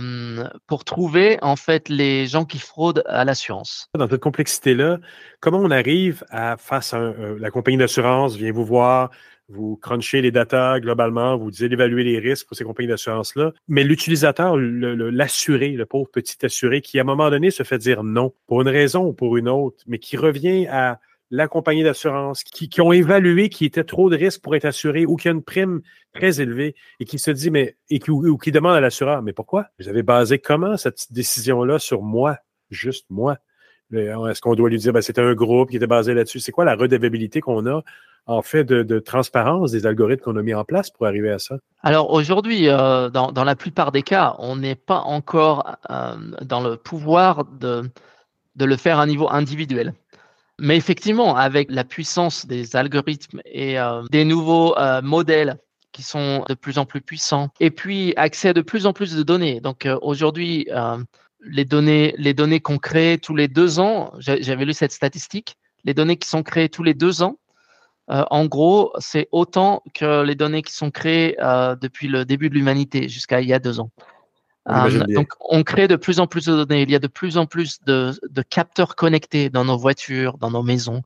Speaker 13: pour trouver en fait les gens qui fraudent à l'assurance.
Speaker 12: Dans cette complexité là, comment on arrive à face à la compagnie d'assurance vient vous voir, vous crunchez les datas globalement, vous d'évaluer les risques pour ces compagnies d'assurance-là. Mais l'utilisateur, l'assuré, le, pauvre petit assuré, qui à un moment donné se fait dire non, pour une raison ou pour une autre, mais qui revient à la compagnie d'assurance, qui, ont évalué qu'il était trop de risques pour être assuré ou qu'il y a une prime très élevée et qui se dit, mais, et qui, ou, qui demande à l'assureur, mais pourquoi? Vous avez basé comment cette décision-là sur moi, juste moi? Est-ce qu'on doit lui dire, ben, c'était un groupe qui était basé là-dessus? C'est quoi la redevabilité qu'on a en fait de, transparence des algorithmes qu'on a mis en place pour arriver à ça?
Speaker 13: Alors aujourd'hui, euh, dans, la plupart des cas, on n'est pas encore euh, dans le pouvoir de, de le faire à un niveau individuel. Mais effectivement, avec la puissance des algorithmes et euh, des nouveaux euh, modèles qui sont de plus en plus puissants, et puis accès à de plus en plus de données. Donc euh, aujourd'hui, les données, les données qu'on crée tous les deux ans, j'avais lu cette statistique, les données qui sont créées tous les deux ans, en gros, c'est autant que les données qui sont créées depuis le début de l'humanité jusqu'à il y a deux ans. Euh, donc, on crée de plus en plus de données. Il y a de plus en plus de, de, capteurs connectés dans nos voitures, dans nos maisons,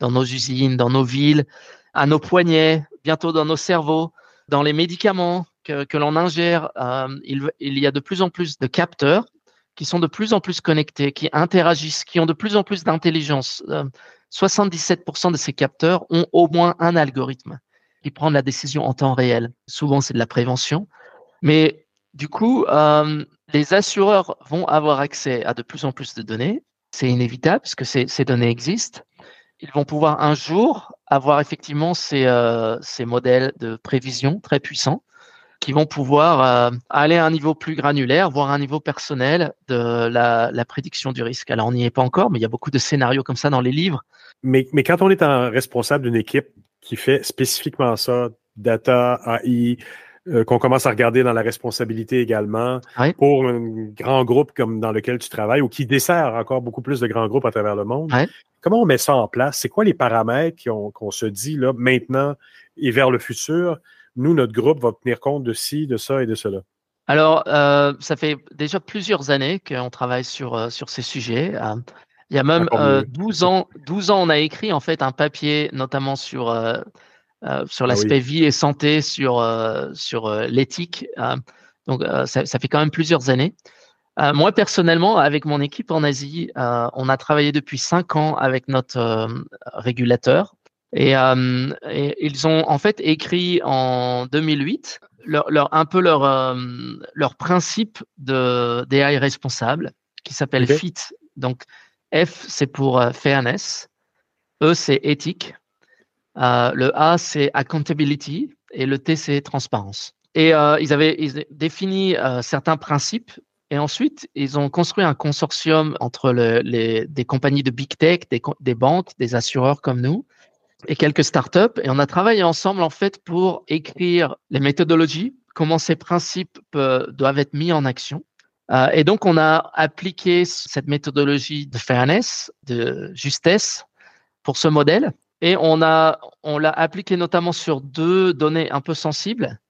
Speaker 13: dans nos usines, dans nos villes, à nos poignets, bientôt dans nos cerveaux, dans les médicaments que, que l'on ingère. Euh, il, il, y a de plus en plus de capteurs qui sont de plus en plus connectés, qui interagissent, qui ont de plus en plus d'intelligence. 77% euh, de ces capteurs ont au moins un algorithme qui prend la décision en temps réel. Souvent, c'est de la prévention. Mais du coup, euh, les assureurs vont avoir accès à de plus en plus de données. C'est inévitable parce que ces, données existent. Ils vont pouvoir un jour avoir effectivement ces, euh, modèles de prévision très puissants qui vont pouvoir euh, aller à un niveau plus granulaire, voire à un niveau personnel de la, la prédiction du risque. Alors, on n'y est pas encore, mais il y a beaucoup de scénarios comme ça dans les livres.
Speaker 12: Mais, mais quand on est un responsable d'une équipe qui fait spécifiquement ça, data, AI, euh, qu'on commence à regarder dans la responsabilité également pour un grand groupe comme dans lequel tu travailles ou qui dessert encore beaucoup plus de grands groupes à travers le monde. Comment on met ça en place? C'est quoi les paramètres qu'on se dit là maintenant et vers le futur? Nous, notre groupe va tenir compte de ci, de ça et de cela.
Speaker 13: Alors, euh, ça fait déjà plusieurs années qu'on travaille sur, euh, sur ces sujets. il y a même 12 ans, 12 ans, on a écrit en fait un papier, notamment sur sur l'aspect vie et santé, sur, sur l'éthique. donc, ça, ça, fait quand même plusieurs années. moi, personnellement, avec mon équipe en Asie, on a travaillé depuis cinq ans avec notre régulateur. Et, et, ils ont en fait écrit en 2008 leur, leur, un peu leur, leur principe de d'AI responsable qui s'appelle FIT. Donc, F, c'est pour euh, fairness. E, c'est éthique. Euh, le A, c'est accountability. Et le T, c'est transparence. Et euh, ils avaient défini certains principes. Et ensuite, ils ont construit un consortium entre les, des compagnies de big tech, des, banques, des assureurs comme nous, et quelques startups. Et on a travaillé ensemble, en fait, pour écrire les méthodologies, comment ces principes doivent être mis en action. Euh, et donc, on a appliqué cette méthodologie de fairness, de justesse pour ce modèle. Et on a, on l'a appliqué notamment sur deux données un peu sensibles.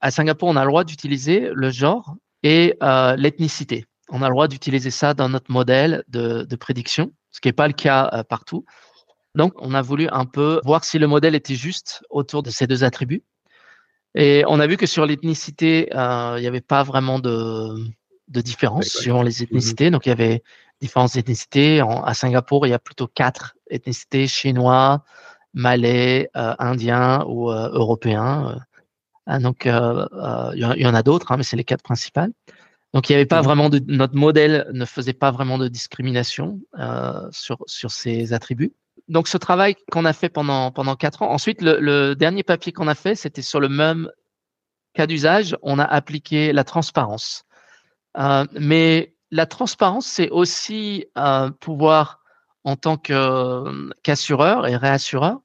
Speaker 13: À Singapour, on a le droit d'utiliser le genre et euh, l'ethnicité. On a le droit d'utiliser ça dans notre modèle de, de prédiction, ce qui n'est pas le cas euh, partout. Donc, on a voulu un peu voir si le modèle était juste autour de ces deux attributs. Et on a vu que sur l'ethnicité, euh, il n'y avait pas vraiment de, de différences suivant les mmh ethnicités. Donc, il y avait différentes ethnicités. à Singapour, il y a plutôt quatre ethnicités chinois, malais, euh, indiens ou euh, européens. Euh. donc, il y, en a d'autres, hein, mais c'est les quatre principales. Donc, il n'y avait pas vraiment de, notre modèle ne faisait pas vraiment de discrimination sur, sur ces attributs. Donc, ce travail qu'on a fait pendant, pendant quatre ans. Ensuite, le, le dernier papier qu'on a fait, c'était sur le même cas d'usage. On a appliqué la transparence. Mais la transparence, c'est aussi pouvoir, en tant qu'assureur et réassureur,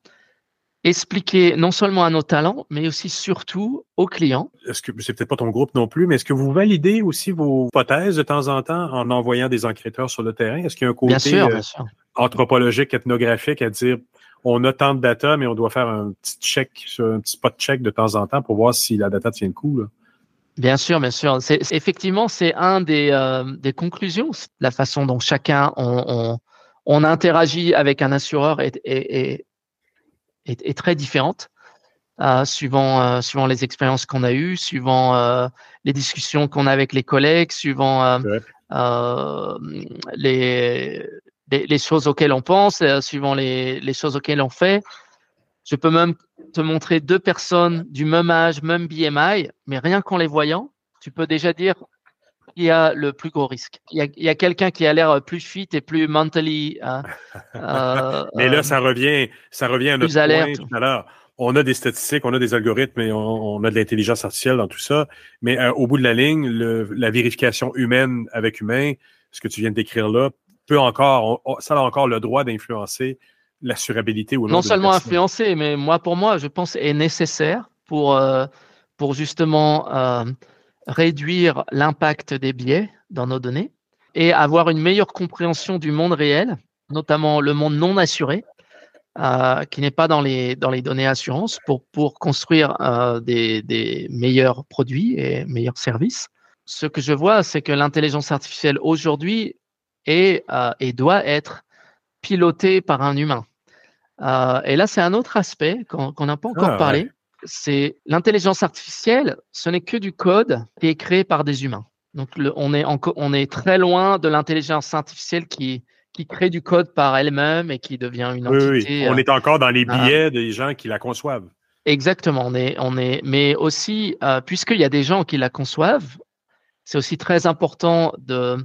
Speaker 13: expliquer non seulement à nos talents, mais aussi surtout aux clients.
Speaker 12: Est-ce que c'est peut-être pas ton groupe non plus, mais est-ce que vous validez aussi vos hypothèses de temps en temps en envoyant des enquêteurs sur le terrain? Est-ce qu'il y a un côté euh, anthropologique, ethnographique à dire on a tant de data, mais on doit faire un petit check, un petit spot check de temps en temps pour voir si la data tient le coup? Là?
Speaker 13: Bien sûr, bien sûr. C'est, effectivement, c'est un des, euh, des conclusions. La façon dont chacun on, on, on interagit avec un assureur est, est, est, est très différente, euh, suivant, euh, suivant les expériences qu'on a eues, suivant euh, les discussions qu'on a avec les collègues, suivant les, les, les, choses auxquelles on pense, suivant les, les choses auxquelles on fait. Je peux même te montrer deux personnes du même âge, même BMI, mais rien qu'en les voyant, tu peux déjà dire qu'il y a le plus gros risque. Il y a, quelqu'un qui a l'air plus fit et plus mentally.
Speaker 12: Hein, euh, mais là, ça revient, ça revient à notre point tout à l'heure. On a des statistiques, on a des algorithmes et on, a de l'intelligence artificielle dans tout ça. Mais euh, au bout de la ligne, la vérification humaine avec humain, ce que tu viens de décrire là, peut encore, ça a encore le droit d'influencer l'assurabilité ou
Speaker 13: non. Non seulement influencer, mais moi, pour moi, je pense est nécessaire pour, euh, pour justement euh, réduire l'impact des biais dans nos données et avoir une meilleure compréhension du monde réel, notamment le monde non assuré, euh, qui n'est pas dans les, dans les données assurance, pour, pour construire des, des meilleurs produits et meilleurs services. Ce que je vois, c'est que l'intelligence artificielle aujourd'hui est et doit être piloté par un humain. Euh, et là, c'est un autre aspect qu'on n'a pas encore ah, parlé. C'est l'intelligence artificielle, ce n'est que du code qui est créé par des humains. Donc, on, est on est très loin de l'intelligence artificielle qui, qui crée du code par elle-même et qui devient une entité.
Speaker 12: Oui, On est encore dans les billets des gens qui la conçoivent.
Speaker 13: Exactement. On est, on est, mais aussi, euh, puisqu'il y a des gens qui la conçoivent, c'est aussi très important de,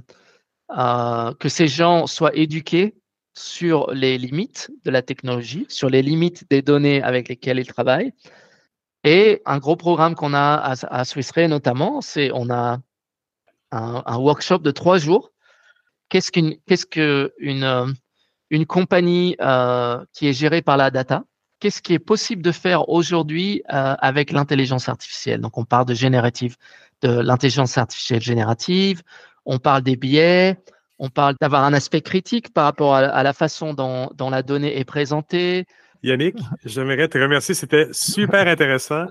Speaker 13: euh, que ces gens soient éduqués sur les limites de la technologie, sur les limites des données avec lesquelles ils travaillent. Et un gros programme qu'on a à, à Swiss notamment, c'est on a un, workshop de trois jours. Qu'est-ce qu'une qu'est-ce que une, euh, une compagnie euh, qui est gérée par la data Qu'est-ce qui est possible de faire aujourd'hui euh, avec l'intelligence artificielle? Donc on parle de générative, de l'intelligence artificielle générative. On parle des biais, on parle d'avoir un aspect critique par rapport à, la façon dont, la donnée est présentée.
Speaker 12: Yannick, j'aimerais te remercier. C'était super intéressant.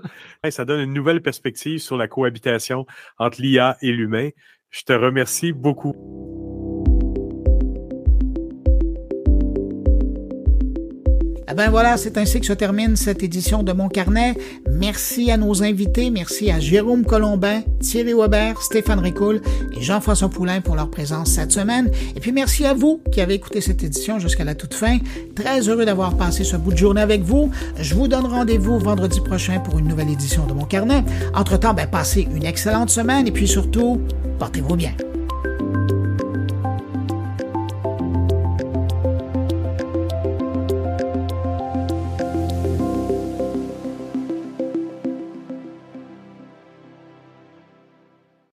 Speaker 12: Ça donne une nouvelle perspective sur la cohabitation entre l'IA et l'humain. Je te remercie beaucoup.
Speaker 1: Ben voilà, c'est ainsi que se termine cette édition de Mon Carnet. Merci à nos invités, merci à Jérôme Colombin, Thierry Weber, Stéphane Ricoul et Jean-François Poulain pour leur présence cette semaine. Et puis merci à vous qui avez écouté cette édition jusqu'à la toute fin. Très heureux d'avoir passé ce bout de journée avec vous. Je vous donne rendez-vous vendredi prochain pour une nouvelle édition de Mon Carnet. Entre-temps, ben, passez une excellente semaine et puis surtout, portez-vous bien.